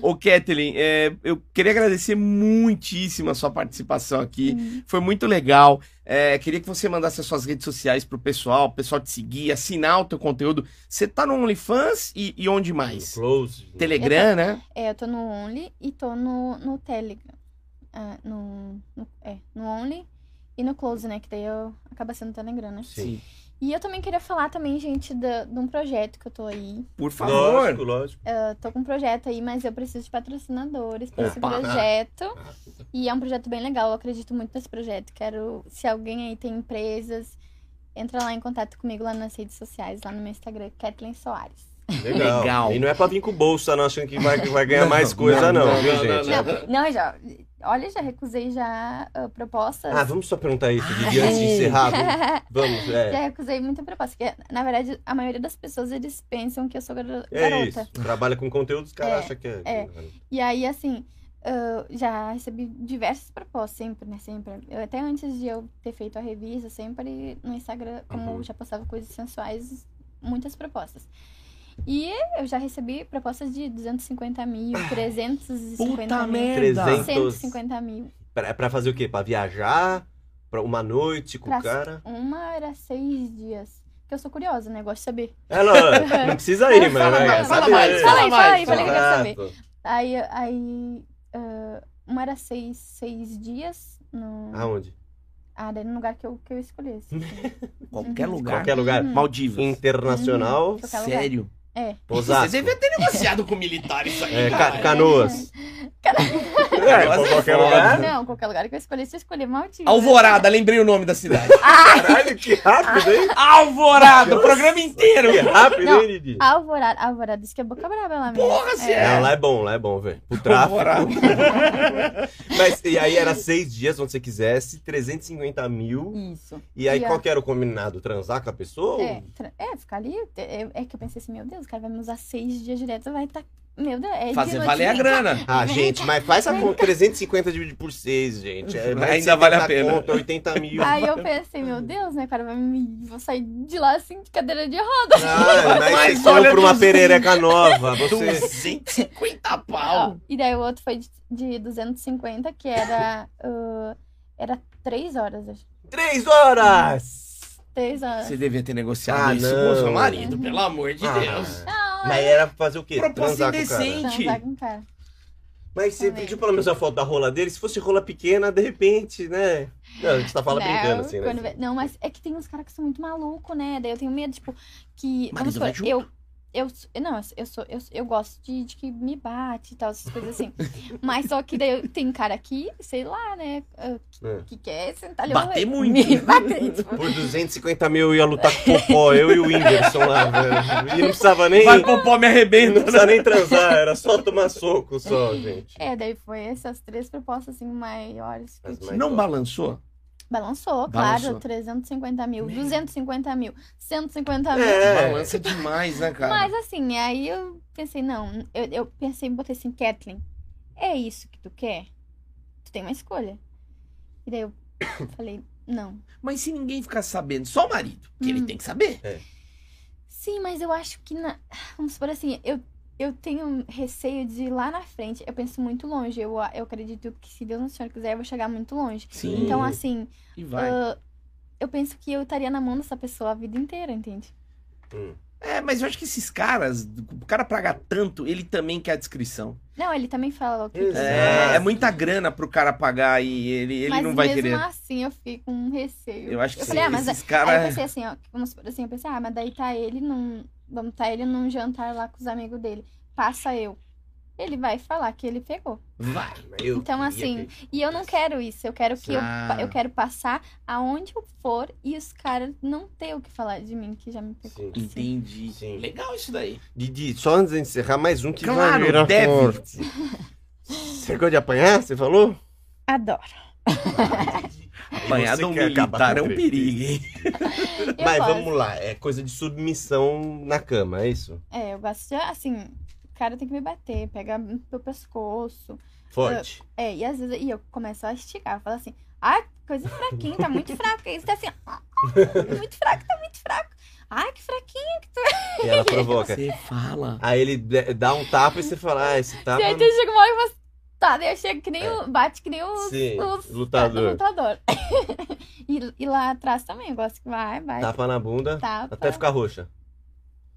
A: Ô, Kathleen, é, eu queria agradecer muitíssimo a sua participação aqui. Foi muito legal. É, queria que você mandasse as suas redes sociais pro pessoal, o pessoal te seguir, assinar o teu conteúdo. Você tá no OnlyFans e, e onde mais?
B: Close.
A: Telegram, né?
C: É, eu tô no Only e tô no, no Telegram. Ah, no, no- é, no Only e no Close, né? Que daí eu acaba sendo Telegram, né?
B: Sim.
C: E eu também queria falar também, gente, da- de um projeto que eu tô aí.
A: Por favor.
B: Lógico, lógico.
C: Eu tô com um projeto aí, mas eu preciso de patrocinadores pra esse projeto. E é um projeto bem legal, eu acredito muito nesse projeto. Quero, se alguém aí tem empresas, entra lá em contato comigo lá nas redes sociais, lá no meu Instagram, Kathleen Soares.
B: Legal.
A: Legal.
B: E não é pra vir com bolsa, não, achando que vai, que vai ganhar mais coisa, não, viu, gente?
D: Não, não, já.
C: Olha, já recusei já ah, propostas.
B: Ah, vamos só perguntar isso, Didi,
A: Ah,
B: antes de
A: é.
B: encerrar. Vamos, vamos,
C: Já
B: é.
C: recusei muita proposta. Porque, na verdade, a maioria das pessoas, eles pensam que eu sou
B: É
C: garota.
B: isso. Trabalha com conteúdo, os caras
C: É,
B: acham que é.
C: é. E aí, assim, ah, já recebi diversas propostas, sempre, né? Sempre. Eu, até antes de eu ter feito a revista, sempre no Instagram, como
B: Uhum.
C: já postava coisas sensuais, muitas propostas. E eu já recebi propostas de 250 mil, 350
A: Puta
C: mil,
A: merda.
B: 300.
C: 150 mil.
B: Pra, pra fazer o quê? Pra viajar? Pra uma noite com
C: Pra-
B: o cara?
C: Uma era seis dias. Porque eu sou curiosa, né? Gosto de saber.
B: É, não, não precisa ir, mas.
A: Fala
B: né,
A: mais,
B: quer
A: fala
B: saber.
A: mais,
C: Fala aí,
A: fala
C: fala aí,
A: mais,
C: fala aí que eu quero saber. Aí, aí ah, uma era seis, seis dias no...
B: Aonde?
C: Ah, daí no lugar que eu, que eu escolhi. assim.
A: Qualquer
C: Uhum.
A: lugar.
B: Qualquer lugar.
C: Uhum.
A: Maldivas.
B: Internacional.
C: Lugar.
A: Sério?
C: É.
B: Osasco.
A: Você devia ter negociado com militares isso aí.
B: É,
A: cara.
B: ca canoas. É,
A: Canoas é
B: qualquer lugar.
C: Não, qualquer lugar que eu escolhi, se eu escolher Maldivas.
A: Alvorada, lembrei o nome da cidade.
B: Caralho, que rápido, hein?
A: Alvorada, o programa inteiro.
B: Que rápido,
C: Não.
B: hein, Didi?
C: Alvorada. Alvorada, diz que é boca brava lá mesmo.
A: Porra, você
B: É,
A: é.
B: lá é bom, lá é bom, velho. O tráfico.
A: Alvorada.
B: Mas, e aí era seis dias, onde você quisesse, 350 mil.
D: Isso.
B: E aí
C: E a-
B: qual que era o combinado? Transar com a pessoa?
C: É, tra- é, ficar ali. É, é que eu pensei assim, meu Deus, o cara vai me usar seis dias direto, vai estar. Meu Deus, é
A: Fazer valer a grana.
B: Ah, gente, mas faz a conta 350 dividido por 6, gente. É
A: Ainda vale a
B: 70
A: pena.
B: Conto, 80 mil.
C: Aí eu pensei, meu Deus, né, cara, vai me... vou sair de lá assim de cadeira de roda.
B: Ah, mas,
A: Mas
B: você
A: olha
B: compra uma perereca nova. Você...
A: 250
C: Ó,
A: pau.
C: e daí o outro foi de, de 250, que era. ah, era três horas, acho.
B: Três horas!
C: Horas.
A: Você devia ter negociado
B: Ah,
A: isso
B: não.
A: com o seu marido, pelo amor de
B: Ah,
A: Deus.
C: Não,
B: Mas
C: é
B: era pra fazer o quê?
A: Proposta indecente.
B: Mas você
C: Também.
B: pediu pelo menos a foto da rola dele. Se fosse rola pequena, de repente, né? Não, a gente tá falando
C: Não,
B: brincando, assim, né?
C: quando Não, mas é que tem uns caras que são muito malucos, né? Daí eu tenho medo, tipo, que.
A: Marido
C: Vamos supor, eu. Eu, não, eu sou, eu, eu gosto de, de que me bate e tal, essas coisas assim. Mas só que daí tem cara aqui, sei lá, né? ah, Que,
B: É.
C: que quer sentar ali.
A: Bater muito.
C: Me bater, tipo.
B: Por 250 mil eu ia lutar com o Popó, eu e o Whindersson lá, velho. E não precisava nem.
A: Vai pro pó, me
B: Não
A: arrebenta.
B: precisava nem transar, era só tomar soco só, gente.
C: É, daí foi essas três propostas assim maiores que eu
B: As mais-
A: Não balançou?
C: Balançou,
A: Balançou.
C: claro, 350 mil, 250 mil, 150 mil.
B: É.
A: Balança demais, né, cara?
C: Mas assim, aí eu pensei, não, eu, eu pensei, botei assim, Kathleen, é isso que tu quer? Tu tem uma escolha. E daí eu falei, não.
A: Mas se ninguém ficar sabendo, só o marido, que ele
C: Hum.
A: tem que saber.
C: Sim, mas eu acho que, na... vamos supor assim, eu, eu tenho receio de ir lá na frente, eu penso muito longe, eu, eu acredito que se Deus no Senhor quiser, eu vou chegar muito longe.
A: Sim.
C: Então, assim,
A: E vai.
C: ah, eu penso que eu estaria na mão dessa pessoa a vida inteira, entende?
B: Hum.
A: É, mas eu acho que esses caras, o cara pagar tanto, ele também quer a descrição.
C: Não, ele também fala o que.
A: É, é muita grana pro cara pagar e ele, ele
C: mas
A: não vai
C: mesmo
A: querer.
C: assim eu fico com receio.
A: Eu acho que
C: eu falei, ah, mas
A: esses
C: Aí eu
A: caras.
C: pensei assim, ó, vamos supor assim, eu pensei, ah, mas daí tá ele num. Vamos tá ele num jantar lá com os amigos dele. Passa eu. Ele vai falar que ele pegou.
A: Vai.
B: Eu
C: Então, assim, E eu não quero isso. Eu quero que
A: Ah.
C: eu, eu quero passar aonde eu for e os caras não ter o que falar de mim que já me pegou.
B: Sim.
A: Entendi.
B: Sim.
A: Legal isso daí.
B: Didi, só antes de encerrar, mais um que
A: Claro,
B: vai virar
A: deve.
B: forte. Você gosta de apanhar, você falou?
C: Adoro.
A: Apanhar de um militar é um perigo, hein?
C: Eu
B: Mas
C: gosto.
B: vamos lá, é coisa de submissão na cama, é isso?
C: É, eu gosto de, assim, o cara tem que me bater, pegar meu pescoço.
B: Forte.
C: É, e às vezes e eu começo a esticar, eu falo assim, ai, coisa fraquinha, tá muito fraco. Aí você tá assim, ó, muito fraco, tá muito fraco. Ai, que fraquinho.
B: E ela provoca.
A: Você fala.
B: Aí ele dá um tapa e você fala, ah, esse tapa.
C: E aí você chega uma hora e fala, tá, daí eu chego que nem o, bate que nem os,
B: Sim,
C: os
B: lutador.
C: lutador. e, e lá atrás também, eu gosto que vai, vai,
B: Tapa na bunda
C: tapa.
B: até ficar roxa.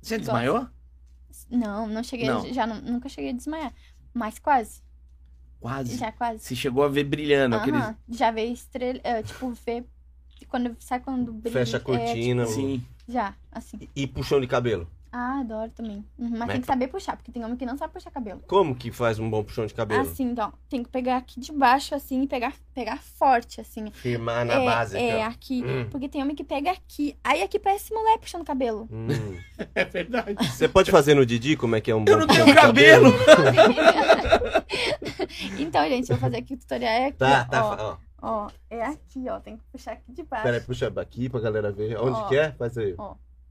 A: Você desmaiou?
C: Não, não cheguei,
A: Não.
C: já não- nunca cheguei a desmaiar. Mas quase,
A: Quase.
C: já quase.
A: Você chegou a ver brilhando aqueles.
C: Aham, Já veio estrela, é, tipo, ver, quando, sabe quando brilha?
B: Fecha a
C: é,
B: cortina.
A: Sim.
C: já, assim.
B: E puxão de cabelo.
C: Ah, adoro também. Uhum, mas
B: Mas
C: tem que saber puxar, porque tem homem que não sabe puxar cabelo.
B: Como que faz um bom puxão de cabelo?
C: Assim, então, tem que pegar aqui de baixo, assim, e pegar, pegar forte, assim.
B: Firmar na
C: é,
B: base.
C: É,
B: aqui,
C: aqui.
B: Hum.
C: Porque tem homem que pega aqui. Aí aqui parece mulher puxando cabelo.
B: ó. Hum.
A: É verdade.
B: Você pode fazer no Didi como é que é um bom
A: Eu não tenho cabelo.
C: então, gente, eu vou fazer aqui o tutorial. É aqui,
B: Tá,
C: ó,
B: tá.
C: ó,
B: Ó,
C: ó, é aqui, ó. Tem que puxar aqui de baixo.
B: Peraí, puxa aqui pra galera ver. Onde
C: Ó.
B: que é? Faz aí.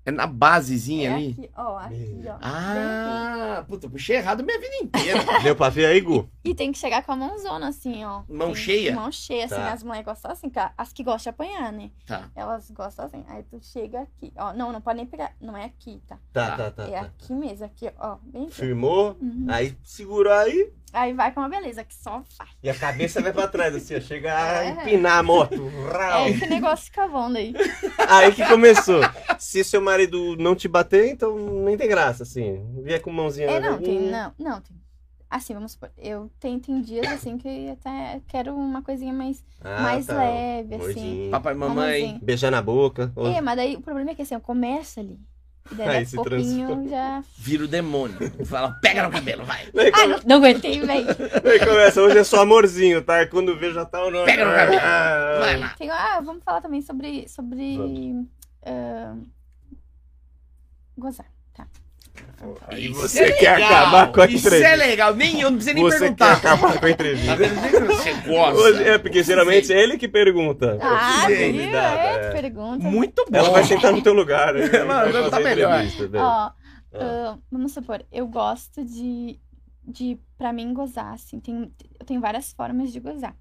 A: É na basezinha
C: é
A: ali.
C: aqui, ó, aqui, ó.
A: Ah, puta, puxei errado minha vida inteira.
B: Deu pra ver aí, Gu?
C: E tem que chegar com a mãozona, assim, ó.
A: Mão
C: Tem-
A: cheia?
C: Mão cheia, assim.
B: Tá.
C: As mulheres gostam assim, cara. As que gostam de apanhar, né?
A: Tá.
C: Elas gostam assim. Aí tu chega aqui. Ó, não, não pode nem pegar. Não é aqui, tá?
B: Tá,
A: Tá.
B: tá, tá.
C: é
B: tá.
C: aqui mesmo, aqui, ó. Bem.
B: Firmou,
C: Uhum.
B: aí segurou aí
C: Aí vai com uma beleza, que só vai.
B: e a cabeça vai pra trás, assim, ó. Chega a
C: É.
B: empinar a moto.
C: É
B: Rau.
C: aí que o negócio fica bom daí.
B: Aí que começou. Se seu marido não te bater, então nem tem graça, assim. Vier com mãozinha.
C: É,
B: na
C: não, tem, não, não, tem. Assim, vamos supor, eu tenho, tem dias assim que até quero uma coisinha mais,
B: Ah,
C: mais
B: tá.
C: leve, assim.
A: Papai e mamãe.
B: Beijar na boca. Ou-
C: É, mas daí o problema é que assim, eu começo ali. E daí
B: Aí se
C: pouquinho
B: transforma.
C: já.
A: Vira o demônio. Fala, pega no cabelo, vai.
B: Aí,
C: Ah,
B: come-
C: não, não aguentei, velho.
B: aí começa, hoje é só amorzinho, tá? Quando vê já tá o nome.
A: Pega no cabelo.
B: Ah,
A: Vai lá.
C: Tem, ah, vamos falar também sobre. sobre ah, gozar.
B: Aí
A: Isso
B: você
A: é
B: quer
A: legal.
B: acabar com a
A: Isso é
B: entrevista.
A: legal. Nem eu não preciso nem
B: Você
A: perguntar.
B: quer acabar com a
A: Tá
B: entrevista.
A: vendo? Você gosta.
B: É porque geralmente é ele que pergunta.
C: Ah,
A: Sim.
C: viu?
B: Convidada,
C: É,
B: é.
C: que pergunta.
A: Muito bom.
B: Ela vai sentar no teu lugar. né?
A: Ela
B: Vai
A: já tá melhor.
B: entrevista, né?
C: Ó,
B: Ah.
C: ah, vamos supor, eu gosto de, de, pra mim, gozar, assim. Tem, eu tenho várias formas de gozar.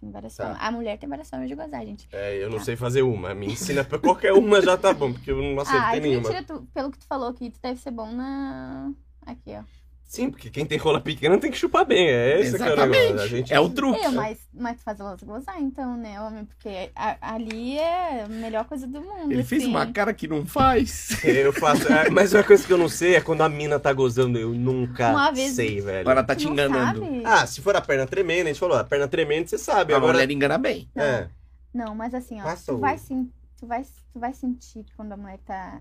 C: Tem várias
B: Tá.
C: formas. A mulher tem várias formas de gozar, gente.
B: É, eu não sei fazer uma. Me ensina pra qualquer uma já tá bom, porque eu não
C: ah,
B: acertei
C: que
B: nenhuma.
C: mentira, tu, pelo que tu falou aqui, tu deve ser bom na... Aqui, ó.
B: Sim, porque quem tem rola pequena tem que chupar bem. É esse que é o
A: Exatamente.
B: gente...
A: É o truque.
C: Eu, mas, mas tu faz elas gozar, então, né, homem? Porque a- ali é a melhor coisa do mundo,
A: Ele fez
C: assim.
A: uma cara que não faz.
B: Eu faço. é, Mas uma coisa que eu não sei é quando a mina tá gozando. Eu nunca
C: Uma vez-
B: sei, velho.
A: Ela tá te
C: não
A: enganando.
B: Ah, se for a perna tremenda, a gente falou, a perna tremenda você sabe.
A: A
B: Agora.
A: mulher engana bem.
B: É.
C: Não, mas assim, ó, tu vai, sim, tu, vai, tu vai sentir quando a mulher tá.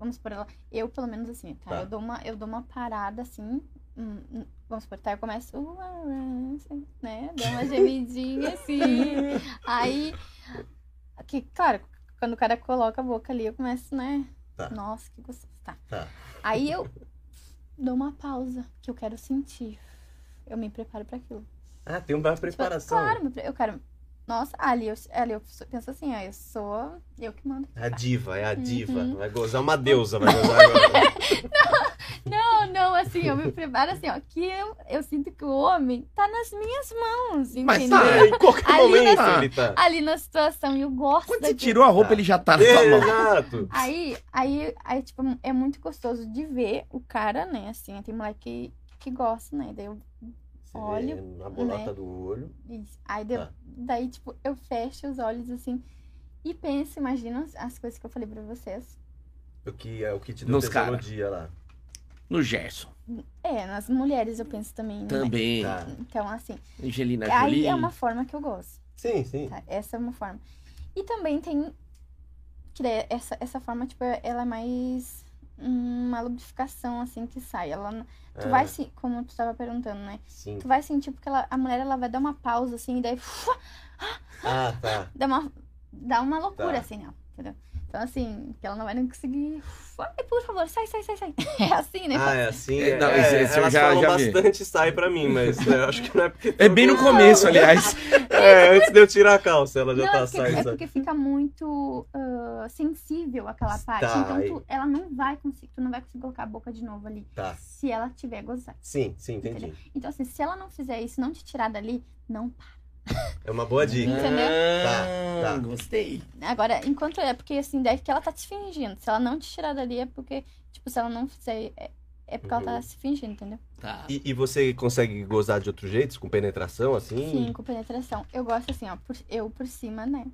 C: Vamos supor, ela. Eu, pelo menos assim, tá?
B: Tá.
C: Eu, dou uma, eu dou uma parada assim. hum, hum, vamos supor, tá? Eu começo. assim, né? Dou uma gemidinha assim. aí. Que, claro, quando o cara coloca a boca ali, eu começo, né?
B: Tá.
C: Nossa, que gostoso. Tá.
B: Tá.
C: Aí eu dou uma pausa, que eu quero sentir. Eu me preparo pra aquilo.
B: Ah, tem uma preparação.
C: Claro, me pre- eu quero. Nossa, ali eu, ali eu penso assim, ó, eu sou. Eu que mando.
B: A diva, é a diva.
C: Uhum.
B: Vai gozar uma deusa, vai gozar agora.
C: Não, não, assim, eu me preparo assim, ó, que eu, eu sinto que o homem tá nas minhas mãos,
A: Mas
C: entendeu?
A: tá.
B: É, em qualquer
C: Ali
B: momento
A: na-
B: ele tá.
C: Ali na situação, e eu gosto
A: Quando você tirou a roupa,
B: Tá.
A: ele já tá na tua mão.
B: Exato.
C: Aí, aí, aí, tipo, é muito gostoso de ver o cara, né, assim, tem mulher que, que gosta, né, daí eu
B: Você
C: Olho,
B: vê na bolota
C: né?
B: do olho.
C: Isso. Aí deu-
B: Tá.
C: daí, tipo, eu fecho os olhos assim e penso, imagina as- as coisas que eu falei pra vocês.
B: O que é o que te deu
A: Nos
B: lá.
A: No Gerson.
C: É, nas mulheres eu penso também. né?
A: Também.
B: Tá.
C: Então, assim,
A: Angelina
C: aí
A: Jolie.
C: é uma forma que eu gosto.
B: Sim, sim.
C: tá? Essa é uma forma. E também tem. Essa, essa forma, tipo, ela é mais uma lubrificação, assim, que sai. Ela, tu
B: Ah,
C: vai se. Como tu tava perguntando, né?
B: Sim.
C: Tu vai sentir porque ela, a mulher ela vai dar uma pausa, assim, e daí.
B: Ah, tá.
C: dá uma, dá uma loucura,
B: Tá.
C: assim, né? Entendeu? Então, assim, que ela não vai nem conseguir. Ai, por favor, sai, sai, sai, sai. É assim, né?
B: Ah, é assim.
A: É,
B: É,
A: não,
B: é, elas
A: já-
B: falam
A: já vi.
B: bastante sai pra mim, mas eu acho que não é porque...
A: É bem no começo, aliás.
B: É, antes de eu tirar a calça, ela já
C: não,
B: tá
C: é porque,
B: sai,
C: é porque fica muito ah, sensível aquela parte.
B: Tá,
C: então, tu, ela não vai conseguir, tu não vai conseguir colocar a boca de novo ali.
B: Tá.
C: Se ela tiver gozado.
B: Sim, sim, entendi.
C: Então, assim, se ela não fizer isso, não te tirar dali, não
B: É uma boa dica.
C: Entendeu?
A: Ah,
B: Tá, tá.
A: Gostei.
C: Agora, enquanto é porque assim, daí que ela tá te fingindo. Se ela não te tirar dali é porque, tipo, se ela não fizer. É, é porque ela tá
B: Uhum.
C: se fingindo, entendeu?
A: Tá.
B: E, e você consegue gozar de outros jeitos, com penetração, assim?
C: Sim, com penetração. Eu gosto assim, ó, por- eu por cima, né?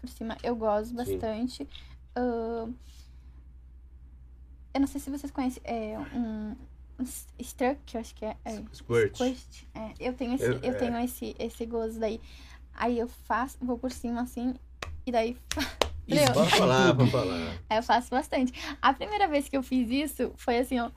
C: Por cima eu gosto bastante. Ahn, eu não sei se vocês conhecem é, um struck, eu acho que é. é
B: Squirt.
C: squirt. É, eu tenho, esse,
B: Eu-
C: eu,
B: é.
C: tenho esse, esse gozo daí. Aí eu faço, vou por cima assim, e daí Meu.
B: Pode falar, pode falar.
C: Aí eu faço bastante. A primeira vez que eu fiz isso foi assim, ó.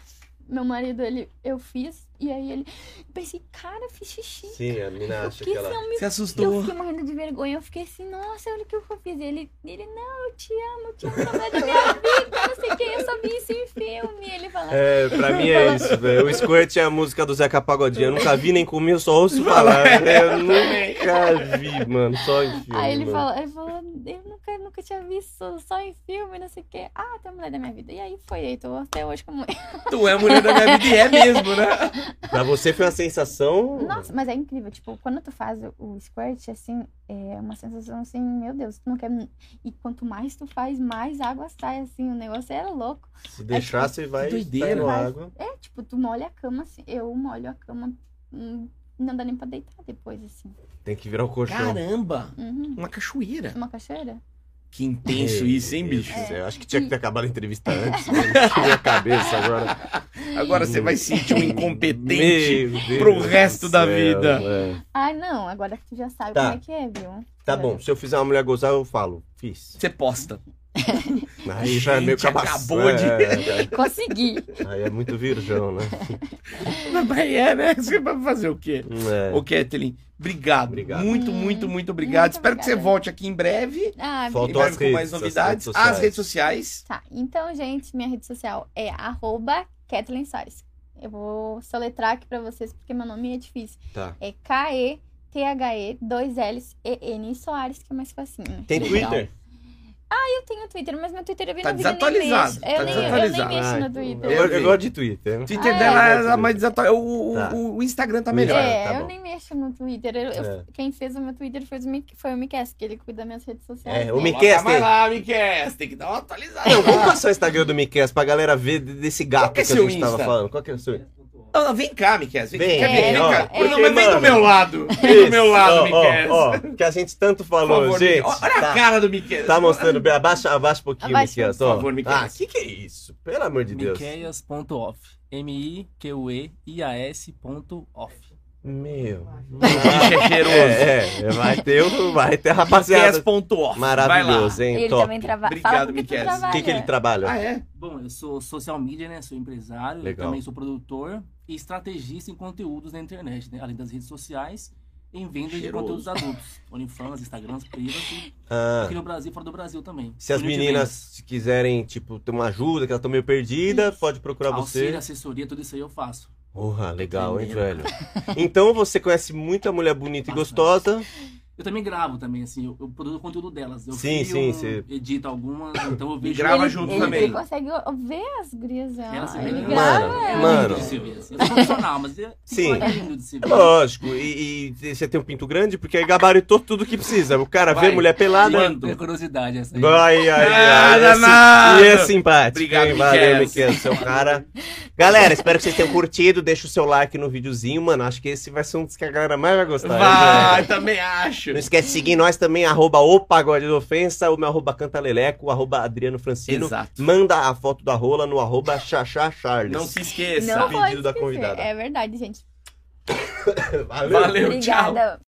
C: Meu marido, ele, eu fiz, e aí ele. Pensei, cara, eu fiz xixi.
B: Sim, a menina
C: Eu
B: acha
C: fiquei
B: que ela...
C: assim, eu me Eu
A: assustou.
C: fiquei morrendo de vergonha. Eu fiquei assim, nossa, olha o que eu fiz. Ele, ele, não, eu te amo, eu te amo, na da minha vida. Não sei o que, eu só vi isso em filme. Ele fala,
B: É, pra mim é isso, velho. O Squirt é a música do Zeca Pagodinho. Eu nunca vi nem comi, eu só ouço falar. né? Eu nunca vi, mano. Só em filme.
C: Aí ele
B: mano.
C: falou, ele falou, eu nunca, nunca tinha visto só em filme, não sei o que. Ah, tem a mulher da minha vida. E aí foi, aí tô até hoje com a mulher.
A: Tu é a mulher da minha vida e é mesmo, né?
B: Pra você foi uma sensação.
C: Nossa, mas é incrível, tipo, quando tu faz o, squirt, assim, é uma sensação assim, meu Deus, tu não quer. E quanto mais tu faz, mais água sai, assim, o negócio é louco.
B: Se deixar, você vai
A: doideira.
C: Vai.
B: água.
C: É, tipo, tu molha a cama, assim, eu molho a cama, hum, não dá nem pra deitar depois, assim.
B: Tem que virar o colchão.
A: Caramba!
C: Uhum.
A: Uma cachoeira.
C: Uma cachoeira?
A: Que intenso isso, hein, bicho?
B: Do céu, Acho que tinha que ter acabado a entrevista antes. Né? Minha cabeça agora.
A: Agora você vai sentir um incompetente. Pro resto da
B: céu,
A: vida.
B: é.
C: Ai, não, agora que tu já sabe
B: Tá.
C: como é que é, viu?
B: Tá
C: Já-
B: bom, se eu fizer uma mulher gozar, eu falo. Fiz.
A: Você posta.
B: Aí já é meio cabaço.
A: acabou de-
B: É, é.
C: Consegui.
B: Aí é muito virgão, né?
A: Mas é, né? Você vai fazer o quê?
B: É.
A: Ô, Kathleen, obrigado.
B: Obrigado.
A: Muito,
C: Hum,
A: muito, muito obrigado.
C: muito
A: Espero que você
C: obrigada.
A: volte aqui em breve.
C: Ah,
B: Faltou as
A: com mais
B: redes, as
A: novidades.
B: redes.
A: As redes sociais.
C: Tá, então, gente, minha rede social é arroba Kathleen Soares. Eu vou soletrar aqui pra vocês, porque meu nome é difícil.
B: Tá.
C: É K-E-T-H-E, dois L's, E-N Soares, que é mais facinho.
B: Tem
A: Legal.
B: Twitter?
C: Eu tenho Twitter, mas meu Twitter é bem
A: Tá
C: eu nem
A: desatualizado,
C: mexo.
A: tá
C: Eu, nem, eu nem mexo
B: Ah,
C: no
B: então,
C: Twitter.
B: Eu, eu gosto de Twitter.
A: O Twitter
C: Ah,
A: dela
B: é.
A: é mais desatualizado. O, o-
B: Tá.
A: o, Instagram tá
B: O
A: melhor.
C: É,
B: tá
C: eu
B: bom.
C: nem mexo no Twitter. Eu- eu-
B: É.
C: Quem fez o meu Twitter foi o, foi o Miquel, que ele cuida das minhas redes sociais.
B: É, o Miquel,
A: Vai lá, Miquel. Tem que dar uma atualizada.
B: Não, vamos passar o Instagram do Miquel pra galera ver de- desse gato
A: que
B: que,
A: é
B: a
A: seu
B: gente tava
A: Insta?
B: falando. Qual que é o seu?
A: Não, não, vem cá, Miquel. Vem,
B: Vem,
A: cá,
C: vem,
A: vem
B: ó,
A: cá.
B: porque,
A: não, mas vem do meu lado. Vem do meu lado, Miquel.
B: Ó, ó, que a gente tanto falou,
A: favor,
B: gente.
A: Olha
B: tá,
A: a cara do Miquel.
B: Tá mostrando bem. Abaixa, abaixa um pouquinho, Miquel.
A: por favor, Miquel.
B: Ah, que que é isso? Pelo amor de Deus.
E: Miqueias.off. M-I-Q-U-E-I-A-S.off.
B: Meu.
A: Bicho é cheiroso.
B: É, é, vai ter, o- vai ter a rapaziada.
A: Miquel.off.
B: Maravilhoso, hein?
C: Ele
B: Top.
C: também trabalha.
A: Obrigado, Miquel. O
B: que, que ele trabalha?
A: Ah, é?
E: Bom, eu sou social media, né? Sou empresário,
B: Legal.
E: também sou produtor e estrategista em conteúdos na internet, né? Além das redes sociais, em venda de conteúdos adultos. OnlyFans, Instagrams, Privas e
B: Ah,
E: aqui no Brasil e fora do Brasil também.
B: se as meninas quiserem, tipo, ter uma ajuda, que elas estão meio perdidas, pode procurar
E: vendas,
B: você.
E: Auxílio, assessoria, tudo isso aí eu faço.
B: Porra, legal, hein, velho? Então você conhece muita mulher bonita e
E: Bastante.
B: gostosa.
E: Eu também gravo também, assim, eu, eu produzo o conteúdo delas. Eu
B: Sim,
E: filmo,
B: sim, você-
E: edito algumas, então eu vejo...
A: grava
C: ele,
A: junto
C: ele,
A: também.
C: Ele consegue ver as gurias. ó.
E: Ela
C: Ele grava.
B: Mano.
E: É
B: mano.
E: lindo de se ver, assim. Eu sou profissional, mas é,
B: Sim.
E: é lindo de se ver.
B: Lógico, e, e você tem um pinto grande, porque aí gabaritou tudo que precisa. O cara vê mulher pelada.
A: Manda.
E: É curiosidade essa aí.
B: Ai, ai, ai.
A: danado.
B: E é simpático.
A: Obrigado,
B: hein? Valeu,
A: Miquel.
B: Seu cara. Galera, espero que vocês tenham curtido. Deixa o seu like no videozinho, mano. Acho que esse vai ser um dos que a galera mais vai gostar.
A: Vai,
B: velho?
A: também acho.
B: Não esquece de seguir nós também, arroba o Pagode da Ofensa, o meu arroba Cantaleleco, o arroba Adriano Francino.
A: Exato.
B: Manda a foto da rola no arroba Xaxá Charles.
A: Não se esqueça.
C: Não
B: pedido da convidada.
C: É verdade, gente.
B: Valeu.
A: Valeu, tchau.
C: Obrigada.